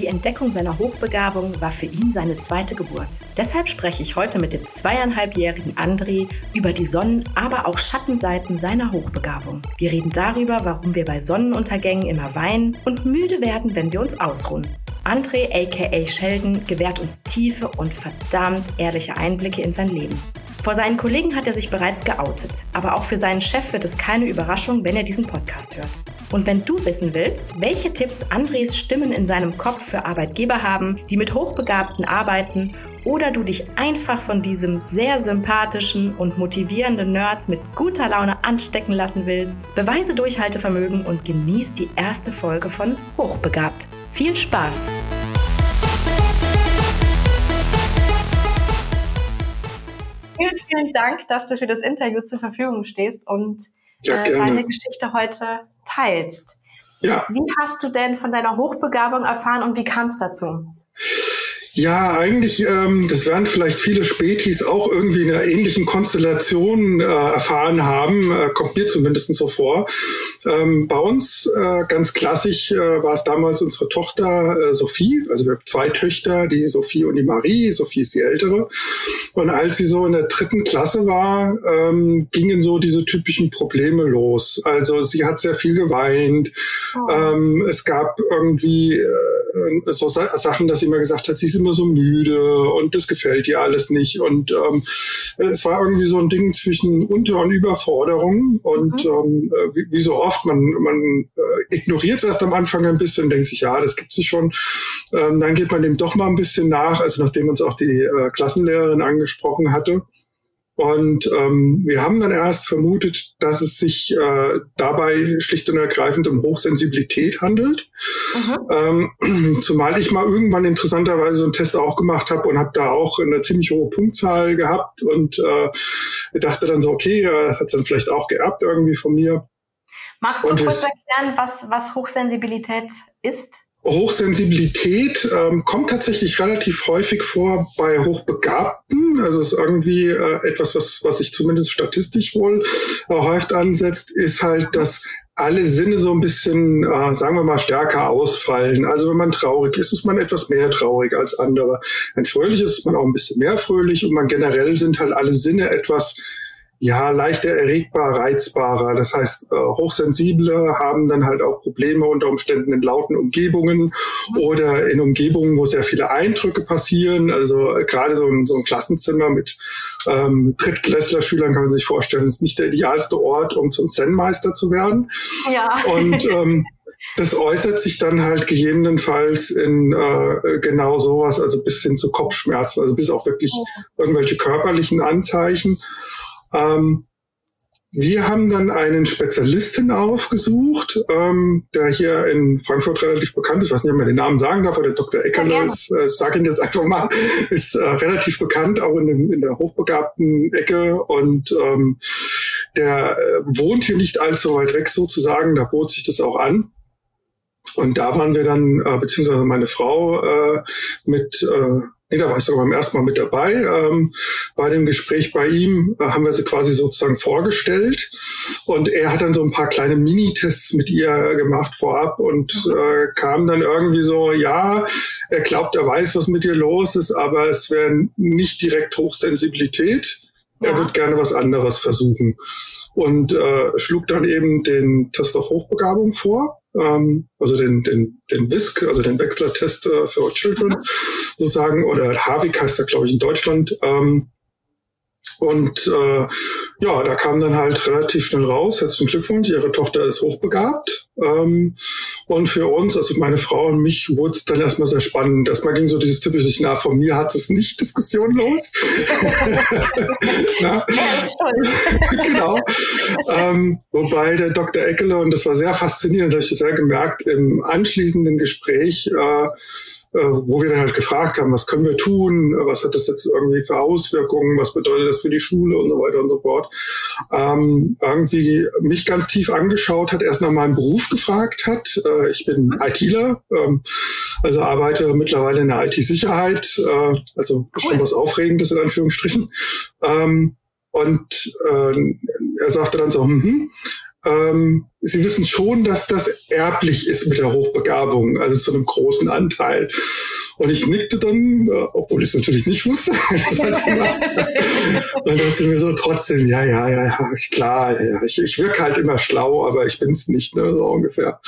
Die Entdeckung seiner Hochbegabung war für ihn seine zweite Geburt. Deshalb spreche ich heute mit dem zweieinhalbjährigen André über die Sonnen-, aber auch Schattenseiten seiner Hochbegabung. Wir reden darüber, warum wir bei Sonnenuntergängen immer weinen und müde werden, wenn wir uns ausruhen. André aka Sheldon gewährt uns tiefe und verdammt ehrliche Einblicke in sein Leben. Vor seinen Kollegen hat er sich bereits geoutet, aber auch für seinen Chef wird es keine Überraschung, wenn er diesen Podcast hört. Und wenn du wissen willst, welche Tipps Andres Stimmen in seinem Kopf für Arbeitgeber haben, die mit Hochbegabten arbeiten, oder du dich einfach von diesem sehr sympathischen und motivierenden Nerd mit guter Laune anstecken lassen willst, beweise Durchhaltevermögen und genieß die erste Folge von Hochbegabt. Viel Spaß! Vielen, vielen Dank, dass du für das Interview zur Verfügung stehst und ja, äh, deine Geschichte heute teilst. Ja. Wie hast du denn von deiner Hochbegabung erfahren und wie kam es dazu? Ja, eigentlich, ähm, das werden vielleicht viele Spätis auch irgendwie in einer ähnlichen Konstellation äh, erfahren haben, äh, kommt mir zumindest so vor. Ähm, bei uns äh, ganz klassisch äh, war es damals unsere Tochter äh, Sophie, also wir haben zwei Töchter, die Sophie und die Marie. Sophie ist die ältere. Und als sie so in der dritten Klasse war, ähm, gingen so diese typischen Probleme los. Also sie hat sehr viel geweint. Oh. Ähm, es gab irgendwie äh, so Sachen, dass sie immer gesagt hat, sie ist immer so müde und das gefällt ihr alles nicht. Und ähm, es war irgendwie so ein Ding zwischen Unter- und Überforderung. Und mhm. ähm, äh, wie, wie so oft oft, man, man äh, ignoriert es erst am Anfang ein bisschen, denkt sich, ja, das gibt es schon. Ähm, dann geht man dem doch mal ein bisschen nach, also nachdem uns auch die äh, Klassenlehrerin angesprochen hatte. Und ähm, wir haben dann erst vermutet, dass es sich äh, dabei schlicht und ergreifend um Hochsensibilität handelt. Ähm, zumal ich mal irgendwann interessanterweise so einen Test auch gemacht habe und habe da auch eine ziemlich hohe Punktzahl gehabt und äh, dachte dann so, okay, äh, hat es dann vielleicht auch geerbt irgendwie von mir. Magst du kurz erklären, was, was Hochsensibilität ist? Hochsensibilität ähm, kommt tatsächlich relativ häufig vor bei Hochbegabten. Also es ist irgendwie äh, etwas, was, was sich zumindest statistisch wohl äh, häufig ansetzt, ist halt, dass alle Sinne so ein bisschen, äh, sagen wir mal, stärker ausfallen. Also wenn man traurig ist, ist man etwas mehr traurig als andere. Wenn fröhlich ist, ist man auch ein bisschen mehr fröhlich und man generell sind halt alle Sinne etwas ja, leichter erregbar, reizbarer. Das heißt, äh, Hochsensible haben dann halt auch Probleme unter Umständen in lauten Umgebungen oder in Umgebungen, wo sehr viele Eindrücke passieren. Also äh, gerade so ein, so ein Klassenzimmer mit ähm, Drittklässler-Schülern kann man sich vorstellen, ist nicht der idealste Ort, um zum Zen-Meister zu werden. Ja. Und ähm, das äußert sich dann halt gegebenenfalls in äh, genau sowas, also bis hin zu Kopfschmerzen, also bis auch wirklich irgendwelche körperlichen Anzeichen. Ähm, wir haben dann einen Spezialisten aufgesucht, ähm, der hier in Frankfurt relativ bekannt ist. Ich weiß nicht, ob man den Namen sagen darf, aber der Dr. Eckerle ist, äh, sag ihn jetzt einfach mal, ist äh, relativ bekannt, auch in, dem, in der hochbegabten Ecke. Und ähm, der äh, wohnt hier nicht allzu weit weg sozusagen, da bot sich das auch an. Und da waren wir dann, äh, beziehungsweise meine Frau, äh, mit äh, Nee, da war ich sogar beim ersten Mal mit dabei. Ähm, bei dem Gespräch bei ihm äh, haben wir sie quasi sozusagen vorgestellt. Und er hat dann so ein paar kleine Minitests mit ihr gemacht vorab und äh, kam dann irgendwie so, ja, er glaubt, er weiß, was mit ihr los ist, aber es wäre nicht direkt Hochsensibilität. Er ja. wird gerne was anderes versuchen. Und äh, schlug dann eben den Test auf Hochbegabung vor ähm, also den, den, den WISC, also den Wechsler-Test äh, für Children mhm. sozusagen, oder Havik heißt er, glaube ich, in Deutschland. Ähm, und äh, ja, da kam dann halt relativ schnell raus, herzlichen Glückwunsch, ihre Tochter ist hochbegabt. Ähm, und für uns, also meine Frau und mich, wurde es dann erstmal sehr spannend. Erstmal ging so dieses typische, na, von mir hat es nicht Diskussion los. na? genau. Ähm, wobei der Dr. Eckele, und das war sehr faszinierend, habe ich das sehr gemerkt, im anschließenden Gespräch, äh, wo wir dann halt gefragt haben, was können wir tun, was hat das jetzt irgendwie für Auswirkungen, was bedeutet das für die Schule und so weiter und so fort, ähm, irgendwie mich ganz tief angeschaut hat, erst nach meinem Beruf gefragt hat. Äh, ich bin mhm. ITler, ähm, also arbeite mittlerweile in der IT-Sicherheit, äh, also cool. schon was Aufregendes in Anführungsstrichen. Ähm, und äh, er sagte dann so, hm, ähm, Sie wissen schon, dass das erblich ist mit der Hochbegabung, also zu einem großen Anteil. Und ich nickte dann, äh, obwohl ich es natürlich nicht wusste, das gemacht Und dachte mir so trotzdem, ja, ja, ja, ja, klar, ja, ja. Ich, ich wirke halt immer schlau, aber ich bin es nicht, ne, so ungefähr.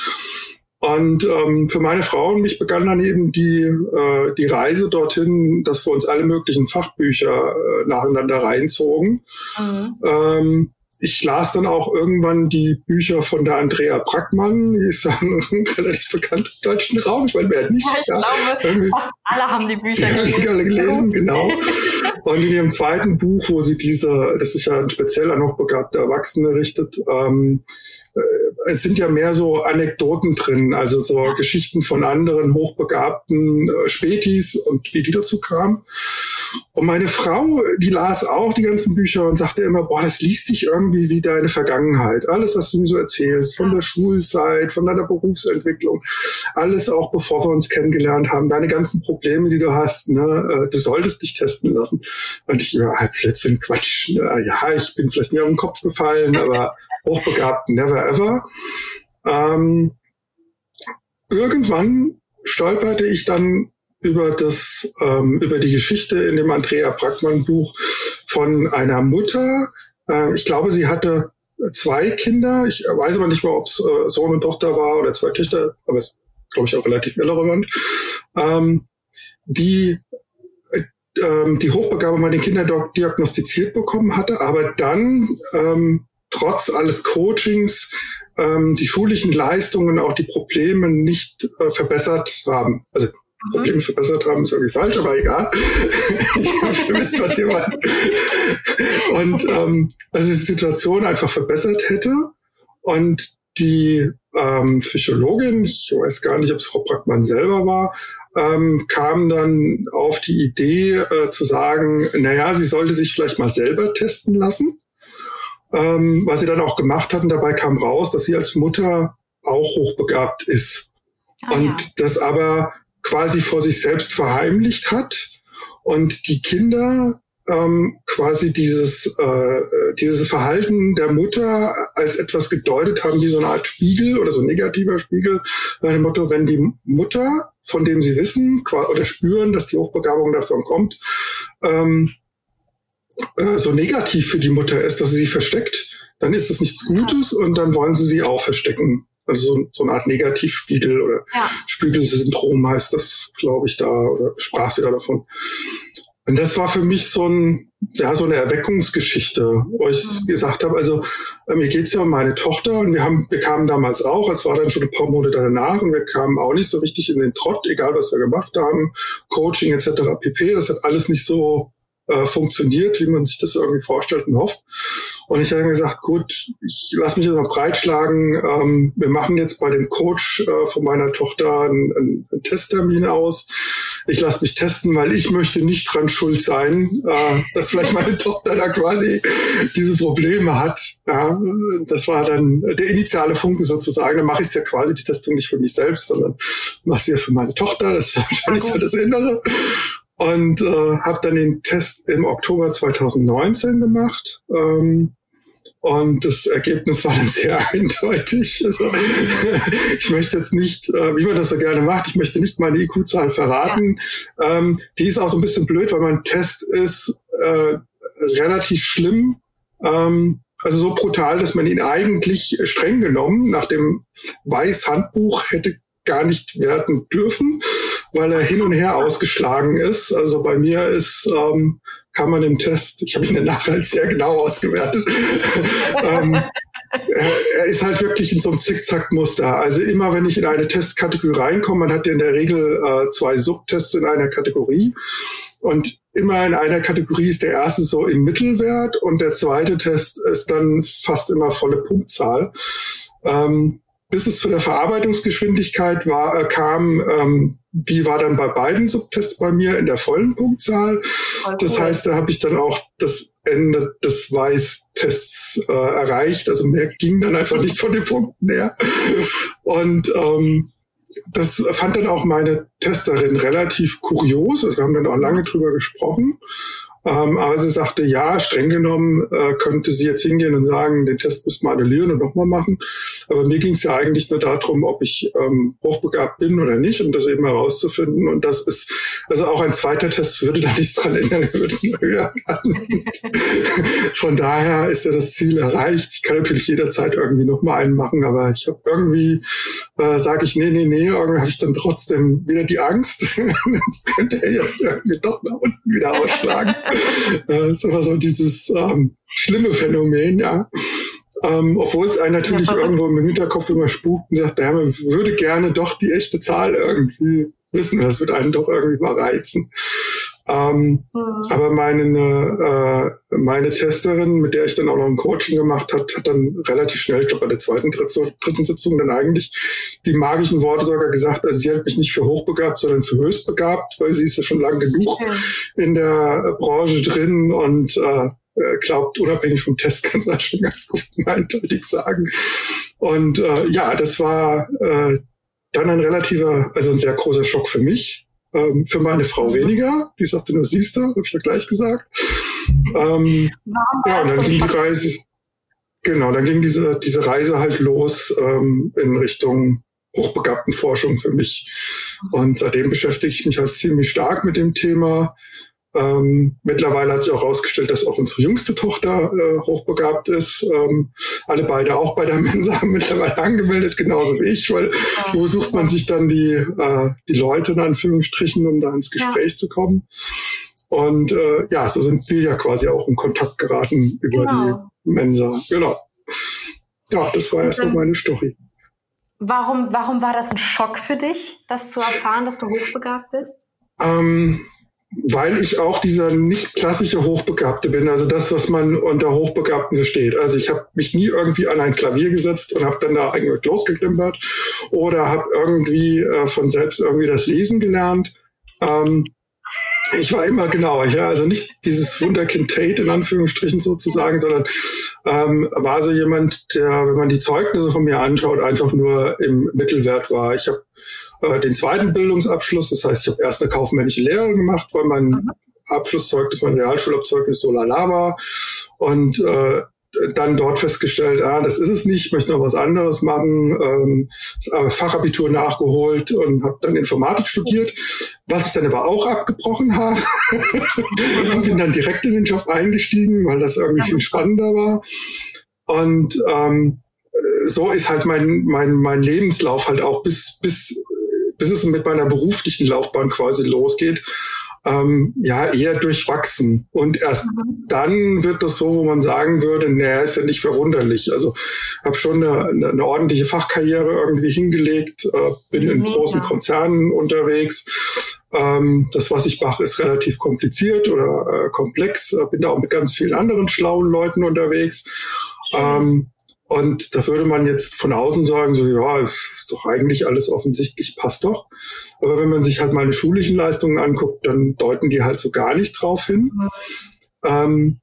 Und ähm, für meine Frau und mich begann dann eben die, äh, die Reise dorthin, dass wir uns alle möglichen Fachbücher äh, nacheinander reinzogen. Mhm. Ähm, ich las dann auch irgendwann die Bücher von der Andrea Brackmann, die ist dann relativ bekannt im deutschen Raum. Ich meine, wer nicht? Ja, ich ja, glaube, fast alle haben die Bücher gelesen. Alle gelesen, genau. Und in ihrem zweiten Buch, wo sie diese, das ist ja ein speziell an hochbegabte Erwachsene richtet, ähm, äh, es sind ja mehr so Anekdoten drin, also so. Geschichten von anderen hochbegabten äh, Spätis und wie die dazu kamen. Und meine Frau, die las auch die ganzen Bücher und sagte immer, boah, das liest sich irgendwie wie deine Vergangenheit. Alles, was du mir so erzählst, von der Schulzeit, von deiner Berufsentwicklung, alles auch bevor wir uns kennengelernt haben, deine ganzen Probleme, die du hast, ne, äh, du solltest dich testen lassen. Und ich immer, halt plötzlich Quatsch. Ne? Ja, ich bin vielleicht nie auf den Kopf gefallen, aber hochbegabt, never ever. Ähm, irgendwann stolperte ich dann über das ähm, über die Geschichte in dem Andrea Brackmann Buch von einer Mutter. Ähm, ich glaube, sie hatte zwei Kinder. Ich weiß aber nicht mehr, ob es äh, Sohn und Tochter war oder zwei Töchter, aber es glaube ich auch relativ irrelevant. Ähm, die äh, ähm, die Hochbegabung bei den Kindern diagnostiziert bekommen hatte, aber dann ähm, trotz alles Coachings ähm, die schulischen Leistungen, auch die Probleme nicht äh, verbessert haben. Also Probleme verbessert haben ist irgendwie falsch, aber egal. ich habe wisst, was ihr meint. Und ähm, also die Situation einfach verbessert hätte. Und die ähm, Psychologin, ich weiß gar nicht, ob es Frau Brackmann selber war, ähm, kam dann auf die Idee äh, zu sagen, naja, sie sollte sich vielleicht mal selber testen lassen ähm, was sie dann auch gemacht hatten. Dabei kam raus, dass sie als Mutter auch hochbegabt ist ah, und ja. das aber quasi vor sich selbst verheimlicht hat und die Kinder ähm, quasi dieses, äh, dieses Verhalten der Mutter als etwas gedeutet haben wie so eine Art Spiegel oder so ein negativer Spiegel. Bei dem Motto, wenn die Mutter, von dem sie wissen oder spüren, dass die Hochbegabung davon kommt, ähm, äh, so negativ für die Mutter ist, dass sie sie versteckt, dann ist das nichts Gutes und dann wollen sie sie auch verstecken. Also so, so eine Art Negativspiegel oder ja. Spiegelsyndrom heißt das, glaube ich, da, oder sprach sie da davon. Und das war für mich so ein, ja, so eine Erweckungsgeschichte, wo ich mhm. gesagt habe, also äh, mir geht's ja um meine Tochter und wir haben, wir kamen damals auch, es war dann schon ein paar Monate danach und wir kamen auch nicht so richtig in den Trott, egal was wir gemacht haben, Coaching etc. pp. Das hat alles nicht so äh, funktioniert, wie man sich das irgendwie vorstellt und hofft. Und ich habe gesagt, gut, ich lasse mich jetzt mal breitschlagen. Ähm, wir machen jetzt bei dem Coach äh, von meiner Tochter einen, einen Testtermin aus. Ich lasse mich testen, weil ich möchte nicht dran schuld sein, äh, dass vielleicht meine Tochter da quasi diese Probleme hat. Ja, das war dann der initiale Funke sozusagen. Dann mache ich ja quasi die Testung nicht für mich selbst, sondern mache sie ja für meine Tochter. Das ist wahrscheinlich so das Innere und äh, habe dann den Test im Oktober 2019 gemacht. Ähm, und das Ergebnis war dann sehr eindeutig. Also, ich möchte jetzt nicht, äh, wie man das so gerne macht, ich möchte nicht meine IQ-Zahl verraten. Ähm, die ist auch so ein bisschen blöd, weil mein Test ist äh, relativ schlimm. Ähm, also so brutal, dass man ihn eigentlich streng genommen nach dem Weiß-Handbuch hätte gar nicht werten dürfen weil er hin und her ausgeschlagen ist. Also bei mir ist, ähm, kann man im Test, ich habe ihn danach halt sehr genau ausgewertet, ähm, er, ist halt wirklich in so einem Zickzack-Muster. Also immer, wenn ich in eine Testkategorie reinkomme, man hat ja in der Regel äh, zwei Subtests in einer Kategorie. Und immer in einer Kategorie ist der erste so im Mittelwert und der zweite Test ist dann fast immer volle Punktzahl. Ähm, bis es zu der Verarbeitungsgeschwindigkeit war, äh, kam, ähm, die war dann bei beiden Subtests bei mir in der vollen Punktzahl. Das heißt, da habe ich dann auch das Ende des Weiß-Tests äh, erreicht. Also mehr ging dann einfach nicht von den Punkten her. Und ähm, das fand dann auch meine Testerin relativ kurios. Also wir haben dann auch lange drüber gesprochen. Ähm, aber sie sagte, ja, streng genommen äh, könnte sie jetzt hingehen und sagen, den Test müssen wir annullieren und nochmal machen. Aber mir ging es ja eigentlich nur darum, ob ich ähm, hochbegabt bin oder nicht, um das eben herauszufinden. Und das ist, also auch ein zweiter Test würde da nichts dran ändern. Von daher ist ja das Ziel erreicht. Ich kann natürlich jederzeit irgendwie nochmal einen machen, aber ich habe irgendwie, äh, sage ich, nee, nee, nee, irgendwie habe ich dann trotzdem wieder die Angst. das könnte er jetzt irgendwie doch nach unten wieder ausschlagen. Äh, ist aber so dieses ähm, schlimme Phänomen, ja. Ähm, Obwohl es einen natürlich irgendwo im Hinterkopf immer spukt und sagt, ja, man würde gerne doch die echte Zahl irgendwie wissen. Das wird einen doch irgendwie mal reizen. Ähm, mhm. Aber meine, äh, meine Testerin, mit der ich dann auch noch ein Coaching gemacht hat, hat dann relativ schnell, ich glaube bei der zweiten, dritten Sitzung dann eigentlich die magischen Worte sogar gesagt, also sie hält mich nicht für hochbegabt, sondern für höchstbegabt, weil sie ist ja schon lange genug in der Branche drin und äh, glaubt, unabhängig vom Test kann man schon ganz gut eindeutig sagen. Und äh, ja, das war äh, dann ein relativer, also ein sehr großer Schock für mich, ähm, für meine Frau weniger. Die sagte nur, siehst du, habe ich ja gleich gesagt. Ähm, ja, und dann ging die Reise, genau, dann ging diese, diese Reise halt los ähm, in Richtung hochbegabten Forschung für mich. Mhm. Und seitdem beschäftige ich mich halt ziemlich stark mit dem Thema. Ähm, mittlerweile hat sich auch herausgestellt, dass auch unsere jüngste Tochter äh, hochbegabt ist. Ähm, alle beide auch bei der Mensa haben mittlerweile angemeldet, genauso wie ich, weil ja. wo sucht man sich dann die, äh, die Leute in Anführungsstrichen, um da ins Gespräch ja. zu kommen. Und äh, ja, so sind wir ja quasi auch in Kontakt geraten über genau. die Mensa. Genau. Ja, das war erstmal meine Story. Warum, warum war das ein Schock für dich, das zu erfahren, dass du hochbegabt bist? Ähm, weil ich auch dieser nicht klassische Hochbegabte bin, also das, was man unter Hochbegabten versteht. Also ich habe mich nie irgendwie an ein Klavier gesetzt und habe dann da eigentlich losgeklimpert oder habe irgendwie äh, von selbst irgendwie das Lesen gelernt. Ähm, ich war immer genau, ja, also nicht dieses Wunderkind Tate in Anführungsstrichen sozusagen, sondern ähm, war so jemand, der, wenn man die Zeugnisse von mir anschaut, einfach nur im Mittelwert war. Ich habe äh, den zweiten Bildungsabschluss. Das heißt, ich habe erst eine kaufmännische Lehre gemacht, weil mein mhm. Abschlusszeugnis, mein Realschulabzeugnis so lala war. Und äh, dann dort festgestellt, ah, das ist es nicht, ich möchte noch was anderes machen, ähm, Fachabitur nachgeholt und habe dann Informatik studiert, was ich dann aber auch abgebrochen habe. Bin dann direkt in den Job eingestiegen, weil das irgendwie viel spannender war. Und ähm, so ist halt mein, mein, mein Lebenslauf halt auch bis, bis bis es mit meiner beruflichen Laufbahn quasi losgeht, ähm, ja, eher durchwachsen. Und erst mhm. dann wird das so, wo man sagen würde, naja, ist ja nicht verwunderlich. Also habe schon eine, eine, ordentliche Fachkarriere irgendwie hingelegt, äh, bin in großen Konzernen unterwegs. Ähm, das, was ich mache, ist relativ kompliziert oder äh, komplex. Äh, bin da auch mit ganz vielen anderen schlauen Leuten unterwegs. Ähm, und da würde man jetzt von außen sagen, so ja, ist doch eigentlich alles offensichtlich, passt doch. Aber wenn man sich halt meine schulischen Leistungen anguckt, dann deuten die halt so gar nicht drauf hin. Mhm. Ähm,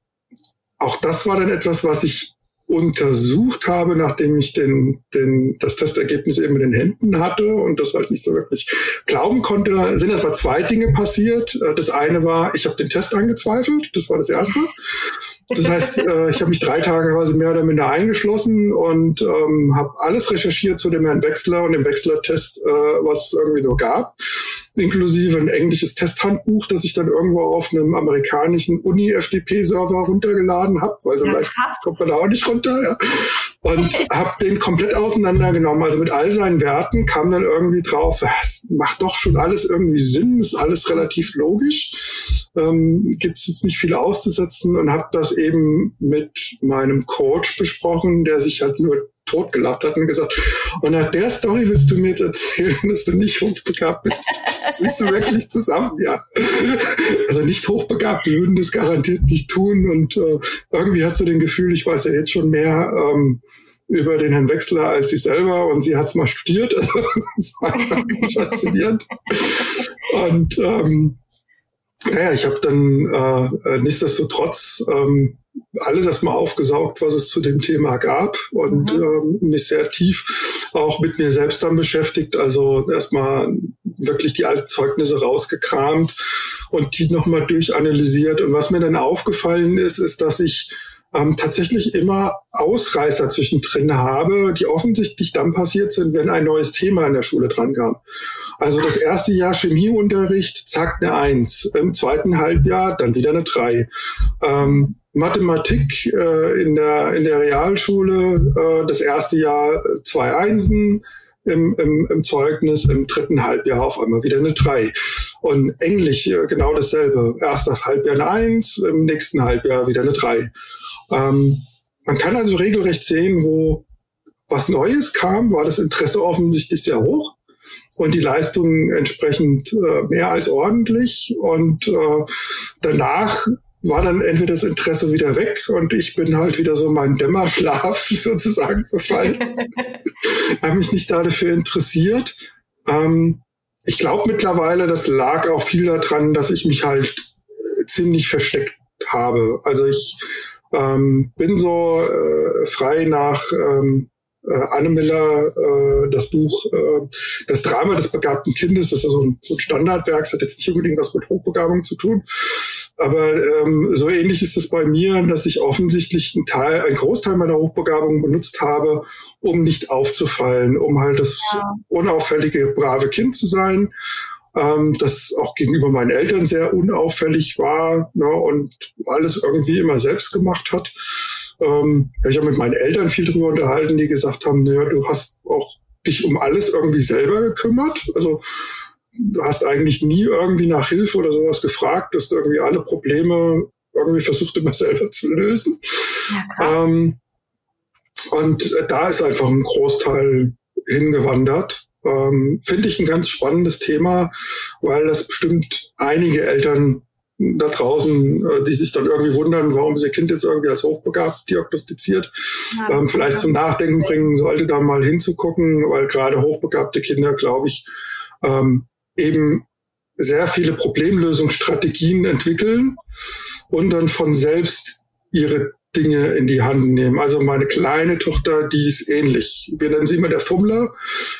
auch das war dann etwas, was ich untersucht habe, nachdem ich den, den, das Testergebnis eben in den Händen hatte und das halt nicht so wirklich glauben konnte, sind erstmal zwei Dinge passiert. Äh, das eine war, ich habe den Test angezweifelt, das war das erste. Das heißt, äh, ich habe mich drei Tage quasi mehr oder minder eingeschlossen und ähm, habe alles recherchiert zu dem Herrn Wechsler und dem Wechsler-Test, äh, was es irgendwie nur gab inklusive ein englisches Testhandbuch, das ich dann irgendwo auf einem amerikanischen Uni-FDP-Server runtergeladen habe, weil so ja, leicht kommt man da auch nicht runter. Ja. Und habe den komplett auseinandergenommen. Also mit all seinen Werten kam dann irgendwie drauf, es macht doch schon alles irgendwie Sinn, ist alles relativ logisch. Ähm, Gibt es jetzt nicht viel auszusetzen und habe das eben mit meinem Coach besprochen, der sich halt nur totgelacht hat und gesagt, und nach der Story willst du mir jetzt erzählen, dass du nicht hochbegabt bist. Bist du wirklich zusammen? Ja. Also nicht hochbegabt, die würden das garantiert nicht tun. Und äh, irgendwie hat sie den Gefühl, ich weiß ja jetzt schon mehr ähm, über den Herrn Wechsler als sie selber und sie hat es mal studiert. Also das war ganz faszinierend. Und ähm, naja, ich habe dann äh, nichtsdestotrotz ähm, alles erstmal aufgesaugt, was es zu dem Thema gab und mhm. ähm, mich sehr tief auch mit mir selbst dann beschäftigt. Also erstmal wirklich die alten Zeugnisse rausgekramt und die nochmal durchanalysiert. Und was mir dann aufgefallen ist, ist, dass ich ähm, tatsächlich immer Ausreißer zwischendrin habe, die offensichtlich dann passiert sind, wenn ein neues Thema in der Schule dran kam. Also das erste Jahr Chemieunterricht, zack, eine Eins. Im zweiten Halbjahr dann wieder eine Drei. Ähm, Mathematik äh, in, der, in der Realschule, äh, das erste Jahr zwei Einsen, im, im, im Zeugnis, im dritten Halbjahr auf einmal wieder eine drei. Und Englisch äh, genau dasselbe. Erstes Halbjahr eine Eins, im nächsten Halbjahr wieder eine drei. Ähm, man kann also regelrecht sehen, wo was Neues kam, war das Interesse offensichtlich sehr hoch und die Leistung entsprechend äh, mehr als ordentlich. Und äh, danach war dann entweder das Interesse wieder weg und ich bin halt wieder so meinen Dämmerschlaf sozusagen verfallen. habe mich nicht dafür interessiert. Ähm, ich glaube mittlerweile, das lag auch viel daran, dass ich mich halt äh, ziemlich versteckt habe. Also ich ähm, bin so äh, frei nach ähm, äh, Anne Miller, äh, das Buch äh, Das Drama des begabten Kindes, das ist ja so ein, so ein Standardwerk, das hat jetzt nicht unbedingt was mit Hochbegabung zu tun. Aber ähm, so ähnlich ist es bei mir, dass ich offensichtlich einen Teil, einen Großteil meiner Hochbegabung benutzt habe, um nicht aufzufallen, um halt das ja. unauffällige, brave Kind zu sein, ähm, das auch gegenüber meinen Eltern sehr unauffällig war ne, und alles irgendwie immer selbst gemacht hat. Ähm, ich habe mit meinen Eltern viel drüber unterhalten, die gesagt haben, naja, du hast auch dich um alles irgendwie selber gekümmert. Also du hast eigentlich nie irgendwie nach Hilfe oder sowas gefragt, dass du irgendwie alle Probleme irgendwie versucht immer selber zu lösen. Ja, ähm, und da ist einfach ein Großteil hingewandert. Ähm, Finde ich ein ganz spannendes Thema, weil das bestimmt einige Eltern da draußen, äh, die sich dann irgendwie wundern, warum sie ihr Kind jetzt irgendwie als hochbegabt diagnostiziert, ja, ähm, vielleicht zum Nachdenken bringen sollte, da mal hinzugucken, weil gerade hochbegabte Kinder, glaube ich, ähm, eben sehr viele Problemlösungsstrategien entwickeln und dann von selbst ihre Dinge in die Hand nehmen. Also meine kleine Tochter, die ist ähnlich. Wir nennen sie immer der Fummler,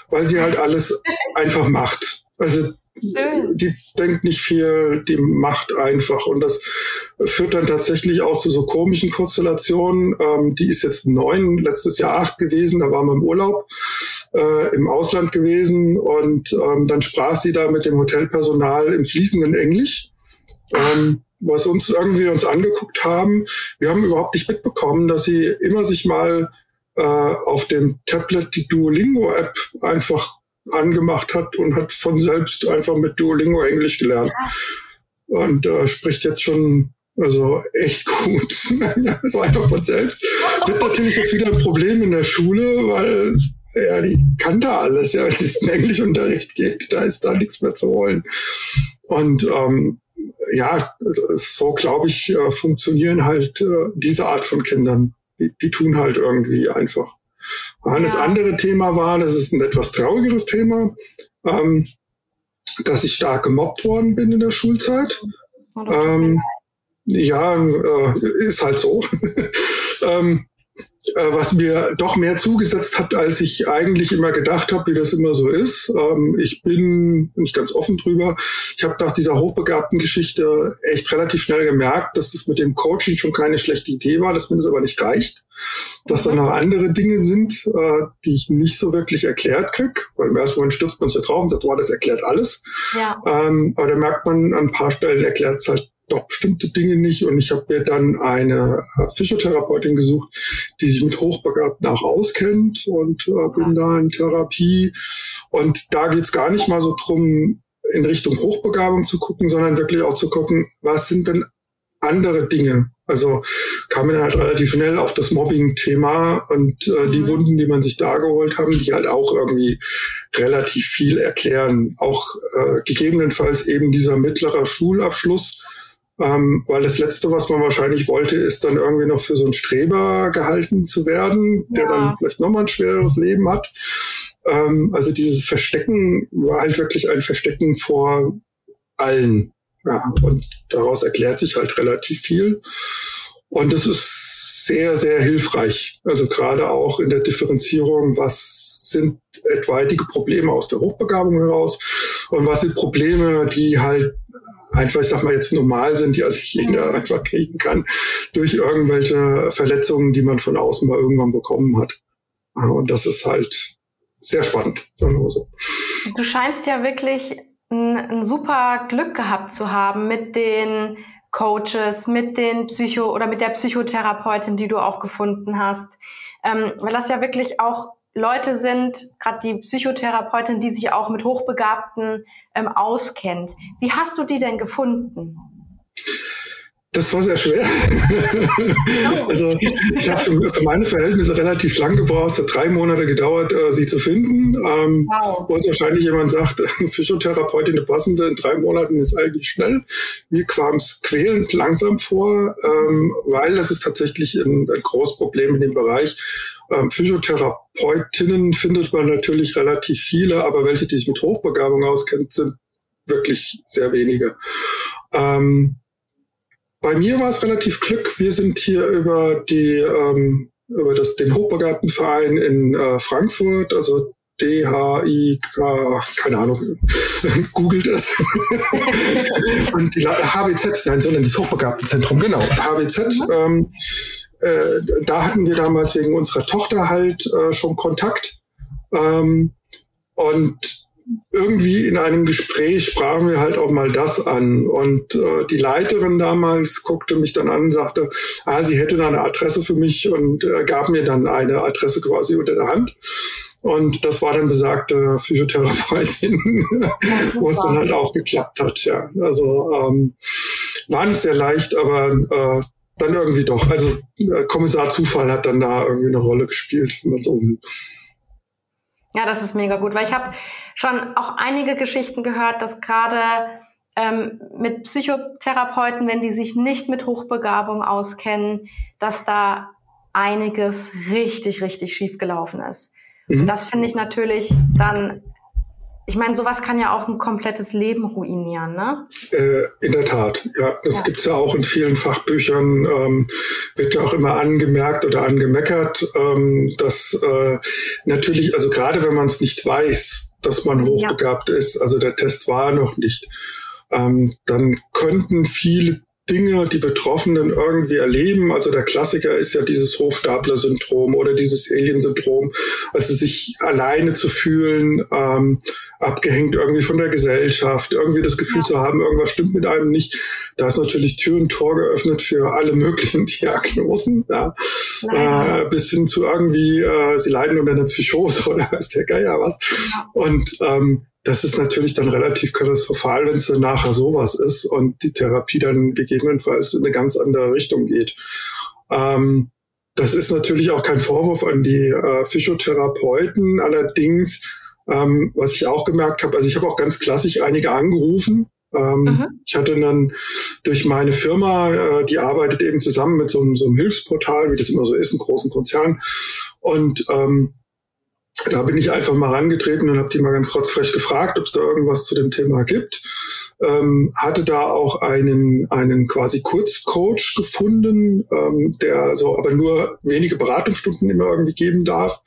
weil sie halt alles einfach macht. Also die denkt nicht viel, die macht einfach. Und das führt dann tatsächlich auch zu so komischen Konstellationen. Ähm, die ist jetzt neun, letztes Jahr acht gewesen, da waren wir im Urlaub äh, im Ausland gewesen und ähm, dann sprach sie da mit dem Hotelpersonal im fließenden Englisch. Ähm, was uns irgendwie uns angeguckt haben. Wir haben überhaupt nicht mitbekommen, dass sie immer sich mal äh, auf dem Tablet die Duolingo-App einfach angemacht hat und hat von selbst einfach mit Duolingo Englisch gelernt. Und äh, spricht jetzt schon also echt gut. so einfach von selbst. Wird natürlich jetzt wieder ein Problem in der Schule, weil ja, die kann da alles. Ja, wenn es in Englischunterricht geht, da ist da nichts mehr zu holen. Und ähm, ja, so glaube ich, äh, funktionieren halt äh, diese Art von Kindern. Die, die tun halt irgendwie einfach. Ja. Das andere Thema war, das ist ein etwas traurigeres Thema, ähm, dass ich stark gemobbt worden bin in der Schulzeit. Oh, ähm, ja, äh, ist halt so. ähm, äh, was mir doch mehr zugesetzt hat, als ich eigentlich immer gedacht habe, wie das immer so ist. Ähm, ich bin nicht ganz offen drüber. Ich habe nach dieser hochbegabten Geschichte echt relativ schnell gemerkt, dass es mit dem Coaching schon keine schlechte Idee war, dass mir das aber nicht reicht. Dass da noch andere Dinge sind, äh, die ich nicht so wirklich erklärt krieg, weil im ersten Moment stürzt man sich da drauf und sagt, wow, das erklärt alles. Ja. Ähm, aber da merkt man, an ein paar Stellen erklärt es halt doch bestimmte Dinge nicht. Und ich habe mir dann eine äh, Physiotherapeutin gesucht, die sich mit Hochbegabten auch auskennt und äh, bin da in Therapie. Und da geht's gar nicht mal so drum, in Richtung Hochbegabung zu gucken, sondern wirklich auch zu gucken, was sind denn andere Dinge. Also kam mir dann halt relativ schnell auf das Mobbing-Thema und äh, die mhm. Wunden, die man sich da geholt haben, die halt auch irgendwie relativ viel erklären. Auch äh, gegebenenfalls eben dieser mittlere Schulabschluss, ähm, weil das Letzte, was man wahrscheinlich wollte, ist dann irgendwie noch für so einen Streber gehalten zu werden, ja. der dann vielleicht nochmal ein schwereres Leben hat. Ähm, also dieses Verstecken war halt wirklich ein Verstecken vor allen. Ja, und daraus erklärt sich halt relativ viel. Und das ist sehr, sehr hilfreich. Also gerade auch in der Differenzierung, was sind etwaige Probleme aus der Hochbegabung heraus und was sind Probleme, die halt einfach, ich sag mal jetzt normal sind, die also jeder einfach kriegen kann durch irgendwelche Verletzungen, die man von außen mal irgendwann bekommen hat. Und das ist halt sehr spannend, sagen wir so. Du scheinst ja wirklich ein, ein super Glück gehabt zu haben mit den Coaches, mit den Psycho- oder mit der Psychotherapeutin, die du auch gefunden hast. Ähm, weil das ja wirklich auch Leute sind, gerade die Psychotherapeutin, die sich auch mit Hochbegabten ähm, auskennt. Wie hast du die denn gefunden? Das war sehr schwer. also ich habe für, meine Verhältnisse relativ lang gebraucht. Es hat drei Monate gedauert, äh, sie zu finden. Ähm, wow. Wo es wahrscheinlich jemand sagt, Physiotherapeutin eine passende in drei Monaten ist eigentlich schnell. Mir kam es quälend langsam vor, ähm, weil das ist tatsächlich ein, ein großes Problem in dem Bereich. Ähm, Physiotherapeutinnen findet man natürlich relativ viele, aber welche, die sich mit Hochbegabung auskennen, sind wirklich sehr wenige. Ähm, bei mir war es relativ Glück. Wir sind hier über die ähm, über das, den Hochbegabtenverein in äh, Frankfurt, also DHIK, keine Ahnung, googelt es. und die HBZ, nein, so nennt das Hochbegabtenzentrum, genau, HBZ. Mhm. Ähm, äh, da hatten wir damals wegen unserer Tochter halt äh, schon Kontakt. Ähm, und irgendwie in einem Gespräch sprachen wir halt auch mal das an. Und äh, die Leiterin damals guckte mich dann an und sagte, ah, sie hätte da eine Adresse für mich und äh, gab mir dann eine Adresse quasi unter der Hand. Und das war dann besagte Physiotherapeutin, wo es dann halt auch geklappt hat. Ja, also ähm, war nicht sehr leicht, aber äh, dann irgendwie doch. Also äh, Kommissar Zufall hat dann da irgendwie eine Rolle gespielt, wenn man so will. Ja, das ist mega gut, weil ich habe schon auch einige Geschichten gehört, dass gerade ähm, mit Psychotherapeuten, wenn die sich nicht mit Hochbegabung auskennen, dass da einiges richtig, richtig schief gelaufen ist. Mhm. Das finde ich natürlich dann ich meine, sowas kann ja auch ein komplettes Leben ruinieren, ne? Äh, in der Tat, ja. Das ja. gibt's ja auch in vielen Fachbüchern, ähm, wird ja auch immer angemerkt oder angemeckert, ähm, dass äh, natürlich, also gerade wenn man es nicht weiß, dass man hochbegabt ja. ist, also der Test war noch nicht, ähm, dann könnten viele Dinge die Betroffenen irgendwie erleben. Also der Klassiker ist ja dieses Hochstapler-Syndrom oder dieses Alien-Syndrom, also sich alleine zu fühlen, ähm, abgehängt irgendwie von der Gesellschaft, irgendwie das Gefühl ja. zu haben, irgendwas stimmt mit einem nicht. Da ist natürlich Tür und Tor geöffnet für alle möglichen Diagnosen, ja. Äh, bis hin zu irgendwie, äh, sie leiden unter einer Psychose oder weiß der Geier was. Ja. Und ähm, das ist natürlich dann relativ katastrophal, wenn es dann nachher sowas ist und die Therapie dann gegebenenfalls in eine ganz andere Richtung geht. Ähm, das ist natürlich auch kein Vorwurf an die äh, Physiotherapeuten. Allerdings, ähm, was ich auch gemerkt habe, also ich habe auch ganz klassisch einige angerufen. Ähm. Ich hatte dann durch meine Firma, äh, die arbeitet eben zusammen mit so, so einem Hilfsportal, wie das immer so ist, in großen Konzern. Und ähm, da bin ich einfach mal rangetreten und habe die mal ganz rotzfrech gefragt, ob es da irgendwas zu dem Thema gibt. Ähm, hatte da auch einen, einen quasi Kurzcoach gefunden, ähm, der so aber nur wenige Beratungsstunden immer irgendwie geben darf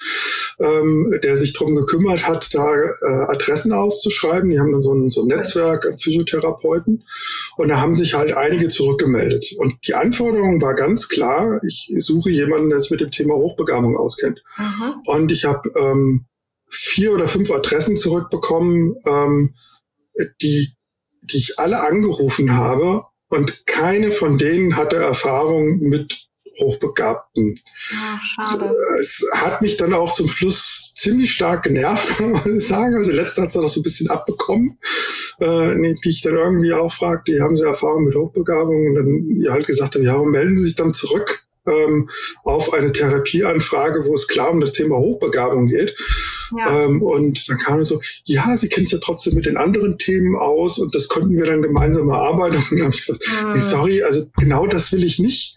ähm, der sich darum gekümmert hat, da äh, Adressen auszuschreiben. Die haben dann so ein, so ein Netzwerk an Physiotherapeuten und da haben sich halt einige zurückgemeldet. Und die Anforderung war ganz klar, ich suche jemanden, der sich mit dem Thema Hochbegabung auskennt. Mhm. Und ich habe ähm, vier oder fünf Adressen zurückbekommen, ähm, die, die ich alle angerufen habe und keine von denen hatte Erfahrung mit Hochbegabten. Ja, schade. Es hat mich dann auch zum Schluss ziemlich stark genervt, muss ich sagen. Also letzte hat sie das so ein bisschen abbekommen, äh, die ich dann irgendwie auch fragte, die haben sie Erfahrung mit Hochbegabung und dann ja halt gesagt haben, ja, melden Sie sich dann zurück? Ähm, auf eine Therapieanfrage, wo es klar um das Thema Hochbegabung geht. Ja. Ähm, und dann kam es so, ja, sie kennt sich ja trotzdem mit den anderen Themen aus und das konnten wir dann gemeinsam erarbeiten. Und dann habe ich gesagt, mhm. sorry, also genau das will ich nicht.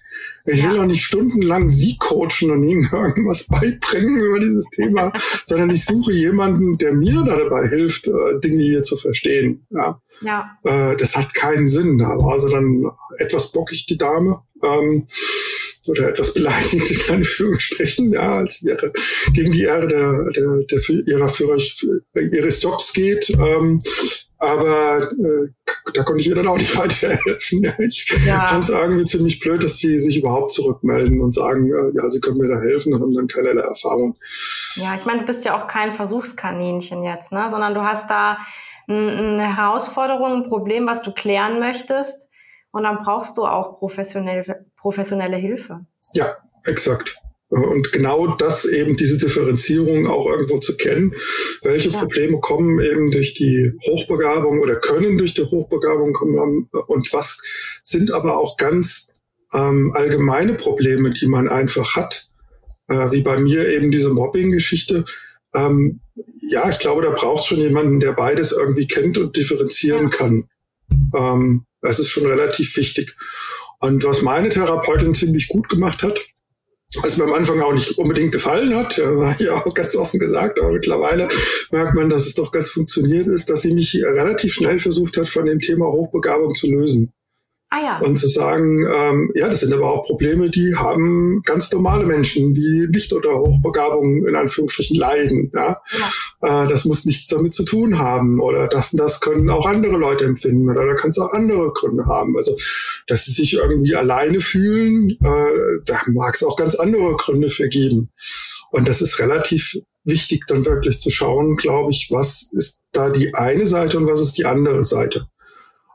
Ich will ja. auch nicht stundenlang Sie coachen und Ihnen irgendwas beibringen über dieses Thema, sondern ich suche jemanden, der mir da dabei hilft, äh, Dinge hier zu verstehen. Ja. ja. Äh, das hat keinen Sinn. War also dann etwas bockig, die Dame. Ähm, oder etwas beleidigend in Anführungsstrichen, ja, als wäre gegen die Ehre der, der, der ihrer Führer, ihres Jobs geht. Ähm, aber äh, da konnte ich ihr dann auch nicht weiterhelfen. Ich ja. fand es irgendwie ziemlich blöd, dass sie sich überhaupt zurückmelden und sagen, äh, ja, sie können mir da helfen und haben dann keinerlei Erfahrung. Ja, ich meine, du bist ja auch kein Versuchskaninchen jetzt, ne? sondern du hast da eine Herausforderung, ein Problem, was du klären möchtest. Und dann brauchst du auch professionelle, professionelle Hilfe. Ja, exakt. Und genau das eben, diese Differenzierung auch irgendwo zu kennen. Welche ja. Probleme kommen eben durch die Hochbegabung oder können durch die Hochbegabung kommen und was sind aber auch ganz ähm, allgemeine Probleme, die man einfach hat. Äh, wie bei mir eben diese Mobbing-Geschichte. Ähm, ja, ich glaube, da braucht es schon jemanden, der beides irgendwie kennt und differenzieren ja. kann. Ähm, das ist schon relativ wichtig. Und was meine Therapeutin ziemlich gut gemacht hat, was mir am Anfang auch nicht unbedingt gefallen hat, ja auch ganz offen gesagt, aber mittlerweile merkt man, dass es doch ganz funktioniert ist, dass sie mich relativ schnell versucht hat, von dem Thema Hochbegabung zu lösen. Ah, ja. Und zu sagen, ähm, ja, das sind aber auch Probleme, die haben ganz normale Menschen, die nicht unter Hochbegabung in Anführungsstrichen leiden. Ja? ja. Äh, das muss nichts damit zu tun haben. Oder das das können auch andere Leute empfinden. Oder da kann es auch andere Gründe haben. Also, dass sie sich irgendwie alleine fühlen, äh, da mag es auch ganz andere Gründe für geben. Und das ist relativ wichtig, dann wirklich zu schauen, glaube ich, was ist da die eine Seite und was ist die andere Seite.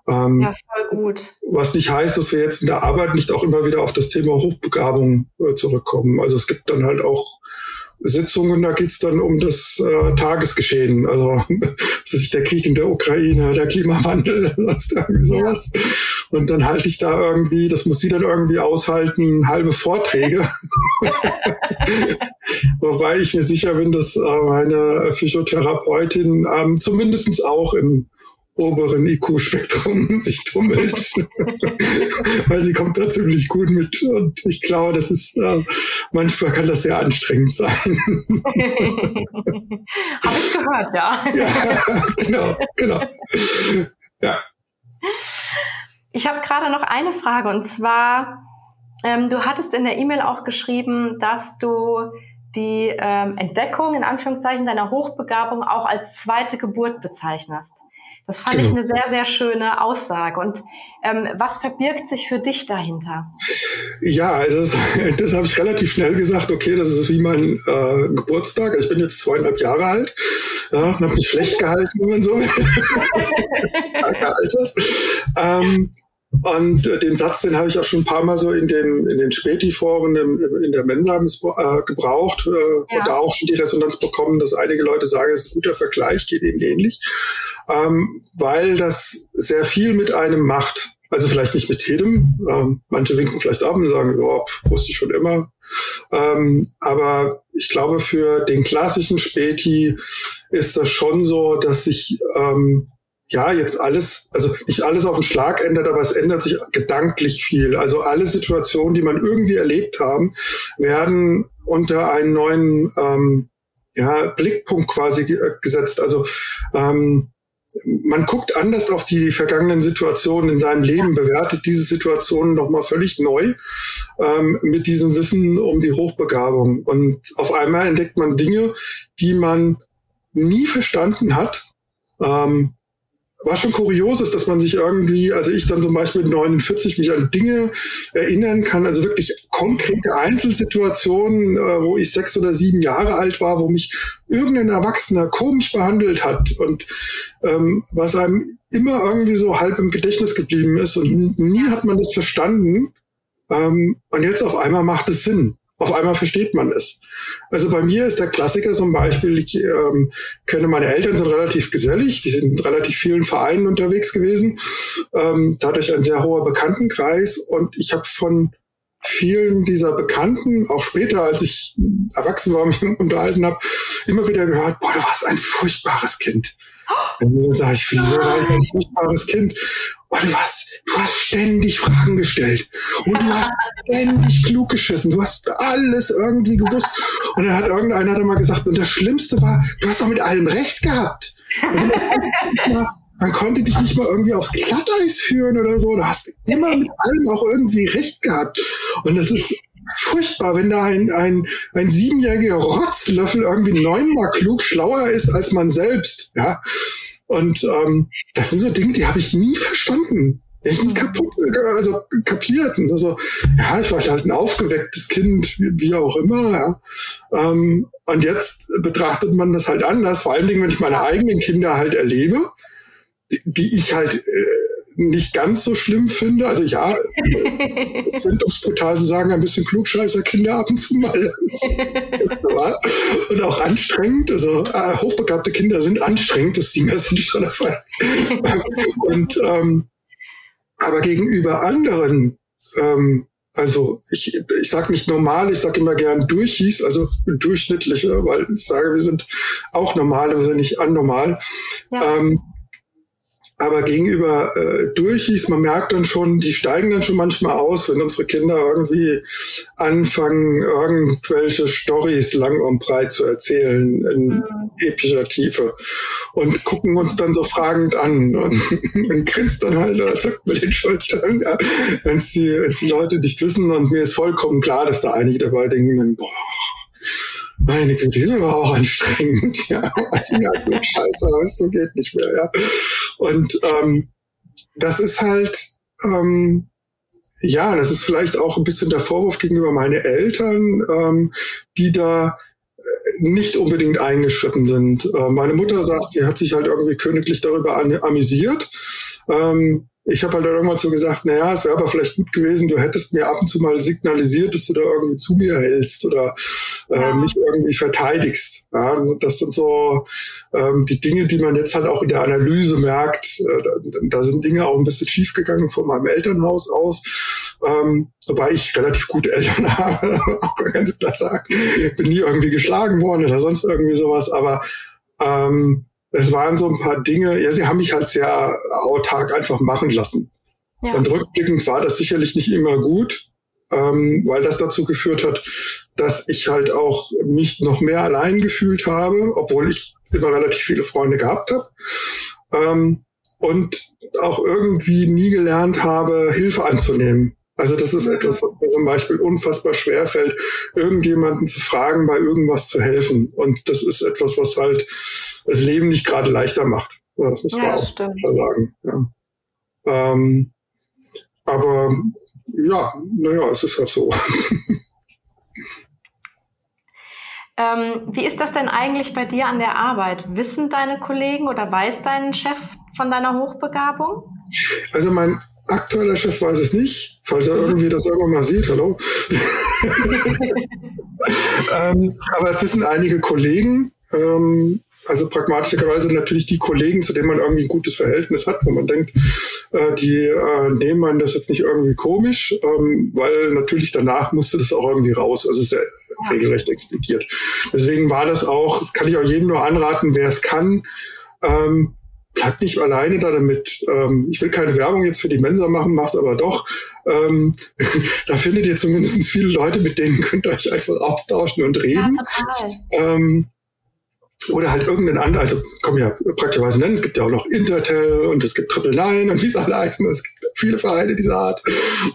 Ähm, ja, voll gut. Was nicht heißt, dass wir jetzt in der Arbeit nicht auch immer wieder auf das Thema Hochbegabung äh, zurückkommen. Also es gibt dann halt auch Sitzungen, da geht's dann um das äh, Tagesgeschehen. Also das ist der Krieg in der Ukraine, der Klimawandel, sonst irgendwie sowas. Und dann halte ich da irgendwie, das muss sie dann irgendwie aushalten, halbe Vorträge. Wobei ich mir sicher bin, dass äh, meine Physiotherapeutin ähm, zumindestens auch im oberen IQ-Spektrum sich tummelt. Weil sie kommt da ziemlich gut mit. Und ich glaube, das ist, äh, manchmal kann das sehr anstrengend sein. Habe ich gehört, ja. ja, genau, genau. Ja. Ich habe gerade noch eine Frage und zwar, ähm, du hattest in der E-Mail auch geschrieben, dass du die ähm, Entdeckung in Anführungszeichen deiner Hochbegabung auch als zweite Geburt bezeichnest. Das fand genau. ich eine sehr, sehr schöne Aussage. Und ähm, was verbirgt sich für dich dahinter? Ja, also das, das habe ich relativ schnell gesagt. Okay, das ist wie mein äh, Geburtstag. Also ich bin jetzt zweieinhalb Jahre alt. Ja, habe mich schlecht gehalten, wenn man so. Ähm, und äh, den Satz, den habe ich auch schon ein paar Mal so in den, in den Späti-Foren in der Mensa äh, gebraucht äh, ja. und da auch schon die Resonanz bekommen, dass einige Leute sagen, es ist ein guter Vergleich, geht ihnen ähnlich, ähm, weil das sehr viel mit einem macht. Also vielleicht nicht mit jedem. Ähm, manche winken vielleicht ab und sagen, ja, wusste ich schon immer. Ähm, aber ich glaube, für den klassischen Späti ist das schon so, dass sich ähm, ja, jetzt alles, also nicht alles auf den Schlag ändert, aber es ändert sich gedanklich viel. Also alle Situationen, die man irgendwie erlebt haben, werden unter einen neuen ähm, ja, Blickpunkt quasi gesetzt. Also ähm, man guckt anders auf die vergangenen Situationen in seinem Leben, bewertet diese Situationen nochmal völlig neu ähm, mit diesem Wissen um die Hochbegabung. Und auf einmal entdeckt man Dinge, die man nie verstanden hat. Ähm, was schon kurios ist, dass man sich irgendwie, also ich dann zum Beispiel 49 mich an Dinge erinnern kann, also wirklich konkrete Einzelsituationen, äh, wo ich sechs oder sieben Jahre alt war, wo mich irgendein Erwachsener komisch behandelt hat und ähm, was einem immer irgendwie so halb im Gedächtnis geblieben ist und nie hat man das verstanden. Ähm, und jetzt auf einmal macht es Sinn. Auf einmal versteht man es. Also bei mir ist der Klassiker zum Beispiel, ich ähm, kenne meine Eltern, sind relativ gesellig, die sind in relativ vielen Vereinen unterwegs gewesen, ähm, dadurch ein sehr hoher Bekanntenkreis und ich habe von vielen dieser Bekannten, auch später, als ich erwachsen war, mich unterhalten habe, immer wieder gehört, boah, du warst ein furchtbares Kind. Und dann sage ich, wieso war ich ein furchtbares Kind? Du hast, du hast ständig Fragen gestellt und du hast ständig klug geschissen. Du hast alles irgendwie gewusst. Und dann hat irgendeiner dann mal gesagt, und das Schlimmste war, du hast doch mit allem recht gehabt. Also man, man konnte dich nicht mal irgendwie aufs Glatteis führen oder so. Du hast immer mit allem auch irgendwie recht gehabt. Und das ist furchtbar, wenn da ein, ein, ein siebenjähriger Rotzlöffel irgendwie neunmal klug schlauer ist als man selbst. Ja. Und ähm, das sind so Dinge, die habe ich nie verstanden. Ich nie kaputt, also kapiert. Also, ja, ich war halt ein aufgewecktes Kind, wie, wie auch immer. Ja. Ähm, und jetzt betrachtet man das halt anders, vor allen Dingen, wenn ich meine eigenen Kinder halt erlebe, die ich halt äh, nicht ganz so schlimm finde. Also ja, sind, um es brutal zu sagen, ein bisschen klugscheißer Kinder ab und zu mal. Das normal. Und auch anstrengend. Also äh, hochbegabte Kinder sind anstrengend, das ist die Message schon der Fall. und ähm, aber gegenüber anderen, ähm, also ich, ich sage nicht normal, ich sage immer gern durchhieß, also durchschnittliche, weil ich sage, wir sind auch normal, wir sind nicht anormal. Ja. Ähm, aber gegenüber äh, Durchis, man merkt dann schon, die steigen dann schon manchmal aus, wenn unsere Kinder irgendwie anfangen, irgendwelche Stories lang und breit zu erzählen in mhm. epischer Tiefe und gucken uns dann so fragend an und, und grinst dann halt oder zuckt mit den Schultern, ja, wenn die, wenn's die Leute nicht wissen und mir ist vollkommen klar, dass da einige dabei denken, boah, meine Güte, die ist aber auch anstrengend, ja. Also, ja, gut, scheiße, aber es so geht nicht mehr, ja. Und ähm, das ist halt, ähm, ja, das ist vielleicht auch ein bisschen der Vorwurf gegenüber meinen Eltern, ähm, die da äh, nicht unbedingt eingeschritten sind. Äh, meine Mutter sagt, sie hat sich halt irgendwie königlich darüber amüsiert. Ähm, ich habe halt irgendwann so gesagt, naja, es wäre aber vielleicht gut gewesen, du hättest mir ab und zu mal signalisiert, dass du da irgendwie zu mir hältst oder äh, ja. mich irgendwie verteidigst. Ja, das sind so ähm, die Dinge, die man jetzt halt auch in der Analyse merkt. Äh, da, da, sind Dinge auch ein bisschen schiefgegangen von meinem Elternhaus aus. Ähm, wobei ich relativ gute Eltern habe, auch ganz klar sagen. Bin nie irgendwie geschlagen worden oder sonst irgendwie sowas, aber ähm, es waren so ein paar Dinge, ja, sie haben mich halt sehr autark einfach machen lassen. Ja. Und rückblickend war das sicherlich nicht immer gut, ähm, weil das dazu geführt hat, dass ich halt auch mich noch mehr allein gefühlt habe, obwohl ich immer relativ viele Freunde gehabt habe. Ähm, und auch irgendwie nie gelernt habe, Hilfe anzunehmen. Also das ist etwas, was mir zum Beispiel unfassbar schwer fällt, irgendjemanden zu fragen, bei irgendwas zu helfen. Und das ist etwas, was halt das Leben nicht gerade leichter macht. Das muss man ja, auch stimmt. sagen. Ja. Ähm, aber ja, naja, es ist halt so. Ähm, wie ist das denn eigentlich bei dir an der Arbeit? Wissen deine Kollegen oder weiß dein Chef von deiner Hochbegabung? Also mein aktueller Chef weiß es nicht, falls er irgendwie das irgendwann mal sieht, hallo. ähm, aber es wissen einige Kollegen, ähm, also pragmatischerweise natürlich die Kollegen, zu denen man irgendwie ein gutes Verhältnis hat, wo man denkt, äh, die äh, nehmen man das jetzt nicht irgendwie komisch, ähm, weil natürlich danach musste das auch irgendwie raus. Also es ist ja, ja. regelrecht explodiert. Deswegen war das auch, das kann ich auch jedem nur anraten, wer es kann, ähm, bleibt nicht alleine da damit. Ähm, ich will keine Werbung jetzt für die Mensa machen, mach's aber doch. Ähm, da findet ihr zumindest viele Leute, mit denen könnt ihr euch einfach austauschen und reden. Ja, ähm, oder halt irgendeinen anderen, also man ja praktischerweise nennen, es gibt ja auch noch Intertel und es gibt Triple Nine und wie es alle heißen, es gibt viele Vereine dieser Art,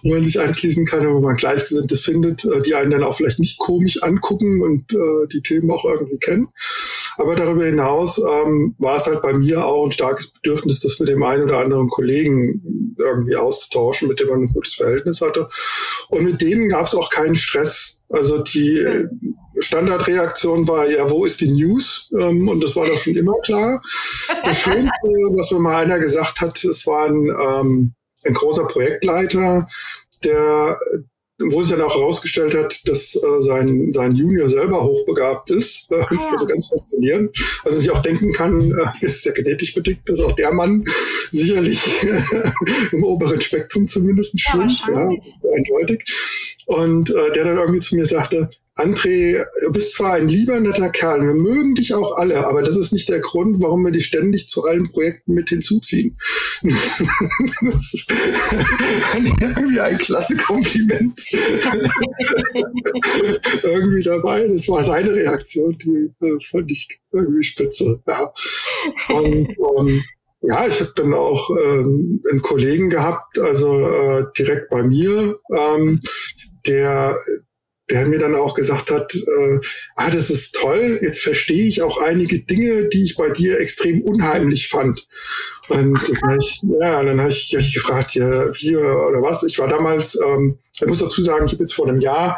wo man sich anschließen kann, wo man Gleichgesinnte findet, äh, die einen dann auch vielleicht nicht komisch angucken und äh, die Themen auch irgendwie kennen. Aber darüber hinaus ähm, war es halt bei mir auch ein starkes Bedürfnis, das mit dem einen oder anderen Kollegen irgendwie auszutauschen, mit dem man ein gutes Verhältnis hatte. Und mit denen gab es auch keinen Stress. Also die Standardreaktion war, ja, wo ist die News? Ähm, und das war doch schon immer klar. Das Schönste, was mir mal einer gesagt hat, es war ein, ähm, ein großer Projektleiter, der wo sich dann auch herausgestellt hat, dass äh, sein, sein Junior selber hochbegabt ist. Äh, ja. Also ganz faszinierend. Also sich auch denken kann, äh, ist ja genetisch bedingt, dass auch der Mann sicherlich im oberen Spektrum zumindest schwimmt. Ja, ja, ist eindeutig. Und äh, der dann irgendwie zu mir sagte, André, du bist zwar ein lieber, netter Kerl, wir mögen dich auch alle, aber das ist nicht der Grund, warum wir dich ständig zu allen Projekten mit hinzuziehen. das ist irgendwie ein klasse Kompliment irgendwie dabei. Das war seine Reaktion, die äh, fand ich irgendwie spitze. Ja. Und, um, ähm, ja, ich habe dann auch ähm, einen Kollegen gehabt, also äh, direkt bei mir, ähm, der der mir dann auch gesagt hat, äh, ah, das ist toll, jetzt verstehe ich auch einige Dinge, die ich bei dir extrem unheimlich fand. Und dann ich, ja, dann habe ich, hab ich gefragt, ja, wie oder, oder was. Ich war damals, ähm, ich muss dazu sagen, ich habe jetzt vor einem Jahr,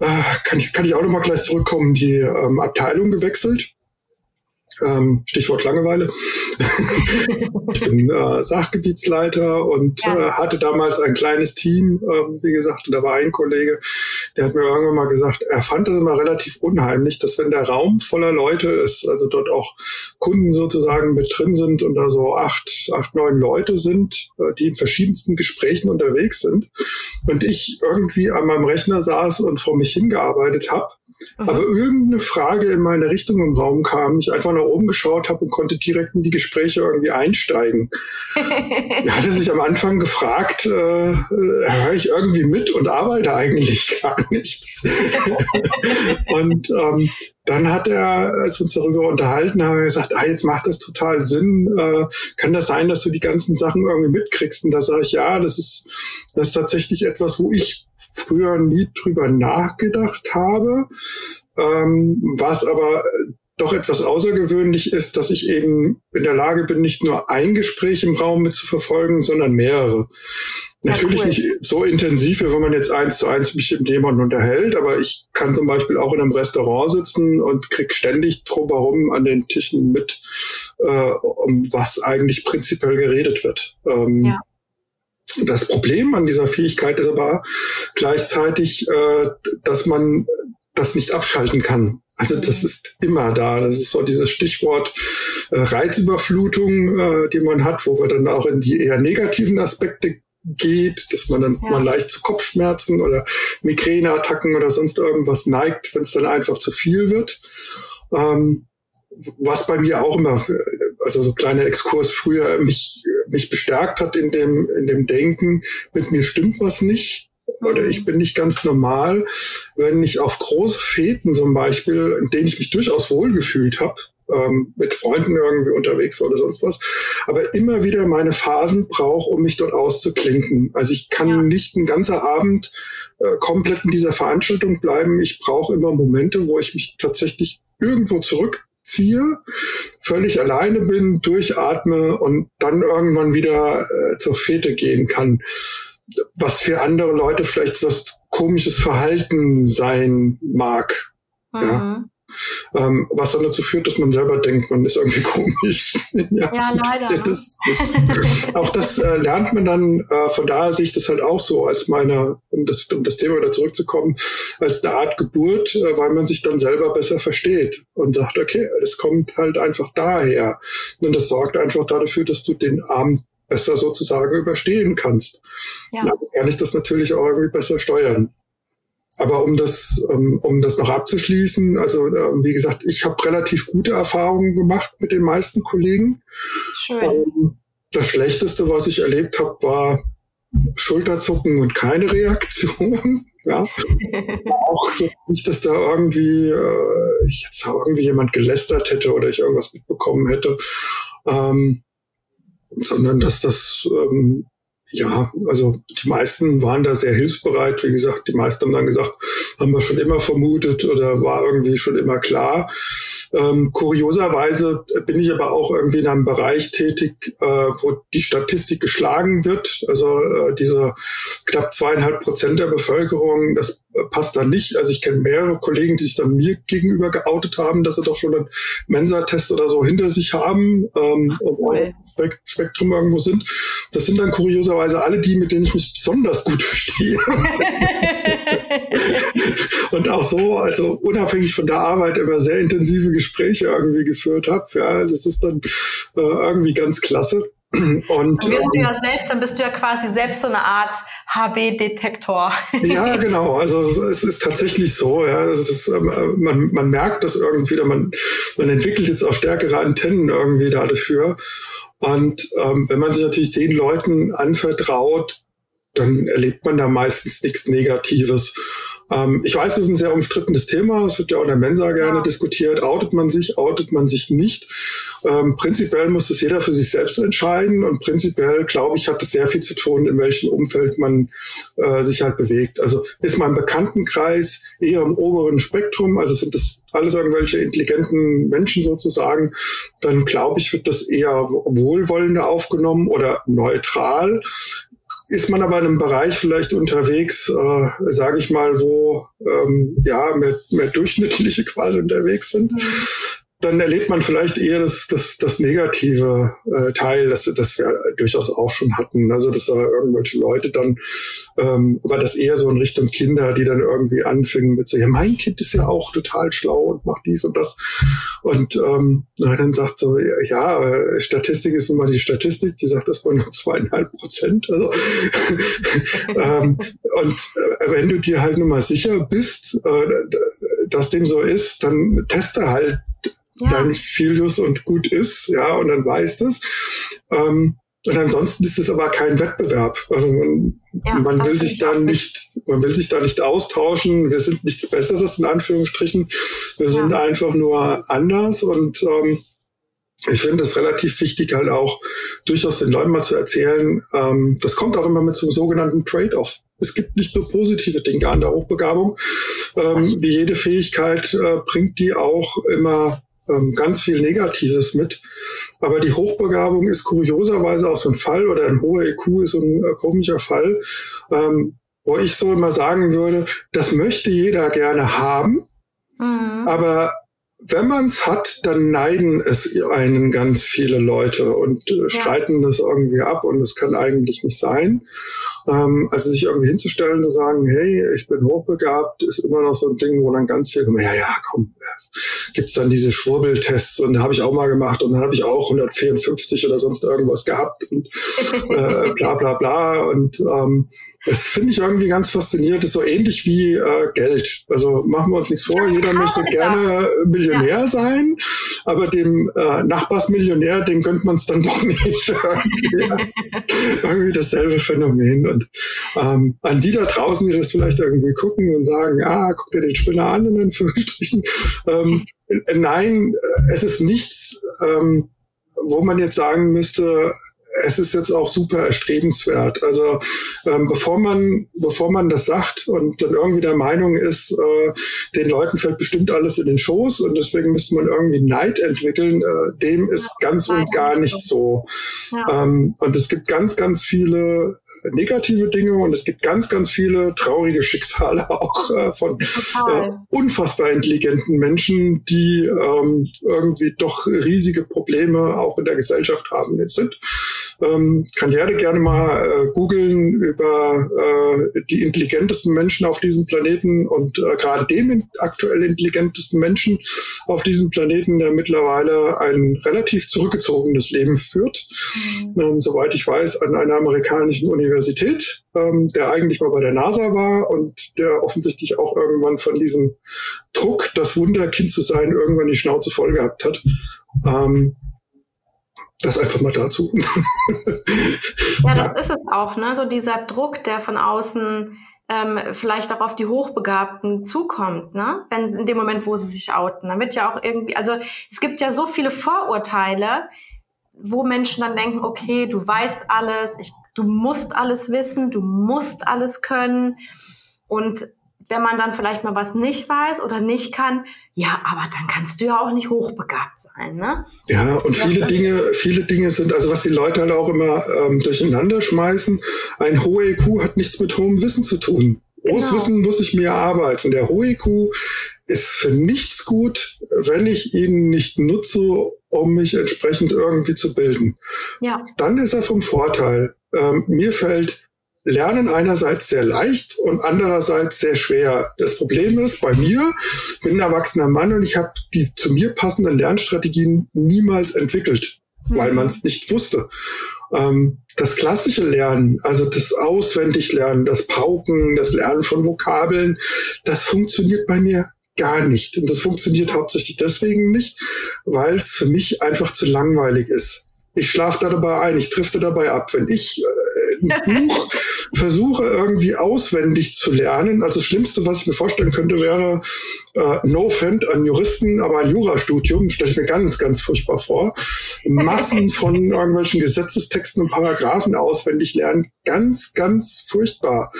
äh, kann, ich, kann ich auch noch mal gleich zurückkommen, die ähm, Abteilung gewechselt. Ähm, Stichwort Langeweile. ich bin äh, Sachgebietsleiter und ja. äh, hatte damals ein kleines Team, äh, wie gesagt, und da war ein Kollege, der hat mir irgendwann mal gesagt, er fand es immer relativ unheimlich, dass wenn der Raum voller Leute ist, also dort auch Kunden sozusagen mit drin sind und da so acht, acht, neun Leute sind, äh, die in verschiedensten Gesprächen unterwegs sind und ich irgendwie an meinem Rechner saß und vor mich hingearbeitet habe, Mhm. Aber irgendeine Frage in meine Richtung im Raum kam, ich einfach nach oben geschaut habe und konnte direkt in die Gespräche irgendwie einsteigen. er hatte sich am Anfang gefragt, äh, äh, höre ich irgendwie mit und arbeite eigentlich gar nichts. und ähm, dann hat er, als wir uns darüber unterhalten haben, gesagt, ah, jetzt macht das total Sinn. Äh, kann das sein, dass du die ganzen Sachen irgendwie mitkriegst? Und da sage ich, ja, das ist, das ist tatsächlich etwas, wo ich früher nie drüber nachgedacht habe, ähm, was aber doch etwas außergewöhnlich ist, dass ich eben in der Lage bin, nicht nur ein Gespräch im Raum mit zu verfolgen, sondern mehrere. Ja, Natürlich cool. nicht so intensiv, wie wenn man jetzt eins zu eins mich mit jemandem unterhält, aber ich kann zum Beispiel auch in einem Restaurant sitzen und krieg ständig drumherum an den Tischen mit, äh, um was eigentlich prinzipiell geredet wird. Ähm, ja. Das Problem an dieser Fähigkeit ist aber gleichzeitig, äh, dass man das nicht abschalten kann. Also das mhm. ist immer da. Das ist so dieses Stichwort äh, Reizüberflutung, äh, die man hat, wo man dann auch in die eher negativen Aspekte geht, dass man dann ja. mal leicht zu Kopfschmerzen oder Migräneattacken oder sonst irgendwas neigt, wenn es dann einfach zu viel wird. Ähm, was bei mir auch immer, also so kleiner Exkurs früher mich, mich bestärkt hat in dem, in dem Denken, mit mir stimmt was nicht oder ich bin nicht ganz normal, wenn ich auf große Feten zum Beispiel, in denen ich mich durchaus wohlgefühlt habe, ähm, mit Freunden irgendwie unterwegs oder sonst was, aber immer wieder meine Phasen brauche, um mich dort auszuklinken. Also ich kann ja. nicht einen ganzen Abend äh, komplett in dieser Veranstaltung bleiben. Ich brauche immer Momente, wo ich mich tatsächlich irgendwo zurück ziehe, völlig alleine bin, durchatme und dann irgendwann wieder äh, zur Fete gehen kann. Was für andere Leute vielleicht was komisches Verhalten sein mag. Mhm. Ja. Ähm, was dann dazu führt, dass man selber denkt, man ist irgendwie komisch. ja, ja, leider. Das, das, auch das äh, lernt man dann, äh, von daher sehe ich das halt auch so als meine, um das, um das Thema wieder zurückzukommen, als eine Art Geburt, äh, weil man sich dann selber besser versteht und sagt, okay, das kommt halt einfach daher. Und das sorgt einfach dafür, dass du den Abend besser sozusagen überstehen kannst. Ja. Dann kann ich das natürlich auch irgendwie besser steuern. Aber um das, ähm, um das noch abzuschließen, also ähm, wie gesagt, ich habe relativ gute Erfahrungen gemacht mit den meisten Kollegen. Schön. Ähm, das Schlechteste, was ich erlebt habe, war Schulterzucken und keine Reaktion. Ja. auch nicht, dass da irgendwie äh, jetzt irgendwie jemand gelästert hätte oder ich irgendwas mitbekommen hätte, ähm, sondern dass das ähm, ja, also die meisten waren da sehr hilfsbereit. Wie gesagt, die meisten haben dann gesagt, haben wir schon immer vermutet oder war irgendwie schon immer klar. Ähm, kurioserweise bin ich aber auch irgendwie in einem Bereich tätig, äh, wo die Statistik geschlagen wird. Also äh, diese knapp zweieinhalb Prozent der Bevölkerung, das äh, passt da nicht. Also ich kenne mehrere Kollegen, die sich dann mir gegenüber geoutet haben, dass sie doch schon einen Mensa-Test oder so hinter sich haben ähm, und Spektrum irgendwo sind. Das sind dann kurioserweise alle die, mit denen ich mich besonders gut verstehe. und auch so, also unabhängig von der Arbeit immer sehr intensive Gespräche irgendwie geführt habe. Ja, das ist dann äh, irgendwie ganz klasse. Und, dann wirst du ja ähm, selbst, dann bist du ja quasi selbst so eine Art HB-Detektor. ja, genau. Also es ist tatsächlich so. Ja, also das, ähm, man, man merkt das irgendwie, man, man entwickelt jetzt auch stärkere Antennen irgendwie da dafür. Und ähm, wenn man sich natürlich den Leuten anvertraut, dann erlebt man da meistens nichts Negatives. Ähm, ich weiß, es ist ein sehr umstrittenes Thema. Es wird ja auch in der Mensa gerne ja. diskutiert. Outet man sich, outet man sich nicht? Ähm, prinzipiell muss das jeder für sich selbst entscheiden und prinzipiell, glaube ich, hat es sehr viel zu tun, in welchem Umfeld man äh, sich halt bewegt. Also ist mein Bekanntenkreis eher im oberen Spektrum, also sind das alles irgendwelche intelligenten Menschen sozusagen, dann glaube ich, wird das eher wohlwollender aufgenommen oder neutral. Ist man aber in einem Bereich vielleicht unterwegs, äh, sage ich mal, wo ähm, ja mehr, mehr Durchschnittliche quasi unterwegs sind, mhm dann erlebt man vielleicht eher das, das, das negative äh, Teil, das, das wir durchaus auch schon hatten. Also dass da irgendwelche Leute dann, ähm, aber das eher so in Richtung Kinder, die dann irgendwie anfingen mit so, ja, mein Kind ist ja auch total schlau und macht dies und das. Und ähm, dann sagt so, ja, äh, Statistik ist immer die Statistik, die sagt, das waren nur zweieinhalb Prozent. Also, ähm, und äh, wenn du dir halt nur mal sicher bist, äh, dass dem so ist, dann teste halt ja. dann Filius und gut ist, ja, und dann weiß das. Ähm, und ansonsten ist es aber kein Wettbewerb. Also man, ja, man will sich da nicht, man will sich da nicht austauschen. Wir sind nichts Besseres in Anführungsstrichen. Wir sind ja. einfach nur anders und ähm, ich finde es relativ wichtig, halt auch durchaus den Leuten mal zu erzählen, ähm, das kommt auch immer mit zum sogenannten Trade-off. Es gibt nicht nur positive Dinge an der Hochbegabung. Ähm, wie jede Fähigkeit äh, bringt die auch immer ähm, ganz viel Negatives mit. Aber die Hochbegabung ist kurioserweise auch so ein Fall oder ein hoher IQ ist so ein äh, komischer Fall, ähm, wo ich so immer sagen würde, das möchte jeder gerne haben, mhm. aber wenn man es hat, dann neiden es einen ganz viele Leute und äh, streiten das irgendwie ab und es kann eigentlich nicht sein. Ähm, also sich irgendwie hinzustellen und zu sagen, hey, ich bin hochbegabt, ist immer noch so ein Ding, wo dann ganz viel, ja, ja, komm, gibt's dann diese Schwurbeltests und habe ich auch mal gemacht und dann habe ich auch 154 oder sonst irgendwas gehabt und äh, bla bla bla und ähm, das finde ich irgendwie ganz faszinierend. Das ist so ähnlich wie äh, Geld. Also machen wir uns nichts vor. Ja, Jeder möchte gerne Millionär ja. sein, aber dem äh, Nachbarsmillionär, dem gönnt man es dann doch nicht. irgendwie, irgendwie dasselbe Phänomen. Und ähm, an die da draußen, die das vielleicht irgendwie gucken und sagen, ah, guck dir den Spinner an, in Anführungsstrichen. Ähm, nein, es ist nichts, ähm, wo man jetzt sagen müsste, es ist jetzt auch super erstrebenswert. Also ähm, bevor man bevor man das sagt und dann irgendwie der Meinung ist, äh, den Leuten fällt bestimmt alles in den Schoß und deswegen müsste man irgendwie Neid entwickeln, äh, dem ist ja, ganz und gar nicht so. Ja. Ähm, und es gibt ganz ganz viele negative Dinge und es gibt ganz ganz viele traurige Schicksale auch äh, von äh, unfassbar intelligenten Menschen, die ähm, irgendwie doch riesige Probleme auch in der Gesellschaft haben. Sind ähm, kann jeder gerne mal äh, googeln über äh, die intelligentesten Menschen auf diesem Planeten und äh, gerade dem aktuell intelligentesten Menschen auf diesem Planeten, der mittlerweile ein relativ zurückgezogenes Leben führt, mhm. ähm, soweit ich weiß, an einer amerikanischen Universität, ähm, der eigentlich mal bei der NASA war und der offensichtlich auch irgendwann von diesem Druck, das Wunderkind zu sein, irgendwann die Schnauze voll gehabt hat. Ähm, das einfach mal dazu. ja, das ja. ist es auch, ne? So dieser Druck, der von außen ähm, vielleicht auch auf die Hochbegabten zukommt, ne? Wenn in dem Moment, wo sie sich outen. Dann wird ja auch irgendwie, also es gibt ja so viele Vorurteile, wo Menschen dann denken, okay, du weißt alles, ich, du musst alles wissen, du musst alles können. Und wenn man dann vielleicht mal was nicht weiß oder nicht kann, ja, aber dann kannst du ja auch nicht hochbegabt sein, ne? Ja, und viele Dinge, viele Dinge sind, also was die Leute halt auch immer ähm, durcheinander schmeißen, ein hoher IQ hat nichts mit hohem Wissen zu tun. Genau. Wissen muss ich mir erarbeiten. Der hohe IQ ist für nichts gut, wenn ich ihn nicht nutze, um mich entsprechend irgendwie zu bilden. Ja. Dann ist er vom Vorteil. Ähm, mir fällt Lernen einerseits sehr leicht und andererseits sehr schwer. Das Problem ist bei mir, ich bin ein erwachsener Mann und ich habe die zu mir passenden Lernstrategien niemals entwickelt, mhm. weil man es nicht wusste. Ähm, das klassische Lernen, also das Auswendiglernen, das Pauken, das Lernen von Vokabeln, das funktioniert bei mir gar nicht. Und das funktioniert hauptsächlich deswegen nicht, weil es für mich einfach zu langweilig ist. Ich schlafe dabei ein, ich drifte dabei ab. Wenn ich äh, ein Buch versuche irgendwie auswendig zu lernen. Also das Schlimmste, was ich mir vorstellen könnte, wäre äh, no offend an Juristen, aber ein Jurastudium stelle ich mir ganz, ganz furchtbar vor. Massen von irgendwelchen Gesetzestexten und Paragraphen auswendig lernen, ganz, ganz furchtbar.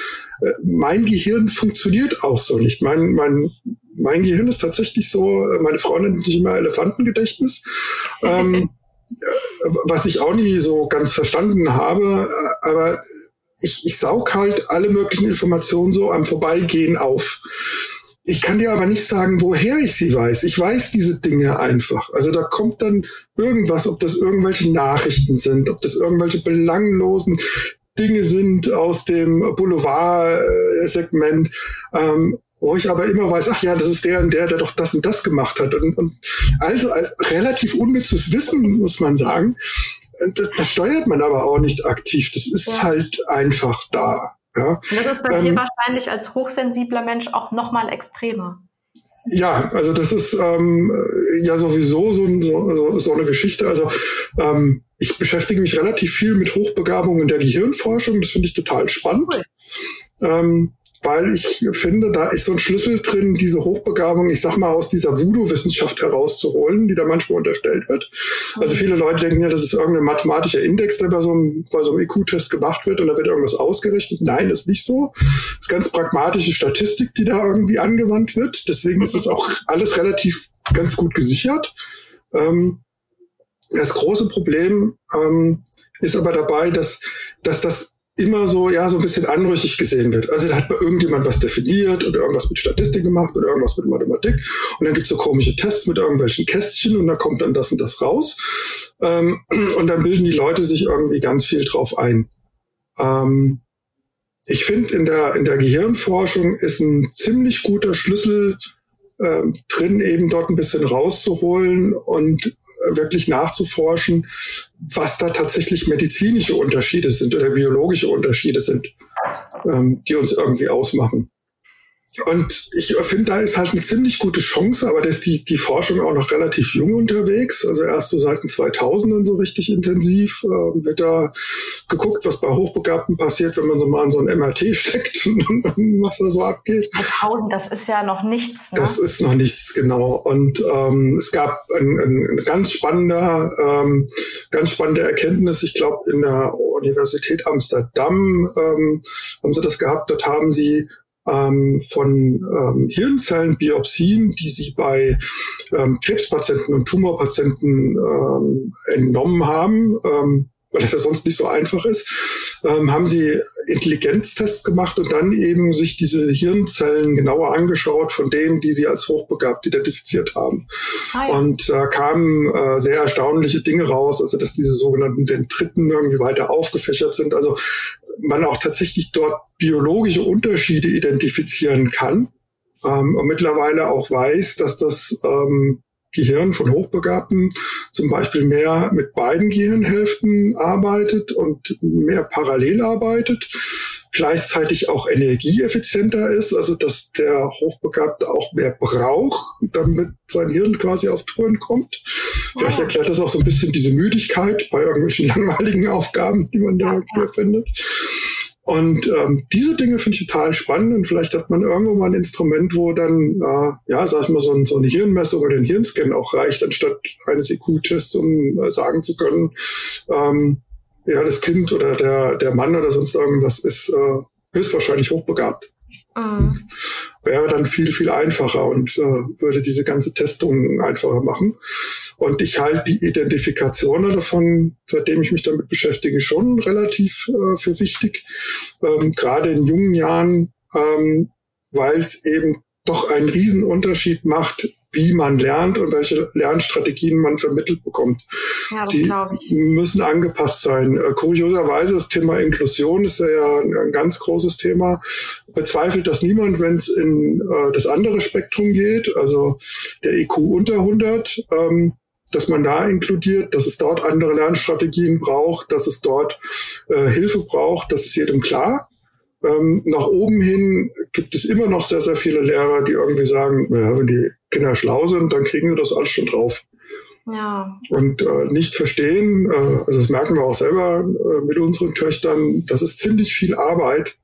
Äh, mein Gehirn funktioniert auch so nicht. Mein, mein, mein Gehirn ist tatsächlich so, meine Frau nennt mich immer Elefantengedächtnis. Ähm, äh, was ich auch nie so ganz verstanden habe, äh, aber ich, ich saug halt alle möglichen Informationen so am Vorbeigehen auf. Ich kann dir aber nicht sagen, woher ich sie weiß. Ich weiß diese Dinge einfach. Also da kommt dann irgendwas, ob das irgendwelche Nachrichten sind, ob das irgendwelche belanglosen Dinge sind aus dem Boulevard-Segment, ähm, wo ich aber immer weiß, ach ja, das ist der und der, der doch das und das gemacht hat. Und, und also als relativ unnützes Wissen, muss man sagen. Das, das steuert man aber auch nicht aktiv. Das ist ja. halt einfach da. Ja. Und das ist bei ähm, dir wahrscheinlich als hochsensibler Mensch auch nochmal extremer. Ja, also das ist ähm, ja sowieso so, so, so eine Geschichte. Also ähm, ich beschäftige mich relativ viel mit Hochbegabungen der Gehirnforschung. Das finde ich total spannend. Cool. Ähm, weil ich finde, da ist so ein Schlüssel drin, diese Hochbegabung, ich sag mal, aus dieser Voodoo-Wissenschaft herauszuholen, die da manchmal unterstellt wird. Also viele Leute denken ja, das ist irgendein mathematischer Index, der bei so einem, bei so einem IQ-Test gemacht wird und da wird irgendwas ausgerechnet. Nein, ist nicht so. Das ist ganz pragmatische Statistik, die da irgendwie angewandt wird. Deswegen ist es auch alles relativ ganz gut gesichert. Ähm, das große Problem ähm, ist aber dabei, dass, dass das immer so, ja, so ein bisschen anrüchig gesehen wird. Also da hat mal irgendjemand was definiert oder irgendwas mit Statistik gemacht oder irgendwas mit Mathematik und dann gibt's so komische Tests mit irgendwelchen Kästchen und da kommt dann das und das raus ähm, und dann bilden die Leute sich irgendwie ganz viel drauf ein. Ähm, ich finde, in der, in der Gehirnforschung ist ein ziemlich guter Schlüssel äh, drin, eben dort ein bisschen rauszuholen und wirklich nachzuforschen, was da tatsächlich medizinische Unterschiede sind oder biologische Unterschiede sind, ähm, die uns irgendwie ausmachen. Und ich finde, da ist halt eine ziemlich gute Chance, aber da ist die, die Forschung auch noch relativ jung unterwegs. Also erst so seit den 2000ern so richtig intensiv äh, wird da geguckt, was bei Hochbegabten passiert, wenn man so mal an so ein MRT steckt, was da so abgeht. 2000, das ist ja noch nichts. Ne? Das ist noch nichts, genau. Und ähm, es gab ein, ein, ein ganz spannender, ähm, ganz spannende Erkenntnis. Ich glaube, in der Universität Amsterdam ähm, haben sie das gehabt. Dort haben sie ähm, von ähm, Hirnzellenbiopsien, die sie bei ähm, Krebspatienten und Tumorpatienten ähm, entnommen haben, ähm, weil das ja sonst nicht so einfach ist, ähm, haben sie Intelligenztests gemacht und dann eben sich diese Hirnzellen genauer angeschaut von denen, die sie als hochbegabt identifiziert haben. Ah, ja. Und da kamen äh, sehr erstaunliche Dinge raus, also dass diese sogenannten Dendriten irgendwie weiter aufgefächert sind. Also man auch tatsächlich dort biologische Unterschiede identifizieren kann ähm, und mittlerweile auch weiß, dass das ähm, Gehirn von Hochbegabten zum Beispiel mehr mit beiden Gehirnhälften arbeitet und mehr parallel arbeitet, gleichzeitig auch energieeffizienter ist, also dass der Hochbegabte auch mehr braucht, damit sein Hirn quasi auf Touren kommt. Vielleicht ah. erklärt das auch so ein bisschen diese Müdigkeit bei irgendwelchen langweiligen Aufgaben, die man da ja. findet. Und ähm, diese Dinge finde ich total spannend und vielleicht hat man irgendwo mal ein Instrument, wo dann, äh, ja, sag ich mal, so, ein, so eine Hirnmessung oder ein Hirnscan auch reicht, anstatt eines IQ-Tests, um äh, sagen zu können, ähm, ja, das Kind oder der, der Mann oder sonst irgendwas ist äh, höchstwahrscheinlich hochbegabt. Mhm. Wäre dann viel, viel einfacher und äh, würde diese ganze Testung einfacher machen. Und ich halte die Identifikation davon, seitdem ich mich damit beschäftige, schon relativ äh, für wichtig. Ähm, Gerade in jungen Jahren, ähm, weil es eben doch einen Riesenunterschied macht, wie man lernt und welche Lernstrategien man vermittelt bekommt. Ja, die müssen angepasst sein. Äh, kurioserweise das Thema Inklusion ist ja ein, ganz großes Thema. Bezweifelt das niemand, wenn es in äh, das andere Spektrum geht, also der IQ unter 100. Ähm, dass man da inkludiert, dass es dort andere Lernstrategien braucht, dass es dort äh, Hilfe braucht, das ist jedem klar. Ähm, nach oben hin gibt es immer noch sehr, sehr viele Lehrer, die irgendwie sagen, naja, wenn die Kinder schlau sind, dann kriegen sie das alles schon drauf. Ja. Und äh, nicht verstehen, äh, also das merken wir auch selber äh, mit unseren Töchtern, das ist ziemlich viel Arbeit,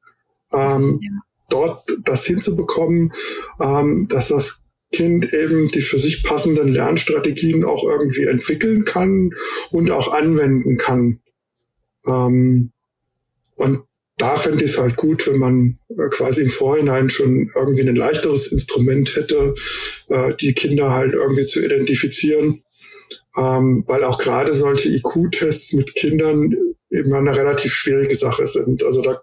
ähm, ja. dort das hinzubekommen, ähm, dass das Kind eben die für sich passenden Lernstrategien auch irgendwie entwickeln kann und auch anwenden kann. Ähm, und da fände ich es halt gut, wenn man äh, quasi im Vorhinein schon irgendwie ein leichteres Instrument hätte, äh, die Kinder halt irgendwie zu identifizieren. Ähm, weil auch gerade solche IQ-Tests mit Kindern immer eine relativ schwierige Sache sind. Also da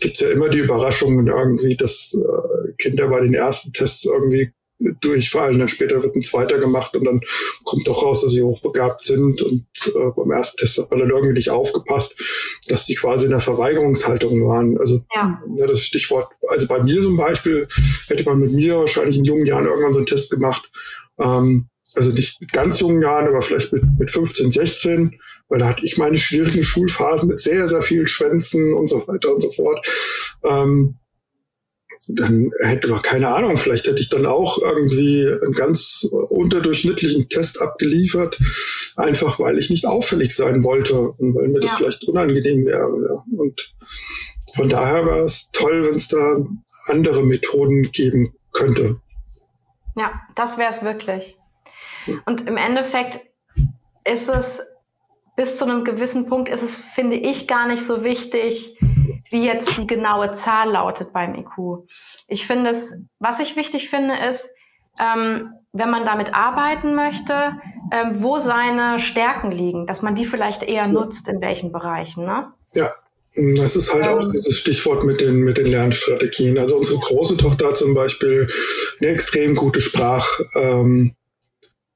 gibt's ja immer die Überraschungen irgendwie, dass äh, Kinder bei den ersten Tests irgendwie durchfallen. Dann später wird ein zweiter gemacht und dann kommt doch raus, dass sie hochbegabt sind. Und äh, beim ersten Test hat man dann irgendwie nicht aufgepasst, dass die quasi in der Verweigerungshaltung waren. Also ja. ja das Stichwort, also bei mir zum Beispiel, hätte man mit mir wahrscheinlich in jungen Jahren irgendwann so einen Test gemacht. Ähm, also nicht mit ganz jungen Jahren, aber vielleicht mit, mit 15, 16, weil da hatte ich meine schwierigen Schulphasen mit sehr, sehr vielen Schwänzen und so weiter und so fort. Ähm, dann hätte wir keine Ahnung, vielleicht hätte ich dann auch irgendwie einen ganz unterdurchschnittlichen Test abgeliefert, einfach weil ich nicht auffällig sein wollte und weil mir ja. das vielleicht unangenehm wäre. Ja. Und von daher war es toll, wenn es da andere Methoden geben könnte. Ja, das wäre es wirklich. Und im Endeffekt ist es bis zu einem gewissen Punkt ist es, finde ich, gar nicht so wichtig, wie jetzt die genaue Zahl lautet beim IQ. Ich finde es, was ich wichtig finde, ist, ähm, wenn man damit arbeiten möchte, ähm, wo seine Stärken liegen, dass man die vielleicht eher nutzt, in welchen Bereichen. Ne? Ja, das ist halt ähm, auch dieses Stichwort mit den, mit den Lernstrategien. Also unsere große Tochter hat zum Beispiel eine extrem gute Sprach, ähm,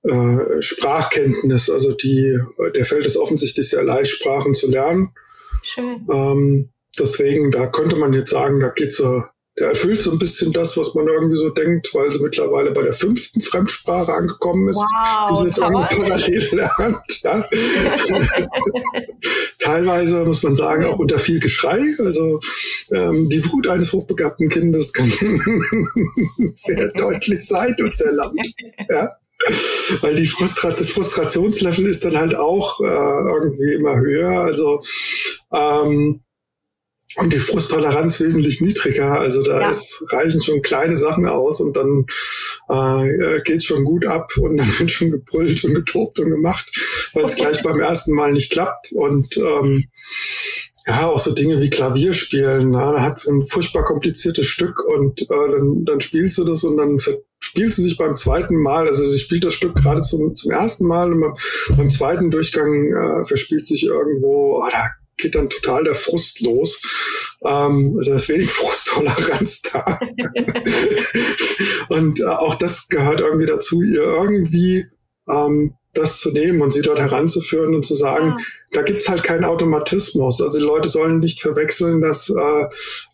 äh, Sprachkenntnis. Also die, der fällt es offensichtlich sehr leicht, Sprachen zu lernen. Schön. Ähm, deswegen, da könnte man jetzt sagen, da geht so, der erfüllt so ein bisschen das, was man irgendwie so denkt, weil sie mittlerweile bei der fünften Fremdsprache angekommen ist, wow, die sie jetzt irgendwie parallel lernt. Ja. Teilweise muss man sagen, auch unter viel Geschrei. Also ähm, die Wut eines hochbegabten Kindes kann sehr deutlich sein und sehr laut. Ja. Weil die Frustrat das Frustrationslevel ist dann halt auch äh, irgendwie immer höher. Also ähm, und die Frusttoleranz wesentlich niedriger. Also da ja. ist, reichen schon kleine Sachen aus und dann äh, geht's schon gut ab und dann wird schon gebrüllt und getobt und gemacht, weil es gleich beim ersten Mal nicht klappt. Und ähm, ja, auch so Dinge wie Klavierspielen. Na, da hat ein furchtbar kompliziertes Stück und äh, dann, dann spielst du das und dann spielt sie sich beim zweiten Mal, also sie spielt das Stück gerade zum, zum ersten Mal und beim, beim zweiten Durchgang äh, verspielt sich irgendwo, oh, da geht dann total der Frust los. Ähm, also da ist wenig Frusttoleranz da. und äh, auch das gehört irgendwie dazu, ihr irgendwie ähm, das zu nehmen und sie dort heranzuführen und zu sagen, ja. da gibt's halt keinen Automatismus. Also die Leute sollen nicht verwechseln, dass äh,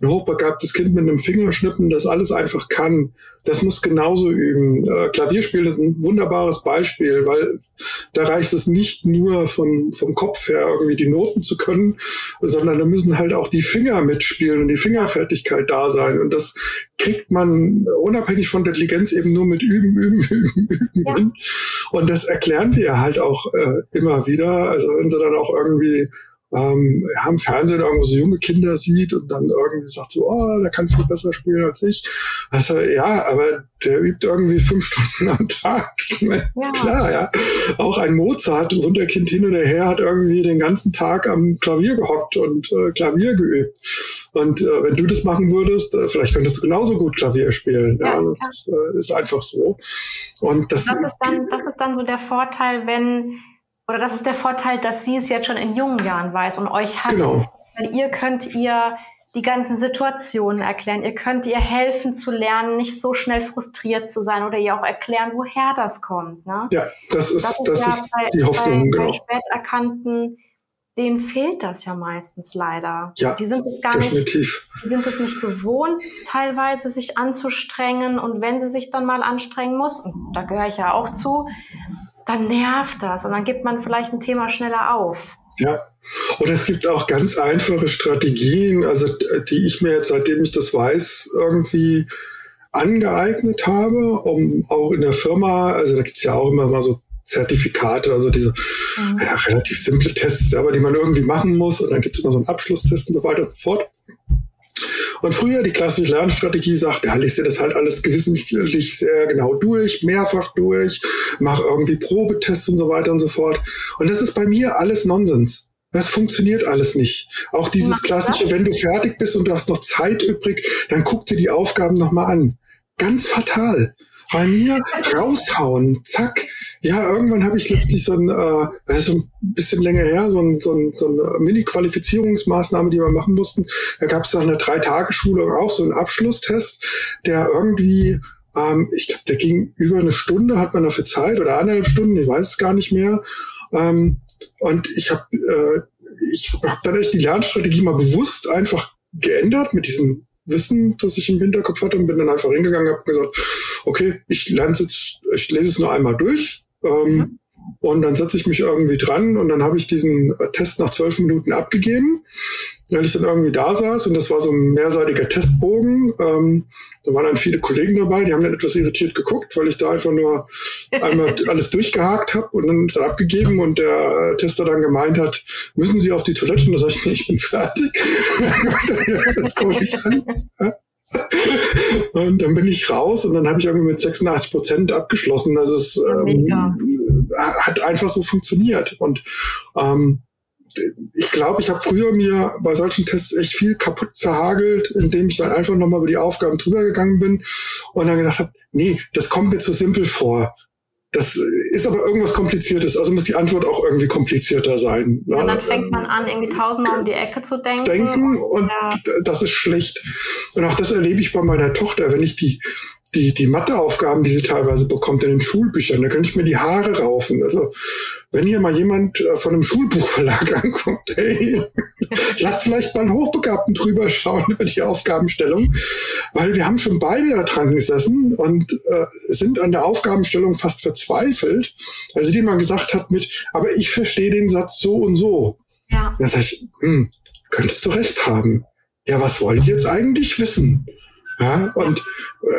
ein hochbegabtes Kind mit einem Fingerschnippen das alles einfach kann. Das muss genauso üben. Äh, Klavierspielen ist ein wunderbares Beispiel, weil da reicht es nicht nur von, vom Kopf her irgendwie die Noten zu können, sondern da müssen halt auch die Finger mitspielen und die Fingerfertigkeit da sein. Und das kriegt man unabhängig von der Intelligenz eben nur mit Üben, Üben, Üben, Üben. Ja. Und das erklären wir halt auch äh, immer wieder. Also wenn sie dann auch irgendwie ähm, ja, im Fernsehen irgendwo so junge Kinder sieht und dann irgendwie sagt so, oh, der kann viel besser spielen als ich. Also ja, aber der übt irgendwie fünf Stunden am Tag. Ja. Klar, ja. Auch ein Mozart, ein Wunderkind hin oder her, hat irgendwie den ganzen Tag am Klavier gehockt und äh, Klavier geübt. Und äh, wenn du das machen würdest, äh, vielleicht könntest du genauso gut Klavier spielen. Ja, ja das ist, äh, ist einfach so. Und das, das, ist dann, das ist dann so der Vorteil, wenn oder das ist der Vorteil, dass sie es jetzt schon in jungen Jahren weiß und euch hat. Genau. Weil ihr könnt ihr die ganzen Situationen erklären. Ihr könnt ihr helfen zu lernen, nicht so schnell frustriert zu sein oder ihr auch erklären, woher das kommt. Ne? Ja, das ist, das ist, das ja ist bei, die Hoffnung. Bei, genau. bei Späterkannten, denen fehlt das ja meistens leider. Ja, die sind es gar definitiv. nicht, die sind es nicht gewohnt, teilweise sich anzustrengen und wenn sie sich dann mal anstrengen muss, und da gehöre ich ja auch zu, dann nervt das und dann gibt man vielleicht ein Thema schneller auf. Ja. Und es gibt auch ganz einfache Strategien, also die ich mir jetzt, seitdem ich das weiß, irgendwie angeeignet habe, um auch in der Firma, also da gibt es ja auch immer mal so Zertifikate, also diese mhm. ja, relativ simple Tests, aber die man irgendwie machen muss. Und dann gibt es immer so einen Abschlusstest und so weiter und so fort. Und früher die klassische Lernstrategie sagt, ja, lest dir das halt alles gewissentlich sehr genau durch, mehrfach durch, mach irgendwie Probetests und so weiter und so fort. Und das ist bei mir alles Nonsens. Das funktioniert alles nicht. Auch dieses klassische, wenn du fertig bist und du hast noch Zeit übrig, dann guck dir die Aufgaben nochmal an. Ganz fatal. Bei mir raushauen, zack. Ja, irgendwann habe ich letztlich so ein, äh, so ein bisschen länger her, so, ein, so, ein, so eine Mini-Qualifizierungsmaßnahme, die wir machen mussten. Da gab es nach einer Drei-Tage-Schulung auch so einen Abschlusstest, der irgendwie ähm, ich glaube, der ging über eine Stunde, hat man dafür Zeit oder anderthalb Stunden, ich weiß es gar nicht mehr. Ähm, und ich habe äh, ich hab dann echt die Lernstrategie mal bewusst einfach geändert mit diesem Wissen, das ich im Hinterkopf hatte und bin dann einfach hingegangen und habe gesagt, okay, ich lerne jetzt, ich lese es nur einmal durch. Ähm, mhm. Und dann setze ich mich irgendwie dran und dann habe ich diesen Test nach zwölf Minuten abgegeben, weil ich dann irgendwie da saß und das war so ein mehrseitiger Testbogen. Ähm, da waren dann viele Kollegen dabei, die haben dann etwas irritiert geguckt, weil ich da einfach nur einmal alles durchgehakt habe und dann, dann abgegeben und der Tester dann gemeint hat, müssen Sie auf die Toilette? Und da sage ich, nee, ich bin fertig. das gucke ich an. Und dann bin ich raus und dann habe ich irgendwie mit 86 Prozent abgeschlossen. Also es ähm, hat einfach so funktioniert. Und ähm, ich glaube, ich habe früher mir bei solchen Tests echt viel kaputt zerhagelt, indem ich dann einfach nochmal über die Aufgaben drüber gegangen bin und dann gesagt habe, nee, das kommt mir zu simpel vor. Das ist aber irgendwas Kompliziertes, also muss die Antwort auch irgendwie komplizierter sein. Ja, dann fängt man an, irgendwie tausendmal um die Ecke zu denken. Denken und ja. das ist schlecht. Und auch das erlebe ich bei meiner Tochter, wenn ich die die, die Matheaufgaben, die sie teilweise bekommt in den Schulbüchern, da könnte ich mir die Haare raufen. Also wenn hier mal jemand äh, von einem Schulbuchverlag anguckt, hey, lass vielleicht mal einen Hochbegabten drüber schauen über die Aufgabenstellung, weil wir haben schon beide da dran gesessen und äh, sind an der Aufgabenstellung fast verzweifelt, weil sie mal gesagt hat mit, aber ich verstehe den Satz so und so. Ja. Da sag ich, hm, könntest du recht haben. Ja, was wollt ihr jetzt eigentlich wissen? Ja, und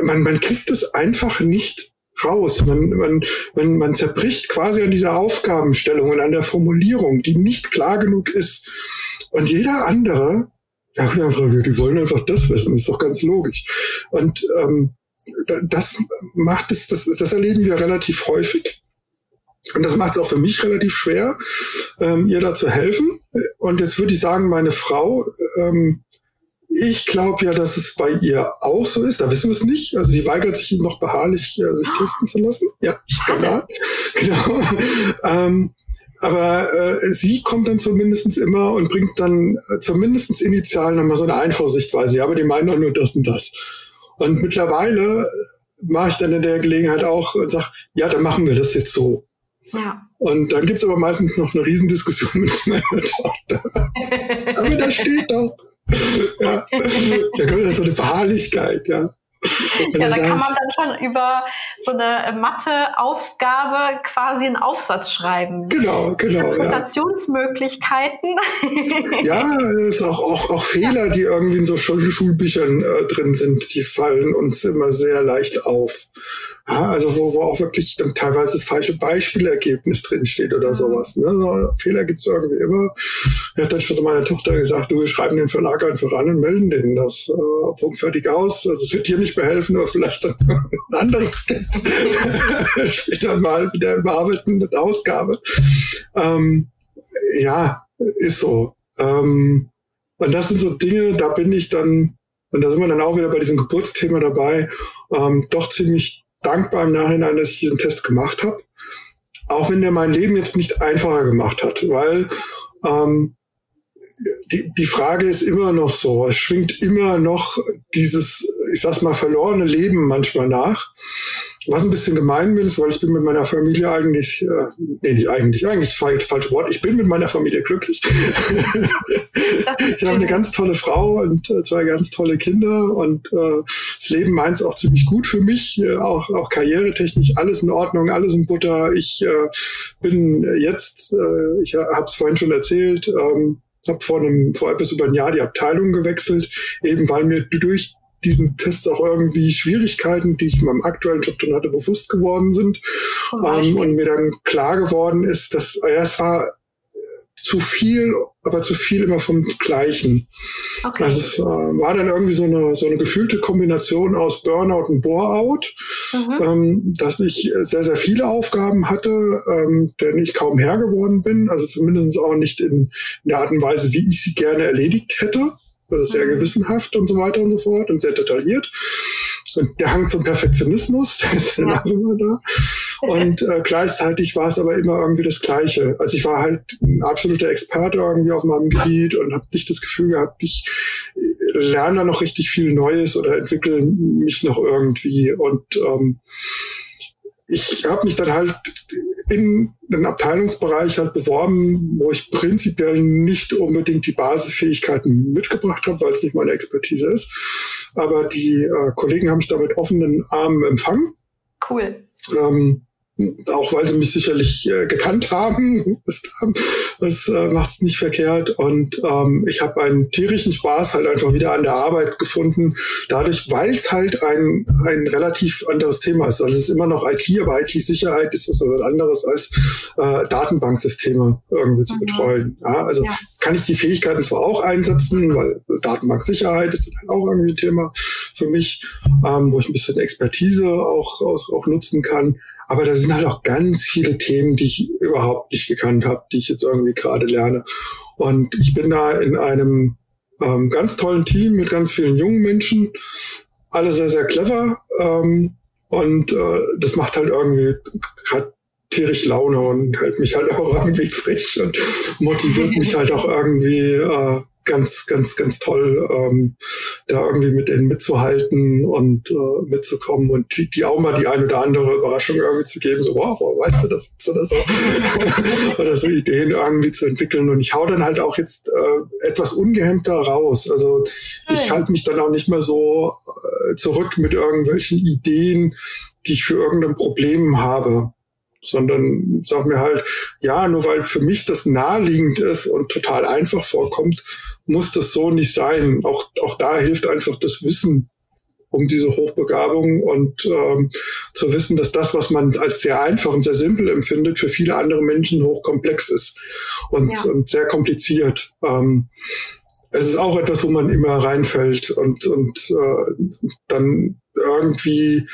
man, man kriegt es einfach nicht raus. Man, man, man, man zerbricht quasi an dieser Aufgabenstellung und an der Formulierung, die nicht klar genug ist. Und jeder andere, ja, die wollen einfach das wissen, ist doch ganz logisch. Und ähm, das macht es, das, das erleben wir relativ häufig. Und das macht es auch für mich relativ schwer, ähm, ihr da zu helfen. Und jetzt würde ich sagen, meine Frau ähm, ich glaube ja, dass es bei ihr auch so ist. Da wissen wir es nicht. Also sie weigert sich noch beharrlich, äh, sich testen zu lassen. Ja, Skandal. genau. ähm, aber äh, sie kommt dann zumindest immer und bringt dann äh, zumindest initial nochmal so eine einfache Sichtweise. Ja, aber die meinen doch nur das und das. Und mittlerweile mache ich dann in der Gelegenheit auch und sage, ja, dann machen wir das jetzt so. Ja. Und dann gibt's aber meistens noch eine Riesendiskussion mit meiner Tochter. aber da steht doch ja, da kommt so eine Beharrlichkeit, ja. Ja, da kann man dann schon über so eine Matheaufgabe quasi einen Aufsatz schreiben. Genau, genau. Interpretationsmöglichkeiten. Ja, ist auch, auch, auch Fehler, die irgendwie in so Schulbüchern äh, drin sind, die fallen uns immer sehr leicht auf. Ja, also wo, wo auch wirklich dann teilweise das falsche Beispielergebnis drinsteht oder mhm. sowas. Ne? So, Fehler gibt's irgendwie immer. Ich hat dann schon meine Tochter gesagt, du, wir schreiben den Verlag einfach an und melden denen das. Äh, Punkt fertig aus. Also es wird dir nicht behelfen, aber vielleicht dann ein anderes Geld später mal wieder überarbeiten und Ausgabe. Ähm, ja, ist so. Ähm, und das sind so Dinge, da bin ich dann, und da sind wir dann auch wieder bei diesem Geburtsthema dabei, ähm, doch ziemlich dankbar im Nachhinein, dass ich diesen Test gemacht habe. Auch wenn der mein Leben jetzt nicht einfacher gemacht hat, weil ähm, die, die Frage ist immer noch so, es schwingt immer noch dieses, ich sag's mal, verlorene Leben manchmal nach. Was ein bisschen gemein ist, weil ich bin mit meiner Familie eigentlich, äh, nee, nicht eigentlich, eigentlich falsch, falsch Wort, ich bin mit meiner Familie glücklich. ich habe eine ganz tolle Frau und äh, zwei ganz tolle Kinder und äh, das Leben meint es auch ziemlich gut für mich, äh, auch, auch karrieretechnisch, alles in Ordnung, alles in Butter. Ich äh, bin jetzt, äh, ich habe es vorhin schon erzählt, ähm, habe vor einem vor etwas über ein Jahr die Abteilung gewechselt, eben weil mir durch diesen Tests auch irgendwie Schwierigkeiten, die ich in meinem aktuellen Job dann hatte, bewusst geworden sind. Ähm, und mir dann klar geworden ist, dass ja, es war zu viel, aber zu viel immer vom Gleichen. Okay. Also es äh, war dann irgendwie so eine, so eine gefühlte Kombination aus Burnout und Boreout, mhm. ähm, dass ich sehr, sehr viele Aufgaben hatte, ähm, denn ich kaum Herr geworden bin, also zumindest auch nicht in, in der Art und Weise, wie ich sie gerne erledigt hätte. Also sehr mhm. gewissenhaft und so weiter und so fort und sehr detailliert. Der Hang zum Perfektionismus, der ist dann ja. auch immer da. Und äh, gleichzeitig war es aber immer irgendwie das Gleiche. Also ich war halt ein absoluter Experte irgendwie auf meinem Gebiet und habe nicht das Gefühl gehabt, ich äh, lerne da noch richtig viel Neues oder entwickle mich noch irgendwie. Und ähm, ich habe mich dann halt in einen Abteilungsbereich halt beworben, wo ich prinzipiell nicht unbedingt die Basisfähigkeiten mitgebracht habe, weil es nicht meine Expertise ist. Aber die äh, Kollegen haben mich da mit offenen Armen empfangen. Cool. Ähm, auch weil sie mich sicherlich äh, gekannt haben. Das, äh, macht es nicht verkehrt. Und ähm, ich habe einen tierischen Spaß halt einfach wieder an der Arbeit gefunden. Dadurch, weil es halt ein, ein relativ anderes Thema ist. Also es ist immer noch IT, aber IT-Sicherheit ist was anderes als äh, Datenbanksysteme irgendwie zu mhm. betreuen. Ja, also ja. kann ich die Fähigkeiten zwar auch einsetzen, weil Datenbanksicherheit ist halt auch irgendwie ein Thema für mich, ähm, wo ich ein bisschen Expertise auch, auch, auch nutzen kann. Aber da sind halt auch ganz viele Themen, die ich überhaupt nicht gekannt habe, die ich jetzt irgendwie gerade lerne. Und ich bin da in einem ähm, ganz tollen Team mit ganz vielen jungen Menschen, alle sehr, sehr clever. Ähm, und äh, das macht halt irgendwie gerade tierisch Laune und hält mich halt auch irgendwie frisch und motiviert mich halt auch irgendwie äh, ganz, ganz, ganz toll, ähm, da irgendwie mit denen mitzuhalten und äh, mitzukommen und die, die auch mal die ein oder andere Überraschung irgendwie zu geben, so, wow, weißt du das oder so. oder so Ideen irgendwie zu entwickeln. Und ich hau dann halt auch jetzt äh, etwas ungehemmter raus. Also ich halte mich dann auch nicht mehr so äh, zurück mit irgendwelchen Ideen, die ich für irgendein Problem habe sondern sag mir halt, ja, nur weil für mich das naheliegend ist und total einfach vorkommt, muss das so nicht sein. Auch, auch da hilft einfach das Wissen um diese Hochbegabung und ähm, zu wissen, dass das, was man als sehr einfach und sehr simpel empfindet, für viele andere Menschen hochkomplex ist und, ja. und sehr kompliziert. Ähm, es ist auch etwas, wo man immer reinfällt und, und äh, dann irgendwie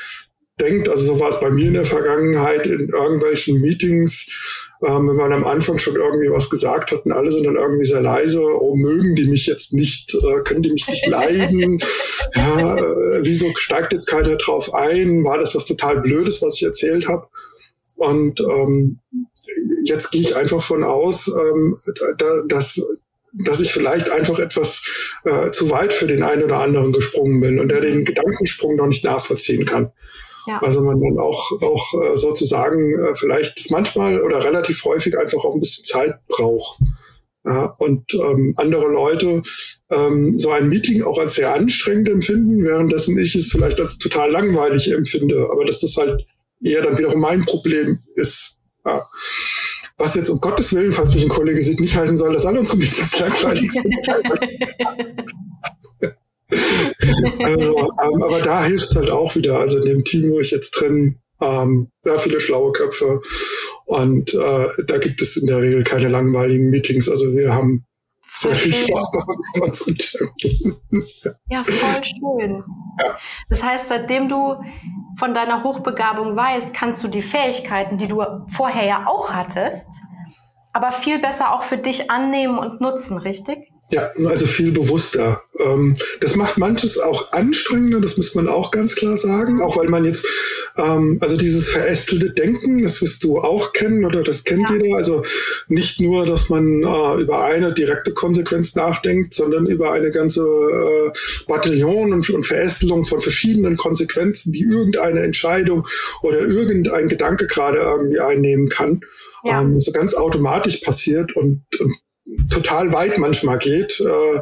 denkt, also so war es bei mir in der Vergangenheit in irgendwelchen Meetings, ähm, wenn man am Anfang schon irgendwie was gesagt hat und alle sind dann irgendwie sehr leise, oh, mögen die mich jetzt nicht, äh, können die mich nicht leiden, ja, äh, wieso steigt jetzt keiner drauf ein, war das was total Blödes, was ich erzählt habe? Und ähm, jetzt gehe ich einfach von aus, ähm, da, dass dass ich vielleicht einfach etwas äh, zu weit für den einen oder anderen gesprungen bin und der den Gedankensprung noch nicht nachvollziehen kann. Ja. Also man dann auch, auch äh, sozusagen äh, vielleicht manchmal oder relativ häufig einfach auch ein bisschen Zeit braucht. Ja, und ähm, andere Leute ähm, so ein Meeting auch als sehr anstrengend empfinden, währenddessen ich es vielleicht als total langweilig empfinde. Aber dass das halt eher dann wiederum mein Problem ist. Ja. Was jetzt um Gottes Willen, falls mich ein Kollege sieht, nicht heißen soll, dass alle unsere Meetings langweilig sind. also, ähm, aber da hilft es halt auch wieder. Also in dem Team, wo ich jetzt drin, ähm, ja, viele schlaue Köpfe. Und äh, da gibt es in der Regel keine langweiligen Meetings. Also wir haben sehr viel Spaß bei uns unseren Terminen. ja, voll schön. Ja. Das heißt, seitdem du von deiner Hochbegabung weißt, kannst du die Fähigkeiten, die du vorher ja auch hattest, aber viel besser auch für dich annehmen und nutzen, richtig? Ja, also viel bewusster. Ähm, das macht manches auch anstrengender, das muss man auch ganz klar sagen, auch weil man jetzt, ähm, also dieses verästelte Denken, das wirst du auch kennen oder das kennt ja. jeder, also nicht nur, dass man äh, über eine direkte Konsequenz nachdenkt, sondern über eine ganze äh, Bataillon und, und Verästelung von verschiedenen Konsequenzen, die irgendeine Entscheidung oder irgendein Gedanke gerade irgendwie einnehmen kann. Ja. Ähm, so ganz automatisch passiert und, und total weit manchmal geht. Äh,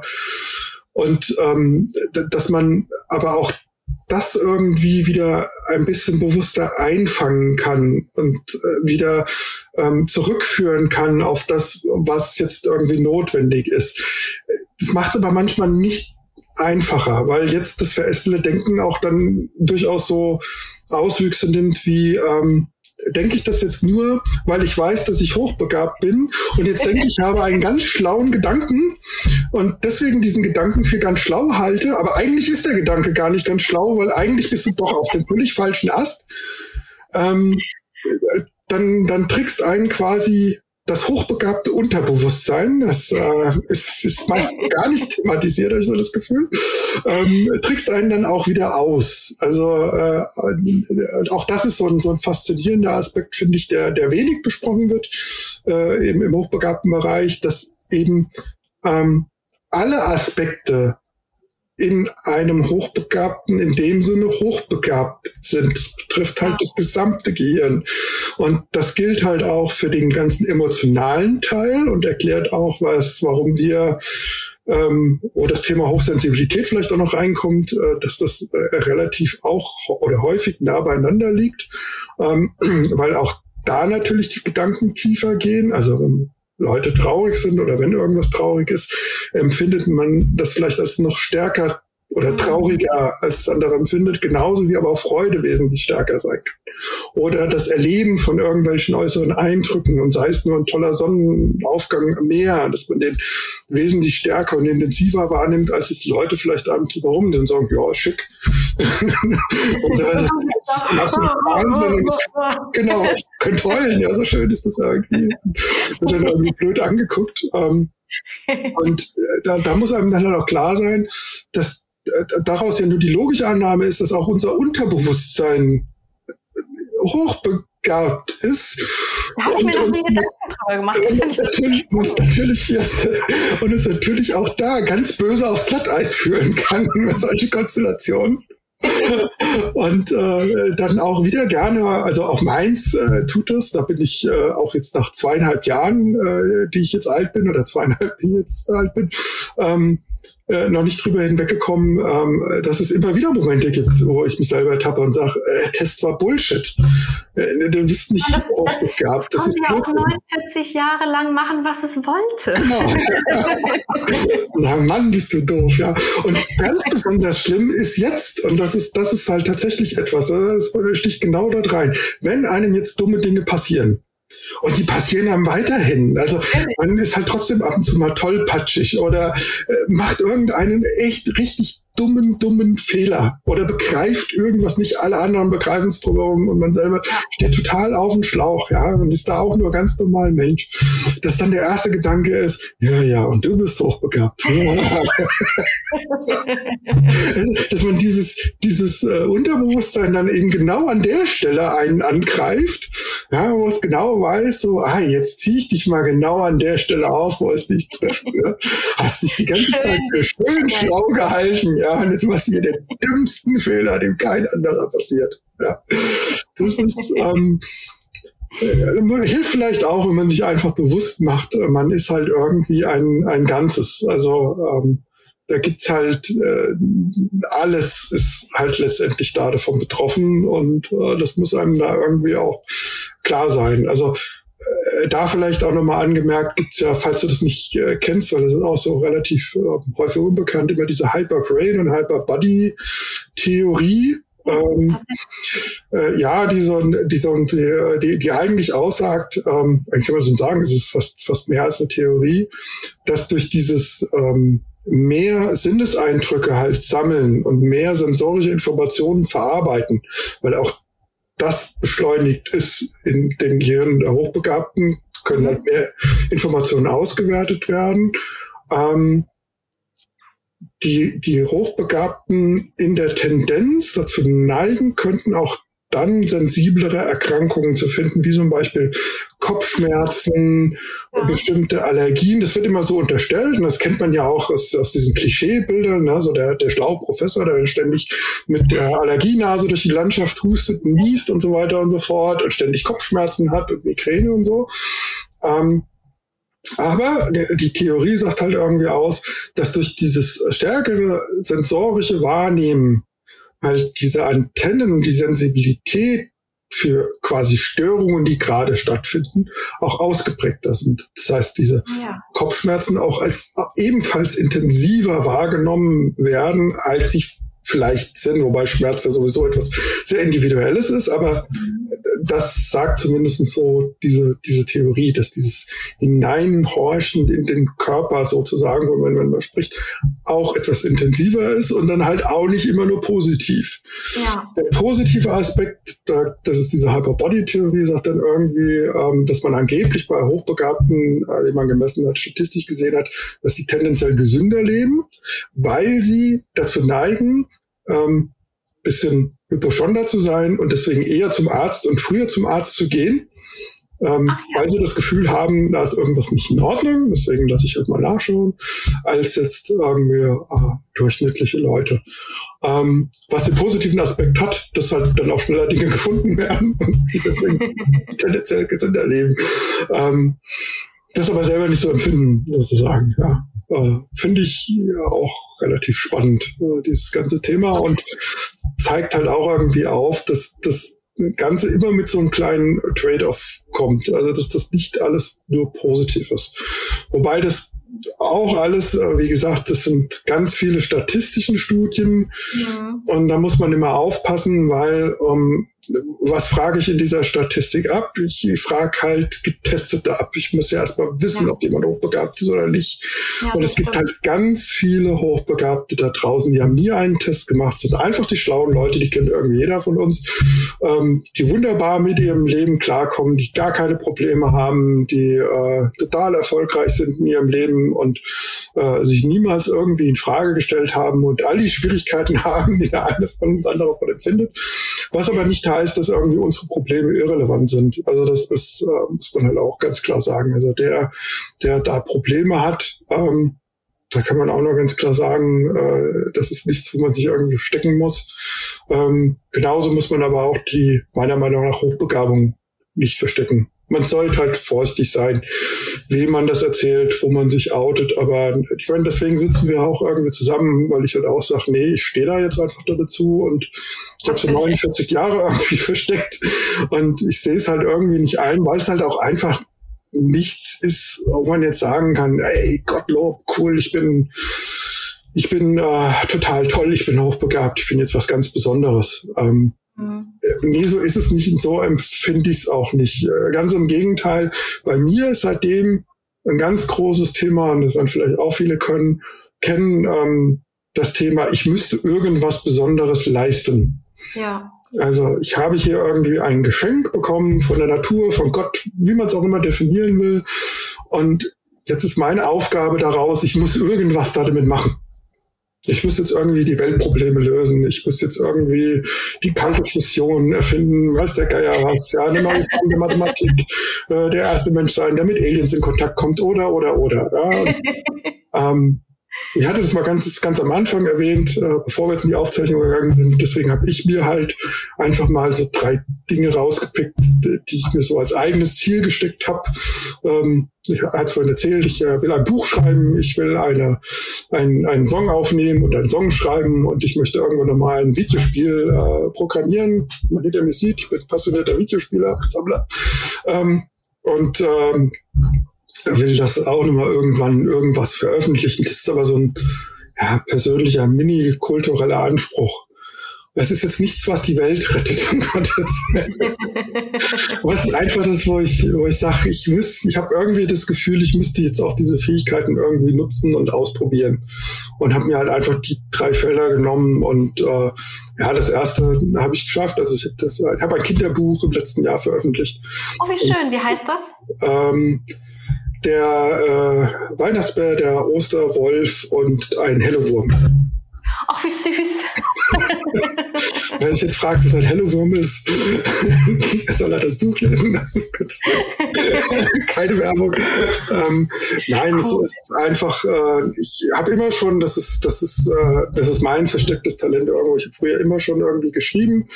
und ähm, dass man aber auch das irgendwie wieder ein bisschen bewusster einfangen kann und äh, wieder ähm, zurückführen kann auf das, was jetzt irgendwie notwendig ist. Das macht es aber manchmal nicht einfacher, weil jetzt das verästelte Denken auch dann durchaus so Auswüchse nimmt wie ähm, denke ich das jetzt nur, weil ich weiß, dass ich hochbegabt bin und jetzt denke ich, habe einen ganz schlauen Gedanken und deswegen diesen Gedanken für ganz schlau halte, aber eigentlich ist der Gedanke gar nicht ganz schlau, weil eigentlich bist du doch auf dem völlig falschen Ast. Ähm, dann, dann trickst einen quasi das hochbegabte Unterbewusstsein, das äh, ist, ist meist gar nicht thematisiert, habe ich so das Gefühl, ähm, trickst einen dann auch wieder aus. Also äh, auch das ist so ein, so ein faszinierender Aspekt, finde ich, der, der wenig besprochen wird äh, im, im hochbegabten Bereich, dass eben ähm, alle Aspekte in einem Hochbegabten in dem Sinne hochbegabt sind. Das betrifft halt das gesamte Gehirn. Und das gilt halt auch für den ganzen emotionalen Teil und erklärt auch, was, warum wir ähm, wo das Thema Hochsensibilität vielleicht auch noch reinkommt, äh, dass das äh, relativ auch oder häufig nah beieinander liegt, ähm, weil auch da natürlich die Gedanken tiefer gehen. Also ähm, Leute traurig sind oder wenn irgendwas traurig ist, empfindet man das vielleicht als noch stärker oder mhm. trauriger als es andere empfindet, genauso wie aber auch Freude wesentlich stärker sein kann. Oder das Erleben von irgendwelchen äußeren Eindrücken und sei es nur ein toller Sonnenaufgang am Meer, dass man den wesentlich stärker und intensiver wahrnimmt, als es die Leute vielleicht abends drüber rum dann sagen, ja, schick. und so, das ist absolut Wahnsinn. Und genau, ich könnte heulen, ja, so schön ist das irgendwie. Wird dann irgendwie blöd angeguckt. Ähm, und äh, da, da muss einem dann halt auch klar sein, dass daraus ja nur die logische Annahme ist, dass auch unser Unterbewusstsein hochbegabt ist. Da habe ich mir noch nie Gedanken drüber gemacht. Und natürlich, uns natürlich jetzt, und es natürlich auch da ganz böse aufs Glatteis führen kann, solche Konstellationen. und äh, dann auch wieder gerne, also auch meins äh, tut das, da bin ich äh, auch jetzt nach zweieinhalb Jahren, äh, die ich jetzt alt bin, oder zweieinhalb, die ich jetzt alt bin, ähm, äh, noch nicht drüber hinweggekommen, ähm, dass es immer wieder Momente gibt, wo ich mich selber tappe und sage, äh, Test war Bullshit. Äh, du bist nicht das, aufgegabt. Das, das ist ja auch 49 Jahre lang machen, was es wollte. Genau. Na Mann, bist du doof, ja. Und ganz besonders schlimm ist jetzt, und das ist, das ist halt tatsächlich etwas, äh, das sticht genau dort rein. Wenn einem jetzt dumme Dinge passieren, und die passieren einem weiterhin. Also man ist halt trotzdem ab und zu mal tollpatschig oder äh, macht irgendeinen echt richtig dummen, dummen Fehler oder begreift irgendwas nicht, alle anderen begreifen es drumherum und man selber steht total auf dem Schlauch, ja, und ist da auch nur ganz normal Mensch. Dass dann der erste Gedanke ist, ja, ja, und du bist hochbegabt. dass man dieses, dieses äh, Unterbewusstsein dann eben genau an der Stelle einen angreift, ja, wo es genau weiß, so, ah, jetzt zieh ich dich mal genau an der Stelle auf, wo es dich trifft. Ne? Hast dich die ganze Zeit für schön schlau gehalten, ja ja, und jetzt passiert der dümmsten Fehler, dem kein anderer passiert. Ja. Das ist, ähm, äh, hilft vielleicht auch, wenn man sich einfach bewusst macht, äh, man ist halt irgendwie ein, ein Ganzes. Also ähm, da gibt's halt äh, alles ist halt letztendlich da davon betroffen und äh, das muss einem da irgendwie auch klar sein. Also da vielleicht auch nochmal angemerkt, gibt's ja, falls du das nicht äh, kennst, weil das ist auch so relativ äh, häufig unbekannt, immer diese Hyper-Brain und Hyper-Body-Theorie. Ähm, äh, ja, die, so, die, so, die, die eigentlich aussagt, ähm, eigentlich kann man so sagen, es ist fast, fast mehr als eine Theorie, dass durch dieses ähm, mehr Sinneseindrücke halt sammeln und mehr sensorische Informationen verarbeiten, weil auch das beschleunigt ist in den Gehirnen der Hochbegabten, können halt mehr Informationen ausgewertet werden. Ähm, die, die Hochbegabten in der Tendenz dazu neigen könnten auch dann sensiblere Erkrankungen zu finden, wie zum Beispiel Kopfschmerzen, ja. bestimmte Allergien. Das wird immer so unterstellt und das kennt man ja auch aus, aus diesen Klischeebildern. Ne? So der, der schlaue Professor, der ständig mit der Allergienase durch die Landschaft hustet und niest und so weiter und so fort und ständig Kopfschmerzen hat und Migräne und so. Ähm, aber die Theorie sagt halt irgendwie aus, dass durch dieses stärkere sensorische Wahrnehmen halt diese Antennen und die Sensibilität für quasi Störungen, die gerade stattfinden, auch ausgeprägter sind. Das heißt, diese ja. Kopfschmerzen auch als ebenfalls intensiver wahrgenommen werden, als sie vielleicht sind, wobei Schmerz ja sowieso etwas sehr Individuelles ist, aber das sagt zumindest so diese, diese Theorie, dass dieses Hineinhorchen in den Körper sozusagen, wenn man, wenn man spricht, auch etwas intensiver ist und dann halt auch nicht immer nur positiv. Ja. Der positive Aspekt, da, das ist diese Hyperbody-Theorie, sagt dann irgendwie, ähm, dass man angeblich bei Hochbegabten, äh, die man gemessen hat, statistisch gesehen hat, dass die tendenziell gesünder leben, weil sie dazu neigen, ähm, bisschen hypochonder zu sein und deswegen eher zum Arzt und früher zum Arzt zu gehen, ähm, ja. weil sie das Gefühl haben, da ist irgendwas nicht in Ordnung, deswegen lasse ich halt mal nachschauen, als jetzt sagen wir äh, durchschnittliche Leute. Ähm, was den positiven Aspekt hat, dass halt dann auch schneller Dinge gefunden werden und die deswegen tendenziell gesünder leben. Ähm, das aber selber nicht so empfinden, sozusagen, ja äh, finde ich auch relativ spannend, äh, dieses ganze Thema und zeigt halt auch irgendwie auf, dass das Ganze immer mit so einem kleinen Trade-off kommt. Also dass das nicht alles nur positiv ist. Wobei das auch alles, äh, wie gesagt, das sind ganz viele statistischen Studien ja. und da muss man immer aufpassen, weil ähm, was frage ich in dieser Statistik ab? Ich frage halt Getestete ab. Ich muss ja erstmal wissen, ja. ob jemand hochbegabt ist oder nicht. Ja, und es gibt stimmt. halt ganz viele Hochbegabte da draußen, die haben nie einen Test gemacht. Das sind einfach die schlauen Leute, die kennt irgendwie jeder von uns, ähm, die wunderbar mit ihrem Leben klarkommen, die gar keine Probleme haben, die äh, total erfolgreich sind in ihrem Leben und äh, sich niemals irgendwie in Frage gestellt haben und all die Schwierigkeiten haben, die der eine von der andere von empfindet. Was aber nicht heißt, dass irgendwie unsere Probleme irrelevant sind. Also das ist, äh, muss man halt auch ganz klar sagen. Also der, der da Probleme hat, ähm, da kann man auch noch ganz klar sagen, äh, das ist nichts, wo man sich irgendwie verstecken muss. Ähm, genauso muss man aber auch die meiner Meinung nach Hochbegabung nicht verstecken man sollte halt vorsichtig sein, wie man das erzählt, wo man sich outet. Aber ich meine, deswegen sitzen wir auch irgendwie zusammen, weil ich halt auch sage, nee, ich stehe da jetzt einfach dazu und ich habe so 49 Jahre irgendwie versteckt und ich sehe es halt irgendwie nicht ein, weil es halt auch einfach nichts ist, wo man jetzt sagen kann, ey, Gottlob, cool, ich bin ich bin äh, total toll, ich bin hochbegabt, ich bin jetzt was ganz Besonderes. Ähm, Mhm. Nee, so ist es nicht und so empfinde ich es auch nicht. Äh, ganz im Gegenteil, bei mir ist seitdem ein ganz großes Thema, und das werden vielleicht auch viele können, kennen, ähm, das Thema, ich müsste irgendwas Besonderes leisten. Ja. Also ich habe hier irgendwie ein Geschenk bekommen von der Natur, von Gott, wie man es auch immer definieren will. Und jetzt ist meine Aufgabe daraus, ich muss irgendwas damit machen ich muss jetzt irgendwie die Weltprobleme lösen, ich muss jetzt irgendwie die kalte Fusion erfinden, weiß der Geier was, ja, eine neue Form der Mathematik, äh, der erste Mensch sein, der mit Aliens in Kontakt kommt, oder, oder, oder. Ja. Ähm, ich hatte das mal ganz, ganz am Anfang erwähnt, äh, bevor wir in die Aufzeichnung gegangen sind. Deswegen habe ich mir halt einfach mal so drei Dinge rausgepickt, die ich mir so als eigenes Ziel gesteckt habe. Ähm, ich hatte vorhin erzählt, ich äh, will ein Buch schreiben, ich will eine, ein, einen Song aufnehmen und einen Song schreiben und ich möchte irgendwann nochmal ein Videospiel äh, programmieren. Man hinter mir sieht, ich bin passionierter Videospieler, Sammler. Ähm, und ähm, will das auch nochmal irgendwann irgendwas veröffentlichen. Das ist aber so ein ja, persönlicher, mini-kultureller Anspruch. Das ist jetzt nichts, was die Welt rettet, um Gottes Was ist einfach das, wo ich, wo ich sage, ich muss, ich habe irgendwie das Gefühl, ich müsste jetzt auch diese Fähigkeiten irgendwie nutzen und ausprobieren. Und habe mir halt einfach die drei Felder genommen und äh, ja, das erste habe ich geschafft. Also ich, habe ein Kinderbuch im letzten Jahr veröffentlicht. Oh, wie schön. Und, wie heißt das? Ähm, der äh, Weihnachtsbär, der Osterwolf und ein Hellewurm. Ach, wie süß. Wer sich jetzt fragt, was ein Hellewurm ist, soll er das Buch lesen? Keine Werbung. Ähm, nein, es ist einfach, äh, ich habe immer schon, das ist, das ist, äh, das ist mein verstecktes Talent irgendwo. Ich habe früher immer schon irgendwie geschrieben,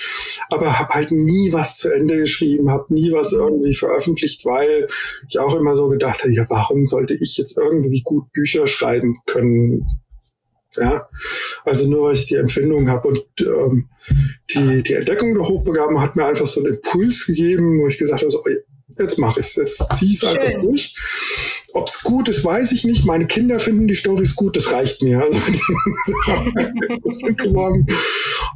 aber habe halt nie was zu Ende geschrieben, habe nie was irgendwie veröffentlicht, weil ich auch immer so gedacht habe, ja, warum sollte ich jetzt irgendwie gut Bücher schreiben können? Ja, Also nur weil ich die Empfindung habe und ähm, die, die Entdeckung der Hochbegaben hat mir einfach so einen Impuls gegeben, wo ich gesagt habe, so, jetzt mache ich es, jetzt ziehe ich es einfach durch. Ob es gut ist, weiß ich nicht. Meine Kinder finden die Storys gut, das reicht mir. Also,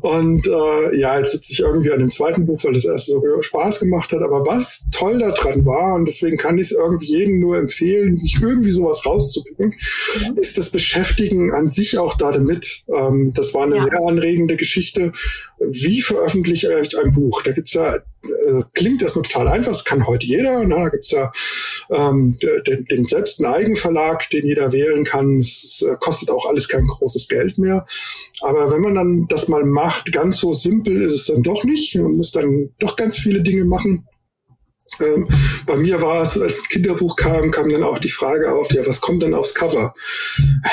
und äh, ja, jetzt sitze ich irgendwie an dem zweiten Buch, weil das erste so Spaß gemacht hat. Aber was toll daran war, und deswegen kann ich es irgendwie jedem nur empfehlen, sich irgendwie sowas rauszupicken, mhm. ist das Beschäftigen an sich auch da damit. Ähm, das war eine ja. sehr anregende Geschichte. Wie veröffentliche ich ein Buch? Da gibt's ja äh, klingt erstmal total einfach, das kann heute jeder. Ne? Da gibt's ja ähm, den, den selbst einen Eigenverlag, den jeder wählen kann. Es äh, kostet auch alles kein großes Geld mehr. Aber wenn man dann das mal macht, ganz so simpel ist es dann doch nicht. Man muss dann doch ganz viele Dinge machen. Ähm, bei mir war es, als ein Kinderbuch kam, kam dann auch die Frage auf, ja, was kommt denn aufs Cover?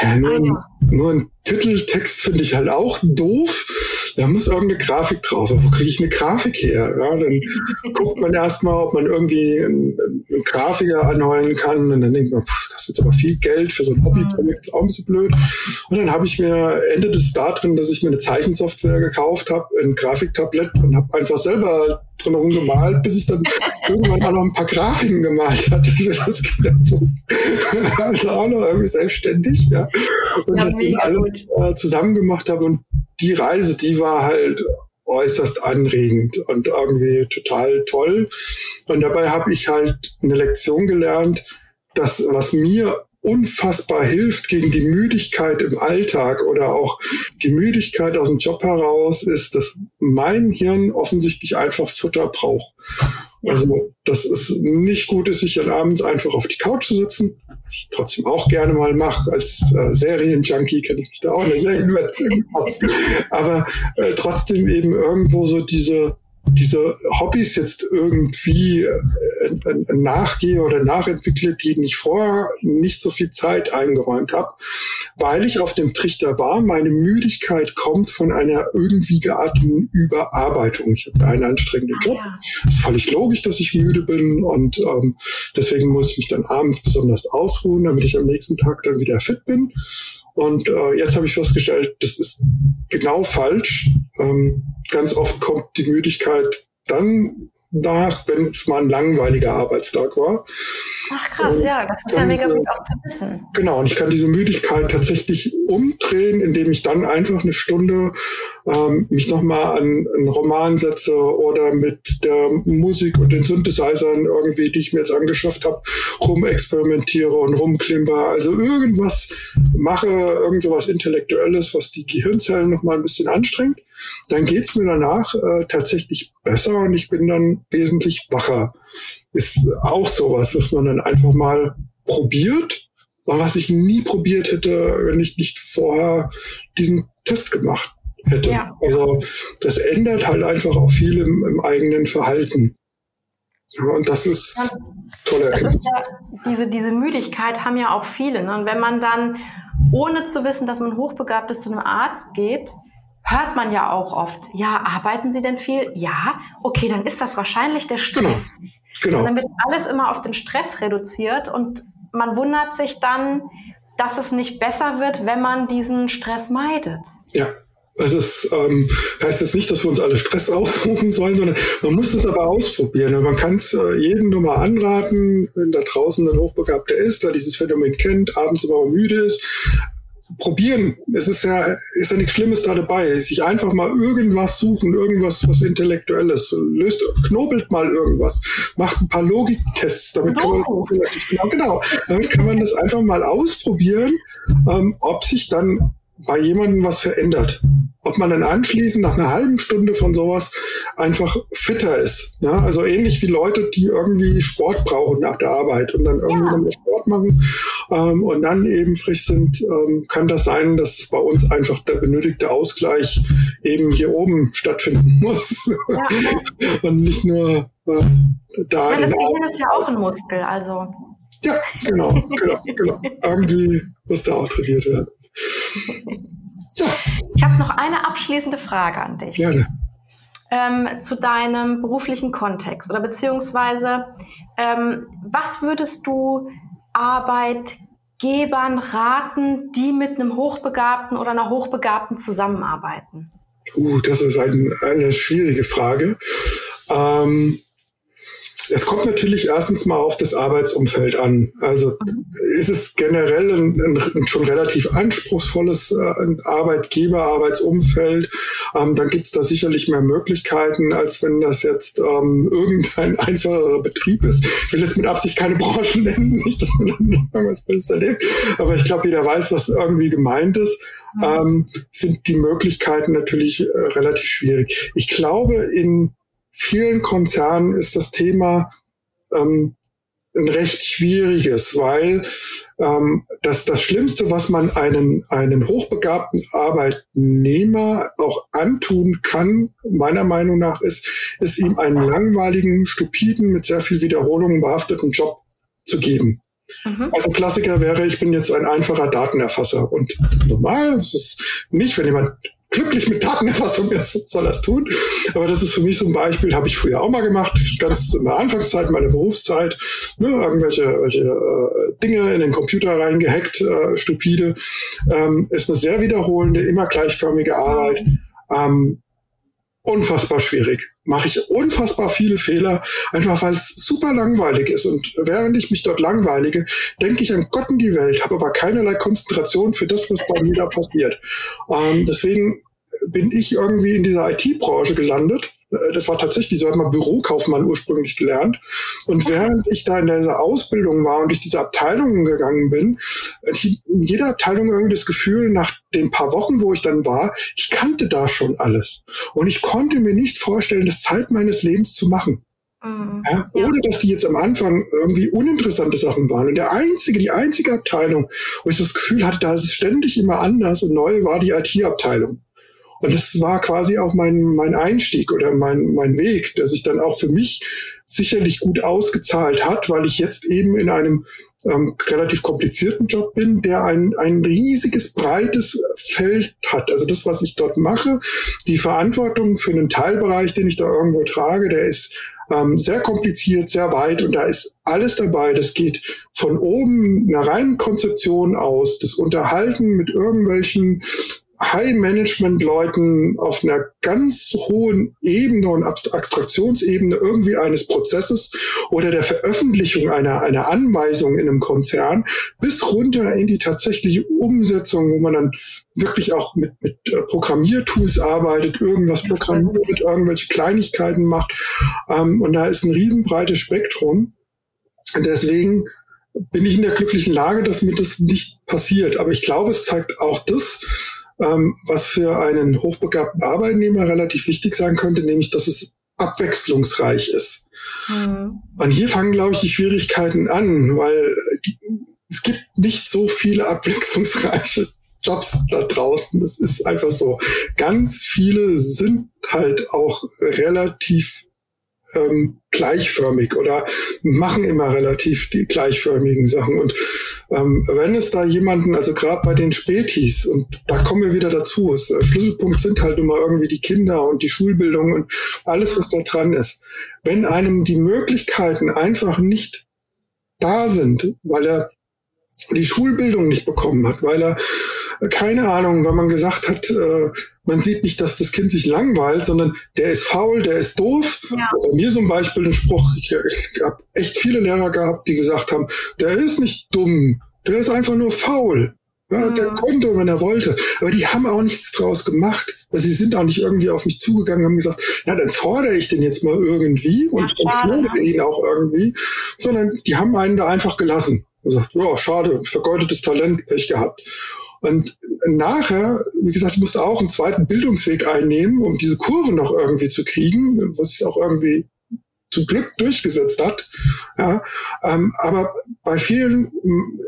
Äh, nur, ein, nur ein Titeltext finde ich halt auch doof da muss irgendeine Grafik drauf. Wo kriege ich eine Grafik her? Ja, dann guckt man erstmal, ob man irgendwie einen Grafiker anheuern kann. Und dann denkt man, pff, das kostet jetzt aber viel Geld für so ein Hobbyprojekt, ist auch ein bisschen blöd. Und dann habe ich mir, endet es da drin, dass ich mir eine Zeichensoftware gekauft habe, ein Grafiktablett und habe einfach selber drin rumgemalt, bis ich dann irgendwann auch noch ein paar Grafiken gemalt hatte für das Kinderbuch. also auch noch irgendwie selbstständig, ja. Und ja, das alles äh, zusammen gemacht habe und die Reise, die war halt äußerst anregend und irgendwie total toll. Und dabei habe ich halt eine Lektion gelernt, dass was mir unfassbar hilft gegen die Müdigkeit im Alltag oder auch die Müdigkeit aus dem Job heraus, ist, dass mein Hirn offensichtlich einfach Futter braucht. Ja. Also, dass es nicht gut ist, sich dann abends einfach auf die Couch zu sitzen, was ich trotzdem auch gerne mal mache. Als äh, Serienjunkie kenne ich mich da auch eine Serienversion aus. Aber äh, trotzdem eben irgendwo so diese diese Hobbys jetzt irgendwie äh, nachgehe oder nachentwickle, die ich vorher nicht so viel Zeit eingeräumt habe, weil ich auf dem Trichter war, meine Müdigkeit kommt von einer irgendwie gearteten Überarbeitung. Ich habe einen anstrengenden Job. Es ist völlig logisch, dass ich müde bin und ähm, deswegen muss ich mich dann abends besonders ausruhen, damit ich am nächsten Tag dann wieder fit bin. Und äh, jetzt habe ich festgestellt, das ist genau falsch. Ähm, ganz oft kommt die Müdigkeit dann nach, wenn es mal ein langweiliger Arbeitstag war. Ach krass, ja, das ist ja mega gut auch zu wissen. Genau, und ich kann diese Müdigkeit tatsächlich umdrehen, indem ich dann einfach eine Stunde ähm, mich nochmal an einen Roman setze oder mit der Musik und den Synthesizern irgendwie, die ich mir jetzt angeschafft habe, rumexperimentiere und rumklimper. Also irgendwas mache, irgend sowas Intellektuelles, was die Gehirnzellen nochmal ein bisschen anstrengt. Dann geht's mir danach äh, tatsächlich besser und ich bin dann wesentlich wacher. Ist auch sowas, was man dann einfach mal probiert, was ich nie probiert hätte, wenn ich nicht vorher diesen Test gemacht hätte. Ja. Also das ändert halt einfach auch viel im, im eigenen Verhalten. Ja, und das ist ja, tolle Erkenntnis. Ja, diese, diese Müdigkeit haben ja auch viele. Ne? Und wenn man dann, ohne zu wissen, dass man hochbegabt ist, zu einem Arzt geht, hört man ja auch oft, ja, arbeiten Sie denn viel? Ja, okay, dann ist das wahrscheinlich der Stress. Genau. Genau. Und dann wird alles immer auf den Stress reduziert und man wundert sich dann, dass es nicht besser wird, wenn man diesen Stress meidet. Ja, es ist, ähm, heißt jetzt nicht, dass wir uns alle Stress ausrufen sollen, sondern man muss es aber ausprobieren. Man kann es äh, jedem nur mal anraten, wenn da draußen ein Hochbegabter ist, der dieses Phänomen kennt, abends immer müde ist. Probieren. Es ist ja, ist ja nichts Schlimmes da dabei. Sich einfach mal irgendwas suchen, irgendwas, was Intellektuelles. Löst, knobelt mal irgendwas. Macht ein paar Logiktests. Damit kann man das auch relativ genau, genau. Damit kann man das einfach mal ausprobieren, ähm, ob sich dann bei jemandem was verändert. Ob man dann anschließend nach einer halben Stunde von sowas einfach fitter ist. Ja? Also ähnlich wie Leute, die irgendwie Sport brauchen nach der Arbeit und dann irgendwie ja. nochmal Sport machen ähm, und dann eben frisch sind, ähm, kann das sein, dass bei uns einfach der benötigte Ausgleich eben hier oben stattfinden muss. Ja. und nicht nur äh, da. Ja, das Gehirn ist ja auch ein Muskel, also. Ja, genau, genau, genau. Irgendwie muss da auch trainiert werden. Ich habe noch eine abschließende Frage an dich. Gerne. Ähm, zu deinem beruflichen Kontext oder beziehungsweise ähm, was würdest du Arbeitgebern Arbeitgebern raten, die mit einem Hochbegabten oder einer Hochbegabten zusammenarbeiten? Uh, das ist ein, eine schwierige Frage. Ähm, es kommt natürlich erstens mal auf das Arbeitsumfeld an. Also ist es generell ein, ein schon relativ anspruchsvolles äh, Arbeitgeber, Arbeitsumfeld, ähm, dann gibt es da sicherlich mehr Möglichkeiten, als wenn das jetzt ähm, irgendein einfacher Betrieb ist. Ich will jetzt mit Absicht keine Branchen nennen, nicht, dass man irgendwas erlebt, aber ich glaube, jeder weiß, was irgendwie gemeint ist. Ähm, sind die Möglichkeiten natürlich äh, relativ schwierig. Ich glaube, in vielen Konzernen ist das Thema ähm, ein recht schwieriges, weil ähm, das, das Schlimmste, was man einen, einen hochbegabten Arbeitnehmer auch antun kann, meiner Meinung nach, ist, ist ihm einen langweiligen, stupiden, mit sehr viel Wiederholungen behafteten Job zu geben. Mhm. Also Klassiker wäre, ich bin jetzt ein einfacher Datenerfasser. Und normal ist es nicht, wenn jemand glücklich mit Datenerfassung ist, soll das tun. Aber das ist für mich so ein Beispiel, habe ich früher auch mal gemacht, ganz in der Anfangszeit meiner Berufszeit, ne, irgendwelche welche, äh, Dinge in den Computer reingehackt, äh, stupide. Ähm, ist eine sehr wiederholende, immer gleichförmige Arbeit. Ähm, unfassbar schwierig. Mache ich unfassbar viele Fehler, einfach weil es super langweilig ist. Und während ich mich dort langweilige, denke ich an Gott und die Welt, habe aber keinerlei Konzentration für das, was bei mir da passiert. Ähm, deswegen bin ich irgendwie in dieser IT-Branche gelandet das war tatsächlich so, hat man Bürokaufmann ursprünglich gelernt. Und während ich da in dieser Ausbildung war und durch diese Abteilungen gegangen bin, ich in jeder Abteilung irgendwie das Gefühl, nach den paar Wochen, wo ich dann war, ich kannte da schon alles. Und ich konnte mir nicht vorstellen, das Zeit meines Lebens zu machen. Mhm. Ja, ohne dass die jetzt am Anfang irgendwie uninteressante Sachen waren. Und der einzige, die einzige Abteilung, wo ich das Gefühl hatte, da ist es ständig immer anders und neu, war die IT-Abteilung. Und das war quasi auch mein, mein Einstieg oder mein, mein Weg, der sich dann auch für mich sicherlich gut ausgezahlt hat, weil ich jetzt eben in einem ähm, relativ komplizierten Job bin, der ein, ein riesiges, breites Feld hat. Also das, was ich dort mache, die Verantwortung für einen Teilbereich, den ich da irgendwo trage, der ist ähm, sehr kompliziert, sehr weit und da ist alles dabei. Das geht von oben einer reinen Konzeption aus, das Unterhalten mit irgendwelchen High-Management-Leuten auf einer ganz hohen Ebene und Abstraktionsebene irgendwie eines Prozesses oder der Veröffentlichung einer, einer Anweisung in einem Konzern bis runter in die tatsächliche Umsetzung, wo man dann wirklich auch mit, mit äh, Programmiertools arbeitet, irgendwas programmiert, irgendwelche Kleinigkeiten macht. Ähm, und da ist ein riesenbreites Spektrum. Deswegen bin ich in der glücklichen Lage, dass mir das nicht passiert. Aber ich glaube, es zeigt auch das, ähm, was für einen hochbegabten Arbeitnehmer relativ wichtig sein könnte, nämlich dass es abwechslungsreich ist. Mhm. Und hier fangen, glaube ich, die Schwierigkeiten an, weil die, es gibt nicht so viele abwechslungsreiche Jobs da draußen. Das ist einfach so. Ganz viele sind halt auch relativ ähm, gleichförmig oder machen immer relativ die gleichförmigen Sachen. Und ähm, wenn es da jemanden, also gerade bei den Spätis, und da kommen wir wieder dazu, es, äh, Schlüsselpunkt sind halt immer irgendwie die Kinder und die Schulbildung und alles, was da dran ist. Wenn einem die Möglichkeiten einfach nicht da sind, weil er die Schulbildung nicht bekommen hat, weil er keine Ahnung, weil man gesagt hat, äh, man sieht nicht, dass das Kind sich langweilt, sondern der ist faul, der ist doof. Ja. Bei mir zum Beispiel ein Spruch, ich, ich habe echt viele Lehrer gehabt, die gesagt haben, der ist nicht dumm, der ist einfach nur faul. Ja, mhm. Der konnte, wenn er wollte. Aber die haben auch nichts draus gemacht. Also sie sind auch nicht irgendwie auf mich zugegangen und haben gesagt, na, dann fordere ich den jetzt mal irgendwie und, ja, fordere ihn auch irgendwie. Sondern die haben einen da einfach gelassen. Und gesagt, ja, schade, vergeudetes Talent, Pech gehabt. Und nachher, wie gesagt, musste auch einen zweiten Bildungsweg einnehmen, um diese Kurve noch irgendwie zu kriegen, was sich auch irgendwie zum Glück durchgesetzt hat. Ja, ähm, aber bei vielen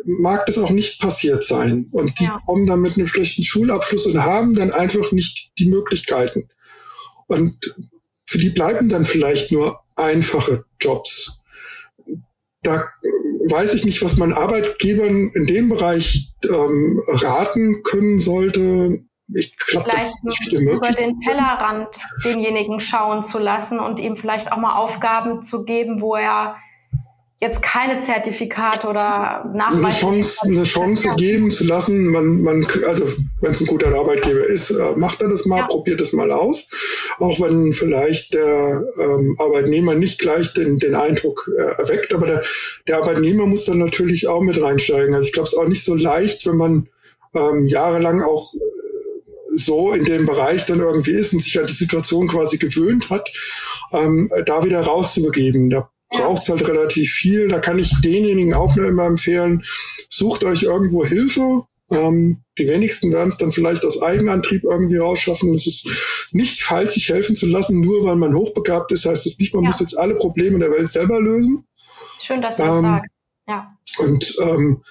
mag das auch nicht passiert sein. Und die ja. kommen dann mit einem schlechten Schulabschluss und haben dann einfach nicht die Möglichkeiten. Und für die bleiben dann vielleicht nur einfache Jobs. Da weiß ich nicht, was man Arbeitgebern in dem Bereich ähm, raten können sollte. Ich glaube, vielleicht über den Tellerrand denjenigen schauen zu lassen und ihm vielleicht auch mal Aufgaben zu geben, wo er jetzt keine Zertifikate oder Nachweise. Eine Chance, eine Chance geben zu lassen. Man, man, also wenn es ein guter Arbeitgeber ist, äh, macht er das mal, ja. probiert das mal aus. Auch wenn vielleicht der ähm, Arbeitnehmer nicht gleich den, den Eindruck äh, erweckt, aber der, der Arbeitnehmer muss dann natürlich auch mit reinsteigen. Also ich glaube, es ist auch nicht so leicht, wenn man ähm, jahrelang auch äh, so in dem Bereich dann irgendwie ist und sich an die Situation quasi gewöhnt hat, ähm, da wieder rauszubegeben. Da braucht es halt relativ viel. Da kann ich denjenigen auch nur immer empfehlen, sucht euch irgendwo Hilfe. Ähm, die wenigsten werden es dann vielleicht aus Eigenantrieb irgendwie rausschaffen. Es ist nicht falsch, sich helfen zu lassen, nur weil man hochbegabt ist. Heißt es nicht, man ja. muss jetzt alle Probleme der Welt selber lösen. Schön, dass du ähm, das sagst. Ja. Und ähm,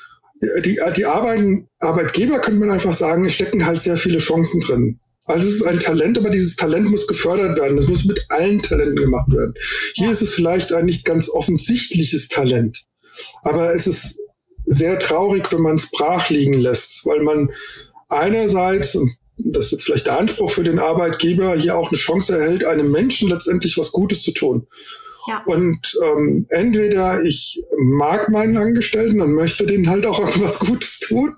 die, die Arbeiten, Arbeitgeber könnte man einfach sagen, stecken halt sehr viele Chancen drin. Also es ist ein Talent, aber dieses Talent muss gefördert werden. Das muss mit allen Talenten gemacht werden. Hier ja. ist es vielleicht ein nicht ganz offensichtliches Talent. Aber es ist sehr traurig, wenn man es brach liegen lässt, weil man einerseits, und das ist jetzt vielleicht der Anspruch für den Arbeitgeber, hier auch eine Chance erhält, einem Menschen letztendlich was Gutes zu tun. Ja. Und ähm, entweder ich mag meinen Angestellten und möchte denen halt auch irgendwas Gutes tun,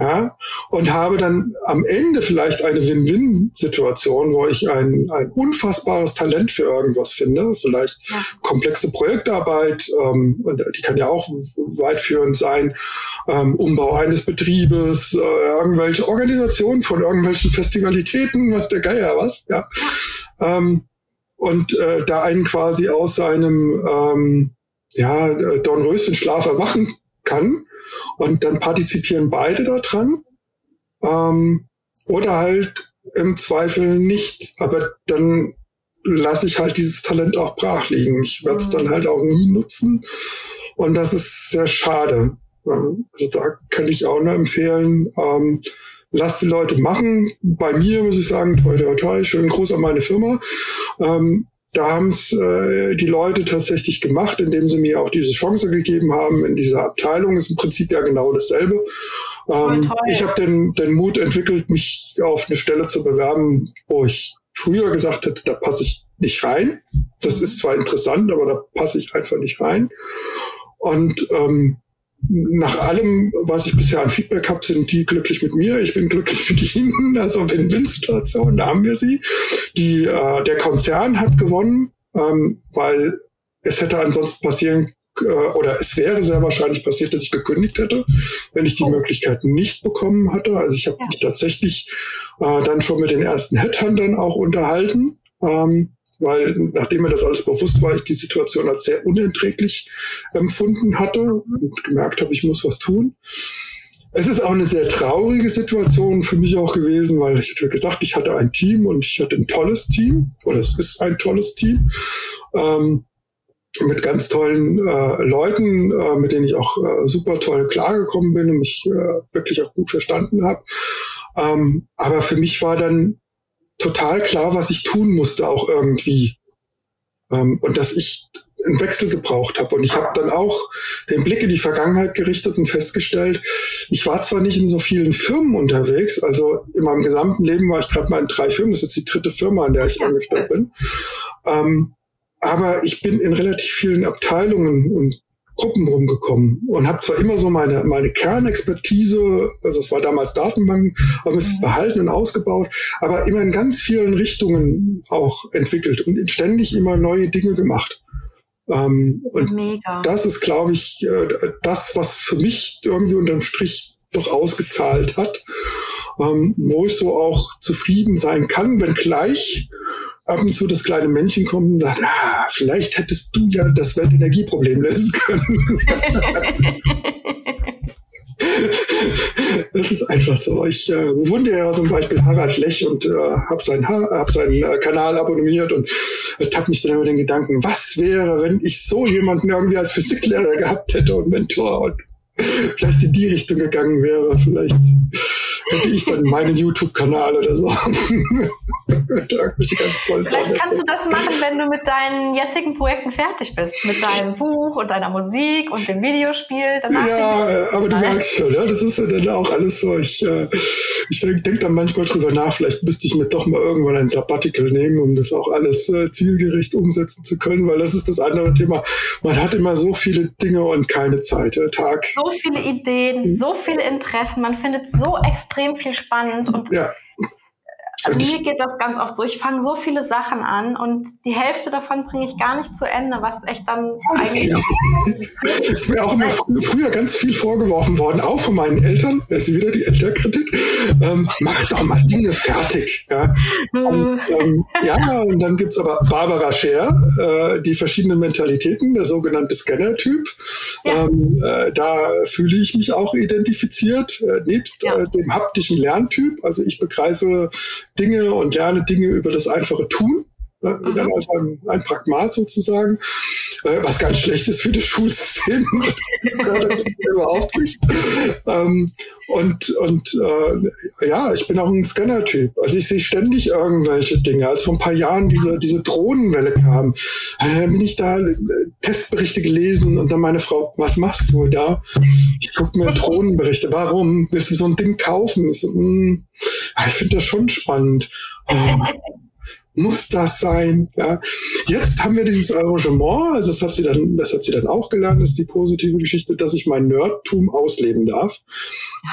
ja, und habe dann am Ende vielleicht eine Win-Win-Situation, wo ich ein, ein unfassbares Talent für irgendwas finde, vielleicht ja. komplexe Projektarbeit, ähm, und die kann ja auch weitführend sein, ähm, Umbau eines Betriebes, äh, irgendwelche Organisationen von irgendwelchen Festivalitäten, was der Geier was, ja. Ähm, und äh, da einen quasi aus seinem ähm, ja, Dornröschenschlaf erwachen kann und dann partizipieren beide daran. Ähm, oder halt im Zweifel nicht. Aber dann lasse ich halt dieses Talent auch brach liegen. Ich werde es dann halt auch nie nutzen. Und das ist sehr schade. Also da kann ich auch nur empfehlen, ähm, lasst die Leute machen. Bei mir muss ich sagen, toi, toi, toi, schön groß an meine Firma. Ähm, da haben es äh, die Leute tatsächlich gemacht, indem sie mir auch diese Chance gegeben haben. In dieser Abteilung ist im Prinzip ja genau dasselbe. Ähm, ich habe den, den Mut entwickelt, mich auf eine Stelle zu bewerben, wo ich früher gesagt hätte, da passe ich nicht rein. Das ist zwar interessant, aber da passe ich einfach nicht rein. Und ähm, nach allem, was ich bisher an Feedback habe, sind die glücklich mit mir. Ich bin glücklich mit ihnen. Also Win-Win-Situation, da haben wir sie. Die, äh, der Konzern hat gewonnen, ähm, weil es hätte ansonsten passieren äh, oder es wäre sehr wahrscheinlich passiert, dass ich gekündigt hätte, wenn ich die oh. Möglichkeit nicht bekommen hatte. Also ich habe ja. mich tatsächlich äh, dann schon mit den ersten Headhuntern auch unterhalten. Ähm, weil nachdem mir das alles bewusst war, ich die Situation als sehr unerträglich empfunden hatte und gemerkt habe, ich muss was tun. Es ist auch eine sehr traurige Situation für mich auch gewesen, weil ich hatte gesagt, ich hatte ein Team und ich hatte ein tolles Team oder es ist ein tolles Team ähm, mit ganz tollen äh, Leuten, äh, mit denen ich auch äh, super toll klargekommen bin und mich äh, wirklich auch gut verstanden habe. Ähm, aber für mich war dann total klar, was ich tun musste, auch irgendwie. Ähm, und dass ich einen Wechsel gebraucht habe. Und ich habe dann auch den Blick in die Vergangenheit gerichtet und festgestellt, ich war zwar nicht in so vielen Firmen unterwegs, also in meinem gesamten Leben war ich gerade mal in drei Firmen, das ist jetzt die dritte Firma, an der ich angestellt bin. Ähm, aber ich bin in relativ vielen Abteilungen und Gruppen rumgekommen und habe zwar immer so meine, meine Kernexpertise, also es war damals Datenbanken, aber es ist mhm. behalten und ausgebaut, aber immer in ganz vielen Richtungen auch entwickelt und ständig immer neue Dinge gemacht. Ähm, und Mega. das ist, glaube ich, äh, das, was für mich irgendwie unterm Strich doch ausgezahlt hat, ähm, wo ich so auch zufrieden sein kann, wenn gleich ab und zu das kleine Männchen kommt und sagt, ah, vielleicht hättest du ja das Weltenergieproblem lösen können. das ist einfach so. Ich äh, bewundere ja zum Beispiel Harald Lech und äh, habe seinen, hab seinen äh, Kanal abonniert und äh, tapp mich dann über den Gedanken, was wäre, wenn ich so jemanden irgendwie als Physiklehrer gehabt hätte und Mentor und vielleicht in die Richtung gegangen wäre. Vielleicht hätte ich dann meinen YouTube-Kanal oder so. Vielleicht kannst du das machen, wenn du mit deinen jetzigen Projekten fertig bist. Mit deinem Buch und deiner Musik und dem Videospiel. ja, aber du merkst schon, ja, das ist ja dann auch alles so. Ich, äh, ich denke denk dann manchmal drüber nach, vielleicht müsste ich mir doch mal irgendwann ein Sabbatical nehmen, um das auch alles äh, zielgerecht umsetzen zu können, weil das ist das andere Thema. Man hat immer so viele Dinge und keine Zeit. Der Tag. So viele Ideen, so viele Interessen. Man findet so extrem viel spannend und ja. Also mir geht das ganz oft so. Ich fange so viele Sachen an und die Hälfte davon bringe ich gar nicht zu Ende, was echt dann eigentlich. Ist mir auch immer früher ganz viel vorgeworfen worden, auch von meinen Eltern. Das ist wieder die Elternkritik. Ähm, mach doch mal Dinge fertig. Ja, und, ähm, ja, und dann gibt's aber Barbara Scher, äh, die verschiedenen Mentalitäten, der sogenannte Scanner-Typ. Ja. Ähm, äh, da fühle ich mich auch identifiziert, äh, nebst ja. äh, dem haptischen Lerntyp. Also ich begreife Dinge und lerne Dinge über das einfache Tun. Ne? Mhm. Also ein, ein Pragmat sozusagen, äh, was ganz schlecht ist für das Schulsystem. das überhaupt nicht. Ähm, und und äh, ja, ich bin auch ein Scanner-Typ. Also ich sehe ständig irgendwelche Dinge. Als vor ein paar Jahren diese, diese Drohnenwelle kam, äh, bin ich da äh, Testberichte gelesen und dann meine Frau, was machst du da? Ich gucke mir Drohnenberichte. Warum? Willst du so ein Ding kaufen? Ich, so, hm, ich finde das schon spannend. Oh muss das sein? Ja. Jetzt haben wir dieses Arrangement, also das hat sie dann, das hat sie dann auch gelernt, das ist die positive Geschichte, dass ich mein Nerdtum ausleben darf.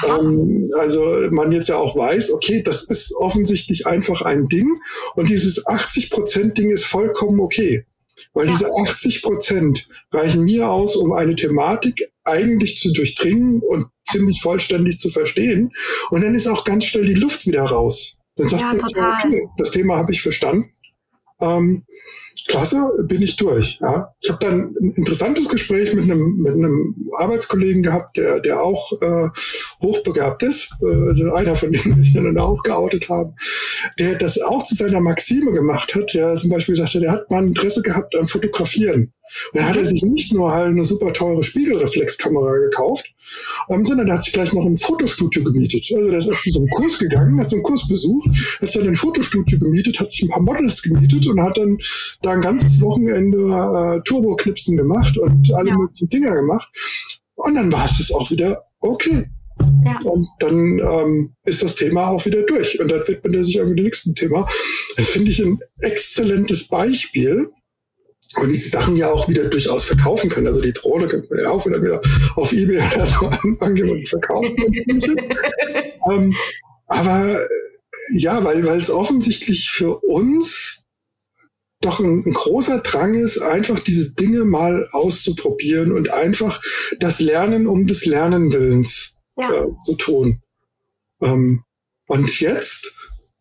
Ähm, also man jetzt ja auch weiß, okay, das ist offensichtlich einfach ein Ding und dieses 80 Prozent Ding ist vollkommen okay. Weil ja. diese 80 Prozent reichen mir aus, um eine Thematik eigentlich zu durchdringen und ziemlich vollständig zu verstehen. Und dann ist auch ganz schnell die Luft wieder raus. Dann sagt ja, man, total. okay, das Thema habe ich verstanden. Ähm, klasse, bin ich durch. Ja. Ich habe dann ein interessantes Gespräch mit einem, mit einem Arbeitskollegen gehabt, der, der auch äh, hochbegabt ist, äh, einer von denen ich dann auch geoutet habe, der das auch zu seiner Maxime gemacht hat, der zum Beispiel sagte, der hat mal Interesse gehabt am Fotografieren. Und dann hat er sich nicht nur halt eine super teure Spiegelreflexkamera gekauft, ähm, sondern er hat sich gleich noch ein Fotostudio gemietet. Also der ist zu so einem Kurs gegangen, hat so einen Kurs besucht, hat sich dann ein Fotostudio gemietet, hat sich ein paar Models gemietet und hat dann da ein ganzes Wochenende äh, Turbo-Knipsen gemacht und alle ja. möglichen Dinger gemacht. Und dann war es auch wieder okay. Ja. Und dann ähm, ist das Thema auch wieder durch. Und dann widmet er sich irgendwie dem nächsten Thema. Das finde ich ein exzellentes Beispiel, und diese Sachen ja auch wieder durchaus verkaufen können. Also die Drohne könnte man ja auch wieder, wieder auf Ebay oder so anfangen und verkaufen. ähm, aber äh, ja, weil, weil es offensichtlich für uns doch ein, ein, großer Drang ist, einfach diese Dinge mal auszuprobieren und einfach das Lernen um des Lernenwillens ja. äh, zu tun. Ähm, und jetzt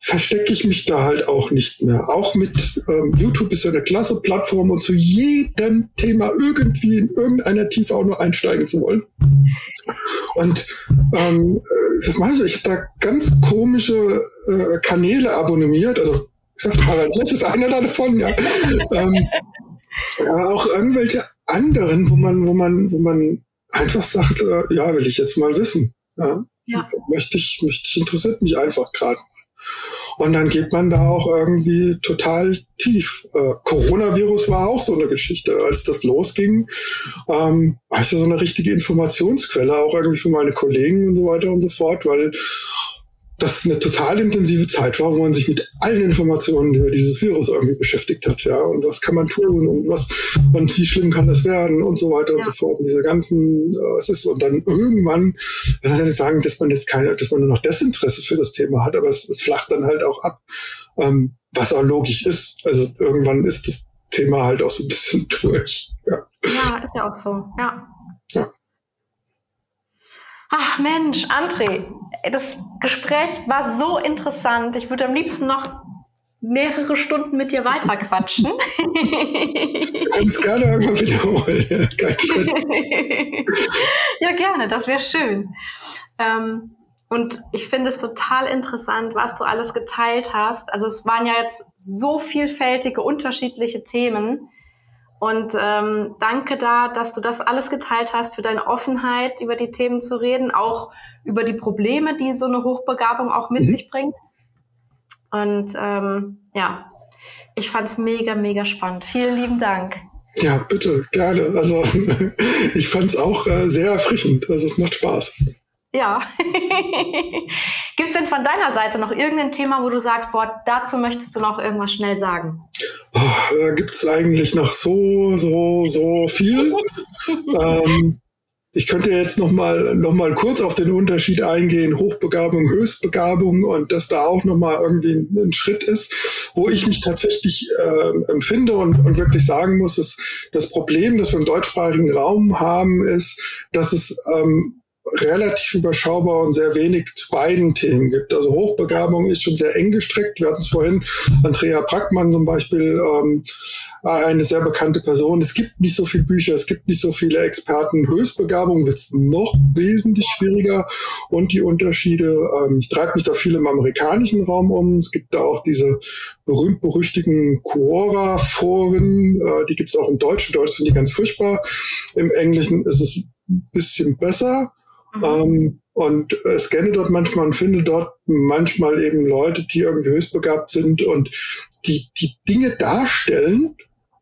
verstecke ich mich da halt auch nicht mehr. Auch mit ähm, YouTube ist ja eine klasse Plattform und zu jedem Thema irgendwie in irgendeiner Tiefe auch nur einsteigen zu wollen. Und ähm, äh, ich, ich habe da ganz komische äh, Kanäle abonniert. Also ich sagte Harald Lech ist einer davon, ja. ähm, aber auch irgendwelche anderen, wo man, wo man, wo man einfach sagt, äh, ja, will ich jetzt mal wissen. Ja. ja. Möchte ich, möchte ich, interessiert mich einfach gerade mal. Und dann geht man da auch irgendwie total tief. Äh, Coronavirus war auch so eine Geschichte. Als das losging, ähm, war es so eine richtige Informationsquelle, auch irgendwie für meine Kollegen und so weiter und so fort, weil das eine total intensive Zeit war, wo man sich mit allen Informationen über dieses Virus irgendwie beschäftigt hat, ja, und was kann man tun und was und wie schlimm kann das werden und so weiter ja. und so fort. Und diese ganzen, äh, es ist und dann irgendwann, das heißt nicht sagen, dass man jetzt keine, dass man nur noch Desinteresse für das Thema hat, aber es, es flacht dann halt auch ab, ähm, was auch logisch ist. Also irgendwann ist das Thema halt auch so ein bisschen durch. Ja, ja ist ja auch so, ja. Ja. Ach Mensch, André, das Gespräch war so interessant. Ich würde am liebsten noch mehrere Stunden mit dir weiterquatschen. Du kannst gerne einmal wiederholen. Ja, kein Stress. ja, gerne, das wäre schön. Ähm, und ich finde es total interessant, was du alles geteilt hast. Also es waren ja jetzt so vielfältige, unterschiedliche Themen. Und ähm, danke da, dass du das alles geteilt hast, für deine Offenheit, über die Themen zu reden, auch über die Probleme, die so eine Hochbegabung auch mit mhm. sich bringt. Und ähm, ja, ich fand's mega, mega spannend. Vielen lieben Dank. Ja, bitte, gerne. Also ich fand's auch äh, sehr erfrischend. Also es macht Spaß. Ja. Gibt es denn von deiner Seite noch irgendein Thema, wo du sagst, boah, dazu möchtest du noch irgendwas schnell sagen? Oh, da gibt es eigentlich noch so, so, so viel. ähm, ich könnte jetzt noch mal, noch mal kurz auf den Unterschied eingehen, Hochbegabung, Höchstbegabung und dass da auch noch mal irgendwie ein, ein Schritt ist, wo ich mich tatsächlich äh, empfinde und, und wirklich sagen muss, dass das Problem, das wir im deutschsprachigen Raum haben, ist, dass es ähm, relativ überschaubar und sehr wenig zu beiden Themen gibt. Also Hochbegabung ist schon sehr eng gestreckt. Wir hatten es vorhin, Andrea Brackmann zum Beispiel, ähm, eine sehr bekannte Person. Es gibt nicht so viele Bücher, es gibt nicht so viele Experten. Höchstbegabung wird es noch wesentlich schwieriger und die Unterschiede, ähm, ich treibe mich da viel im amerikanischen Raum um. Es gibt da auch diese berühmt-berüchtigten Quora-Foren, äh, die gibt es auch im Deutschen. Im Deutschen sind die ganz furchtbar. Im Englischen ist es bisschen besser. Mhm. Ähm, und äh, scanne dort manchmal und finde dort manchmal eben Leute, die irgendwie höchstbegabt sind und die, die Dinge darstellen,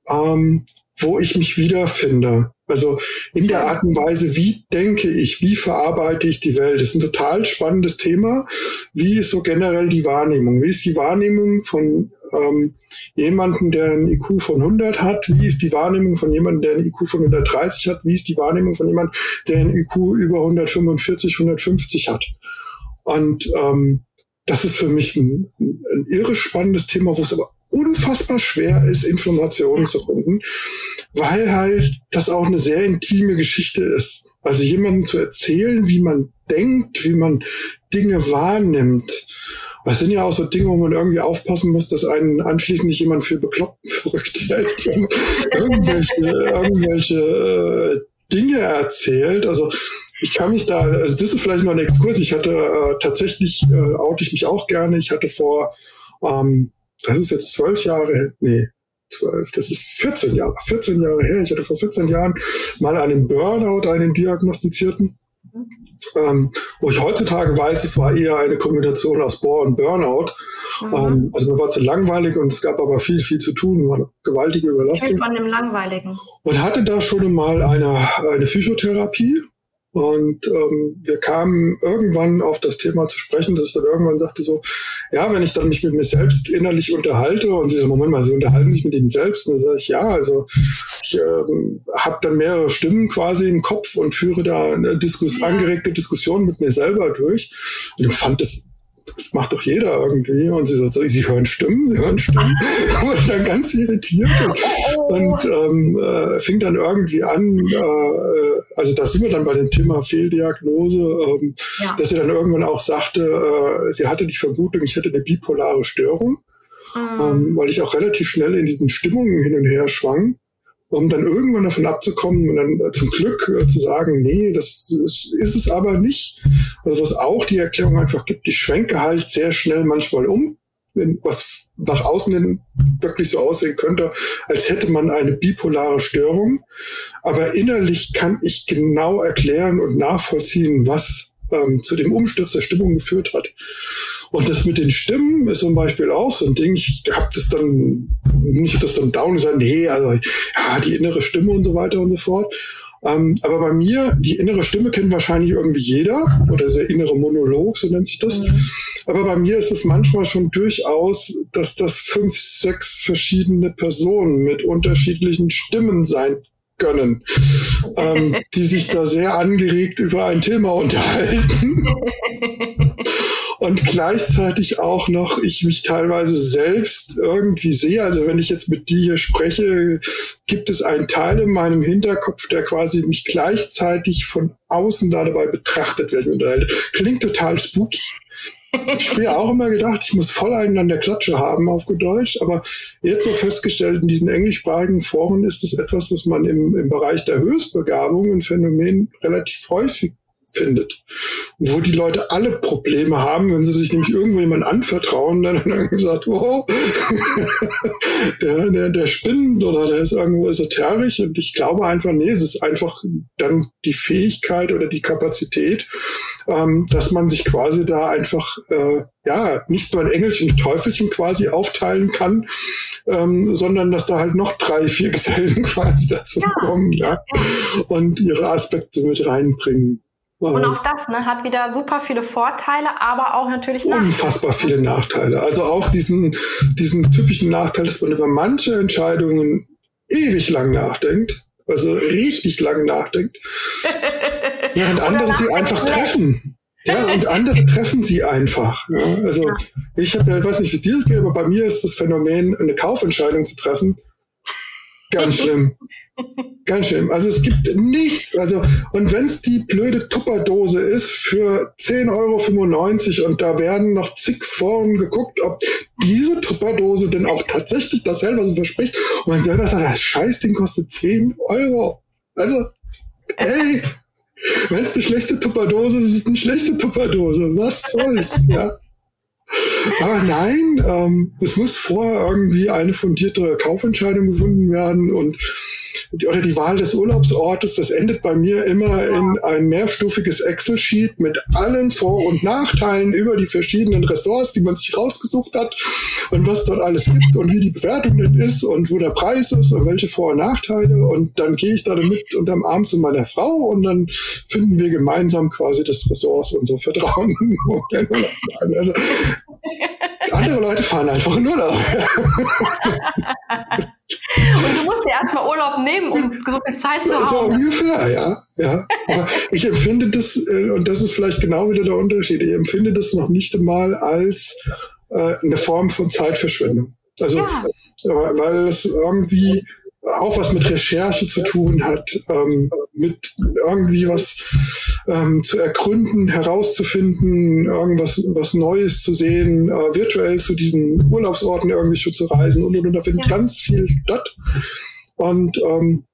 ähm, wo ich mich wiederfinde. Also in der Art und Weise, wie denke ich, wie verarbeite ich die Welt. Das ist ein total spannendes Thema. Wie ist so generell die Wahrnehmung? Wie ist die Wahrnehmung von ähm, jemanden, der ein IQ von 100 hat? Wie ist die Wahrnehmung von jemandem, der ein IQ von 130 hat? Wie ist die Wahrnehmung von jemandem, der ein IQ über 145, 150 hat? Und ähm, das ist für mich ein, ein irre spannendes Thema, wo es aber unfassbar schwer ist, Informationen zu finden, weil halt das auch eine sehr intime Geschichte ist. Also jemandem zu erzählen, wie man denkt, wie man Dinge wahrnimmt. Das sind ja auch so Dinge, wo man irgendwie aufpassen muss, dass einen anschließend nicht jemand für bekloppt verrückt hält, irgendwelche, irgendwelche äh, Dinge erzählt. Also ich kann mich da, also das ist vielleicht noch ein Exkurs. Ich hatte äh, tatsächlich, äh, oute ich mich auch gerne. Ich hatte vor ähm, das ist jetzt zwölf Jahre, nee, zwölf, das ist 14 Jahre, 14 Jahre her. Ich hatte vor 14 Jahren mal einen Burnout, einen diagnostizierten. Ähm, wo ich heutzutage weiß, es war eher eine Kombination aus Bohr und Burnout. Mhm. Ähm, also mir war zu langweilig und es gab aber viel, viel zu tun, war eine gewaltige Überlastung. Von dem Langweiligen. Und hatte da schon mal eine, eine Physiotherapie und ähm, wir kamen irgendwann auf das Thema zu sprechen, dass ich dann irgendwann sagte so, ja, wenn ich dann mich mit mir selbst innerlich unterhalte und sie so, Moment mal, sie unterhalten sich mit ihnen selbst. Und dann sage ich, ja, also ich ähm, habe dann mehrere Stimmen quasi im Kopf und führe da eine Diskus angeregte Diskussion mit mir selber durch. Und ich fand das das macht doch jeder irgendwie. Und sie sagt so, sie hören Stimmen, sie hören Stimmen. und dann ganz irritiert und, und ähm, äh, fing dann irgendwie an, äh, also da sind wir dann bei dem Thema Fehldiagnose, ähm, ja. dass sie dann irgendwann auch sagte, äh, sie hatte die Vermutung, ich hätte eine bipolare Störung, mhm. ähm, weil ich auch relativ schnell in diesen Stimmungen hin und her schwang um dann irgendwann davon abzukommen und dann äh, zum Glück äh, zu sagen, nee, das ist, es aber nicht. Also was auch die Erklärung einfach gibt, die schwenke halt sehr schnell manchmal um, was nach außen hin wirklich so aussehen könnte, als hätte man eine bipolare Störung. Aber innerlich kann ich genau erklären und nachvollziehen, was ähm, zu dem Umsturz der Stimmung geführt hat. Und das mit den Stimmen ist zum Beispiel auch so ein Ding. Ich habe das dann, nicht das dann down gesagt, nee, also ja, die innere Stimme und so weiter und so fort. Ähm, aber bei mir, die innere Stimme kennt wahrscheinlich irgendwie jeder oder der innere Monolog, so nennt sich das. Mhm. Aber bei mir ist es manchmal schon durchaus, dass das fünf, sechs verschiedene Personen mit unterschiedlichen Stimmen sein können, ähm, die sich da sehr angeregt über ein Thema unterhalten. Und gleichzeitig auch noch, ich mich teilweise selbst irgendwie sehe. Also wenn ich jetzt mit dir hier spreche, gibt es einen Teil in meinem Hinterkopf, der quasi mich gleichzeitig von außen da dabei betrachtet, wenn ich unterhalte. Klingt total spooky. Ich früher auch immer gedacht, ich muss voll einen an der Klatsche haben, auf gut Deutsch. Aber jetzt so festgestellt, in diesen englischsprachigen Foren ist es etwas, was man im, im Bereich der Höchstbegabung ein Phänomen relativ häufig findet, wo die Leute alle Probleme haben, wenn sie sich nämlich irgendwo jemand anvertrauen, dann irgendwie sagt, oh, der, der, der spinnt oder der ist irgendwo esoterisch und ich glaube einfach, nee, es ist einfach dann die Fähigkeit oder die Kapazität, ähm, dass man sich quasi da einfach äh, ja nicht nur ein Engelchen und Teufelchen quasi aufteilen kann, ähm, sondern dass da halt noch drei, vier Gesellen quasi dazu ja. kommen ja, und ihre Aspekte mit reinbringen. Und auch das ne, hat wieder super viele Vorteile, aber auch natürlich Unfassbar viele Nachteile. Also auch diesen, diesen typischen Nachteil, dass man über manche Entscheidungen ewig lang nachdenkt. Also richtig lang nachdenkt. während andere sie einfach treffen. Ja, und andere treffen sie einfach. Ja. Also ich habe ja, ich weiß nicht, wie dir das geht, aber bei mir ist das Phänomen, eine Kaufentscheidung zu treffen, ganz schlimm. Ganz schlimm. Also es gibt nichts. Also, und wenn es die blöde Tupperdose ist für 10,95 Euro und da werden noch zig Foren geguckt, ob diese Tupperdose denn auch tatsächlich das hält, was sie verspricht. Und man selber sagt, das Scheißding kostet 10 Euro. Also, hey, wenn es eine schlechte Tupperdose ist, ist es eine schlechte Tupperdose. Was soll's, ja? Aber nein, ähm, es muss vorher irgendwie eine fundierte Kaufentscheidung gefunden werden und oder die Wahl des Urlaubsortes, das endet bei mir immer in ein mehrstufiges Excel-Sheet mit allen Vor- und Nachteilen über die verschiedenen Ressorts, die man sich rausgesucht hat und was dort alles gibt und wie die Bewertung denn ist und wo der Preis ist und welche Vor- und Nachteile. Und dann gehe ich da mit unterm Arm zu meiner Frau und dann finden wir gemeinsam quasi das Ressorts und so Vertrauen. also, andere Leute fahren einfach in Urlaub. Und du musst dir erstmal Urlaub nehmen, um so viel Zeit zu haben. So ungefähr, ja. ja. Aber ich empfinde das, äh, und das ist vielleicht genau wieder der Unterschied, ich empfinde das noch nicht einmal als äh, eine Form von Zeitverschwendung. Also, ja. weil es irgendwie auch was mit Recherche zu tun hat, ähm, mit irgendwie was ähm, zu ergründen, herauszufinden, irgendwas was Neues zu sehen, äh, virtuell zu diesen Urlaubsorten irgendwie schon zu reisen und, und, und da findet ja. ganz viel statt. Und ähm,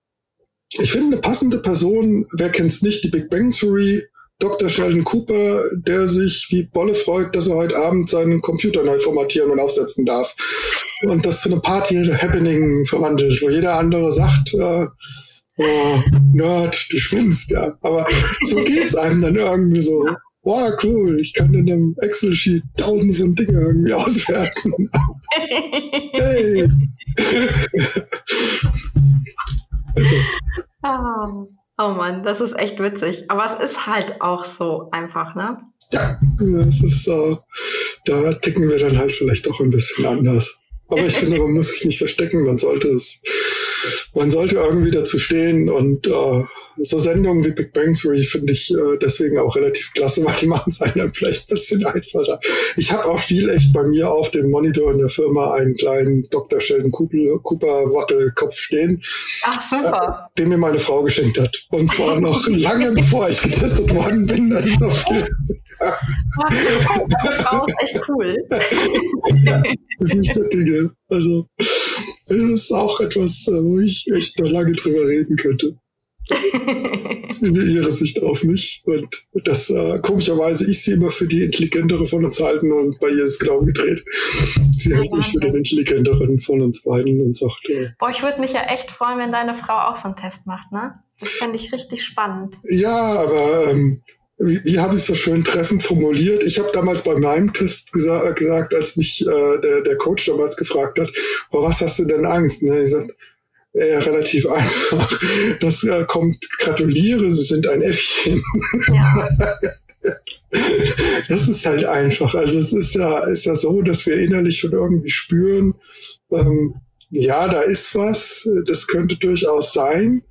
ich finde eine passende Person, wer kennt's nicht, die Big Bang Theory, Dr. Sheldon Cooper, der sich wie Bolle freut, dass er heute Abend seinen Computer neu formatieren und aufsetzen darf. Und das zu einem Party-Happening verwandelt, wo jeder andere sagt, äh, oh, Nerd, du schwimmst, ja. Aber so geht's einem dann irgendwie so. Wow, cool, ich kann in einem Excel-Sheet tausende von Dingen irgendwie auswerten. hey. also. Oh. Oh Mann, das ist echt witzig. Aber es ist halt auch so einfach, ne? Ja, es ist, äh, da ticken wir dann halt vielleicht auch ein bisschen anders. Aber ich finde, man muss sich nicht verstecken, man sollte es, man sollte irgendwie dazu stehen und äh, so Sendungen wie Big Bang Theory finde ich äh, deswegen auch relativ klasse, weil die machen es einem dann vielleicht ein bisschen einfacher. Ich habe auch stilecht bei mir auf dem Monitor in der Firma einen kleinen Dr. Sheldon Cooper Wackelkopf stehen, Ach, super. Äh, den mir meine Frau geschenkt hat. Und zwar noch lange bevor ich getestet worden bin. Das ist. Frau ist echt cool. ja, das ist nicht der Dinge. Also, das ist auch etwas, äh, wo ich echt noch lange drüber reden könnte ihre Sicht auf mich. Und das äh, komischerweise ich sie immer für die intelligentere von uns halten und bei ihr ist es genau gedreht. Sie hält mich für den intelligenteren von uns beiden und sagt. Äh, Boah, ich würde mich ja echt freuen, wenn deine Frau auch so einen Test macht, ne? Das fände ich richtig spannend. Ja, aber ähm, wie, wie habe ich es so schön treffend formuliert? Ich habe damals bei meinem Test gesa gesagt, als mich äh, der, der Coach damals gefragt hat, was hast du denn Angst? Und ich gesagt, äh, relativ einfach. Das äh, kommt, gratuliere, Sie sind ein Äffchen. Ja. das ist halt einfach. Also es ist ja, ist ja so, dass wir innerlich schon irgendwie spüren, ähm, ja, da ist was, das könnte durchaus sein.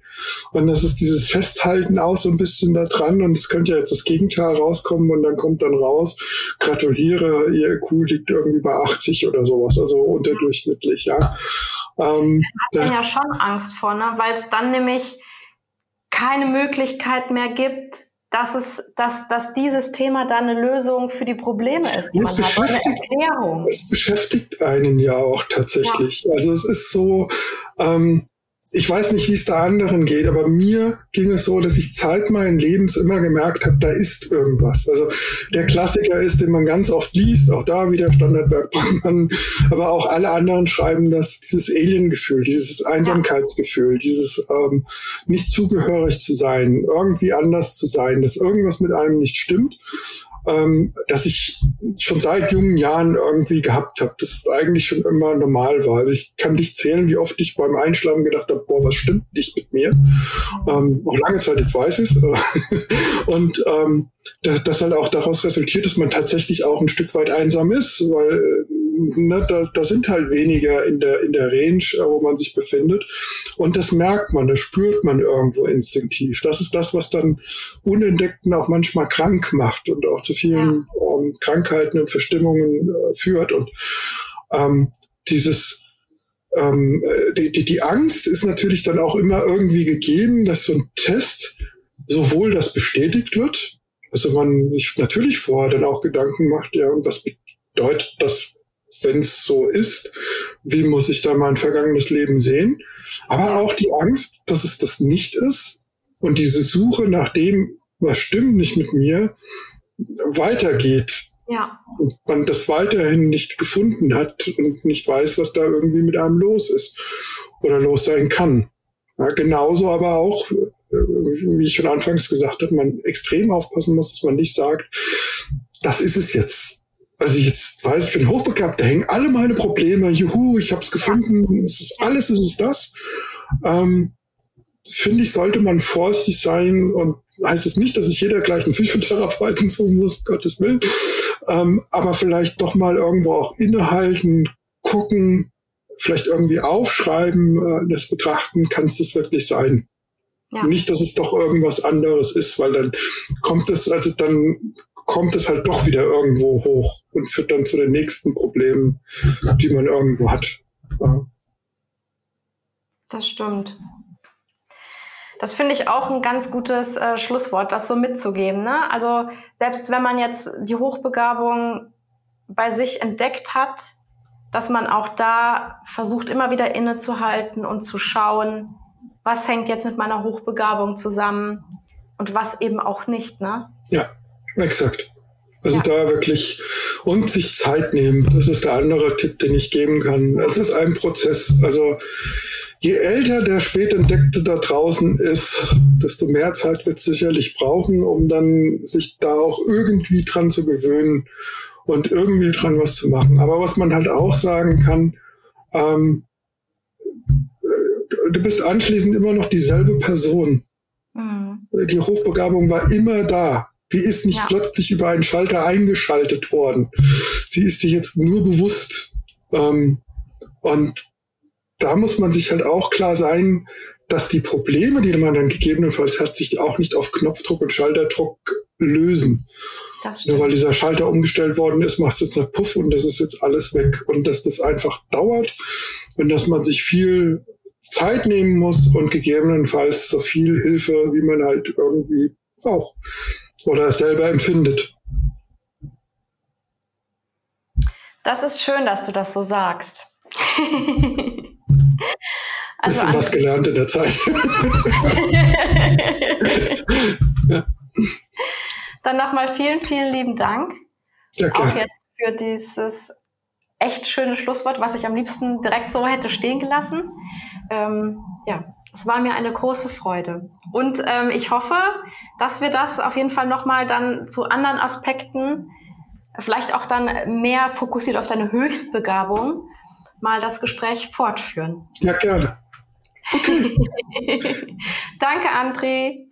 Und das ist dieses Festhalten auch so ein bisschen da dran. Und es könnte ja jetzt das Gegenteil rauskommen und dann kommt dann raus, gratuliere, ihr IQ liegt irgendwie bei 80 oder sowas, also unterdurchschnittlich, ja. Ähm, da hat man ja schon Angst vor, ne? weil es dann nämlich keine Möglichkeit mehr gibt, dass es, dass, dass dieses Thema dann eine Lösung für die Probleme ist, die es man hat, eine Erklärung. Es beschäftigt einen ja auch tatsächlich. Ja. Also es ist so, ähm, ich weiß nicht, wie es da anderen geht, aber mir ging es so, dass ich Zeit meines Lebens immer gemerkt habe, da ist irgendwas. Also der Klassiker ist, den man ganz oft liest, auch da wieder Standardwerk Bachmann, aber auch alle anderen schreiben das, dieses Alien-Gefühl, dieses Einsamkeitsgefühl, dieses ähm, nicht zugehörig zu sein, irgendwie anders zu sein, dass irgendwas mit einem nicht stimmt ähm, dass ich schon seit jungen Jahren irgendwie gehabt habe, dass es eigentlich schon immer normal war. Also ich kann nicht zählen, wie oft ich beim Einschlafen gedacht habe, boah, was stimmt nicht mit mir. Ähm, auch lange Zeit, jetzt weiß ich. Und ähm, das, das halt auch daraus resultiert, dass man tatsächlich auch ein Stück weit einsam ist, weil äh, ne, da, da sind halt weniger in der, in der Range, äh, wo man sich befindet. Und das merkt man, das spürt man irgendwo instinktiv. Das ist das, was dann Unentdeckten auch manchmal krank macht und auch zu vielen ja. ähm, Krankheiten und Verstimmungen äh, führt. Und ähm, dieses ähm, die, die, die Angst ist natürlich dann auch immer irgendwie gegeben, dass so ein Test sowohl das bestätigt wird, also man sich natürlich vorher dann auch Gedanken macht, ja, und was bedeutet das wenn es so ist, wie muss ich da mein vergangenes Leben sehen? Aber auch die Angst, dass es das nicht ist und diese Suche nach dem, was stimmt nicht mit mir, weitergeht. Ja. Und man das weiterhin nicht gefunden hat und nicht weiß, was da irgendwie mit einem los ist oder los sein kann. Ja, genauso aber auch, äh, wie ich schon anfangs gesagt habe, man extrem aufpassen muss, dass man nicht sagt, das ist es jetzt also ich jetzt weiß, ich bin hochbegabt, da hängen alle meine Probleme, juhu, ich habe es gefunden, es ist alles, es ist das. Ähm, Finde ich, sollte man vorsichtig sein und heißt es nicht, dass ich jeder gleich einen Physiotherapeuten suchen muss, Gottes Willen, ähm, aber vielleicht doch mal irgendwo auch innehalten, gucken, vielleicht irgendwie aufschreiben, äh, das betrachten, kann es das wirklich sein? Ja. Nicht, dass es doch irgendwas anderes ist, weil dann kommt es, also dann kommt es halt doch wieder irgendwo hoch und führt dann zu den nächsten Problemen, die man irgendwo hat. Ja. Das stimmt. Das finde ich auch ein ganz gutes äh, Schlusswort, das so mitzugeben. Ne? Also selbst wenn man jetzt die Hochbegabung bei sich entdeckt hat, dass man auch da versucht, immer wieder innezuhalten und zu schauen, was hängt jetzt mit meiner Hochbegabung zusammen und was eben auch nicht. Ne? Ja, Exakt. Also ja. da wirklich und sich Zeit nehmen. Das ist der andere Tipp, den ich geben kann. Es ist ein Prozess. Also je älter der Spätentdeckte da draußen ist, desto mehr Zeit wird es sicherlich brauchen, um dann sich da auch irgendwie dran zu gewöhnen und irgendwie dran was zu machen. Aber was man halt auch sagen kann, ähm, du bist anschließend immer noch dieselbe Person. Mhm. Die Hochbegabung war immer da. Die ist nicht ja. plötzlich über einen Schalter eingeschaltet worden. Sie ist sich jetzt nur bewusst. Ähm, und da muss man sich halt auch klar sein, dass die Probleme, die man dann gegebenenfalls hat, sich auch nicht auf Knopfdruck und Schalterdruck lösen. Nur weil dieser Schalter umgestellt worden ist, macht es jetzt eine Puff und das ist jetzt alles weg. Und dass das einfach dauert und dass man sich viel Zeit nehmen muss und gegebenenfalls so viel Hilfe, wie man halt irgendwie braucht oder es selber empfindet. Das ist schön, dass du das so sagst. also Bisschen was gelernt in der Zeit. ja. Dann nochmal vielen, vielen lieben Dank. Ja, Auch jetzt für dieses echt schöne Schlusswort, was ich am liebsten direkt so hätte stehen gelassen. Ähm, ja, es war mir eine große Freude. Und ähm, ich hoffe, dass wir das auf jeden Fall nochmal dann zu anderen Aspekten, vielleicht auch dann mehr fokussiert auf deine Höchstbegabung, mal das Gespräch fortführen. Ja, gerne. Okay. Danke, André.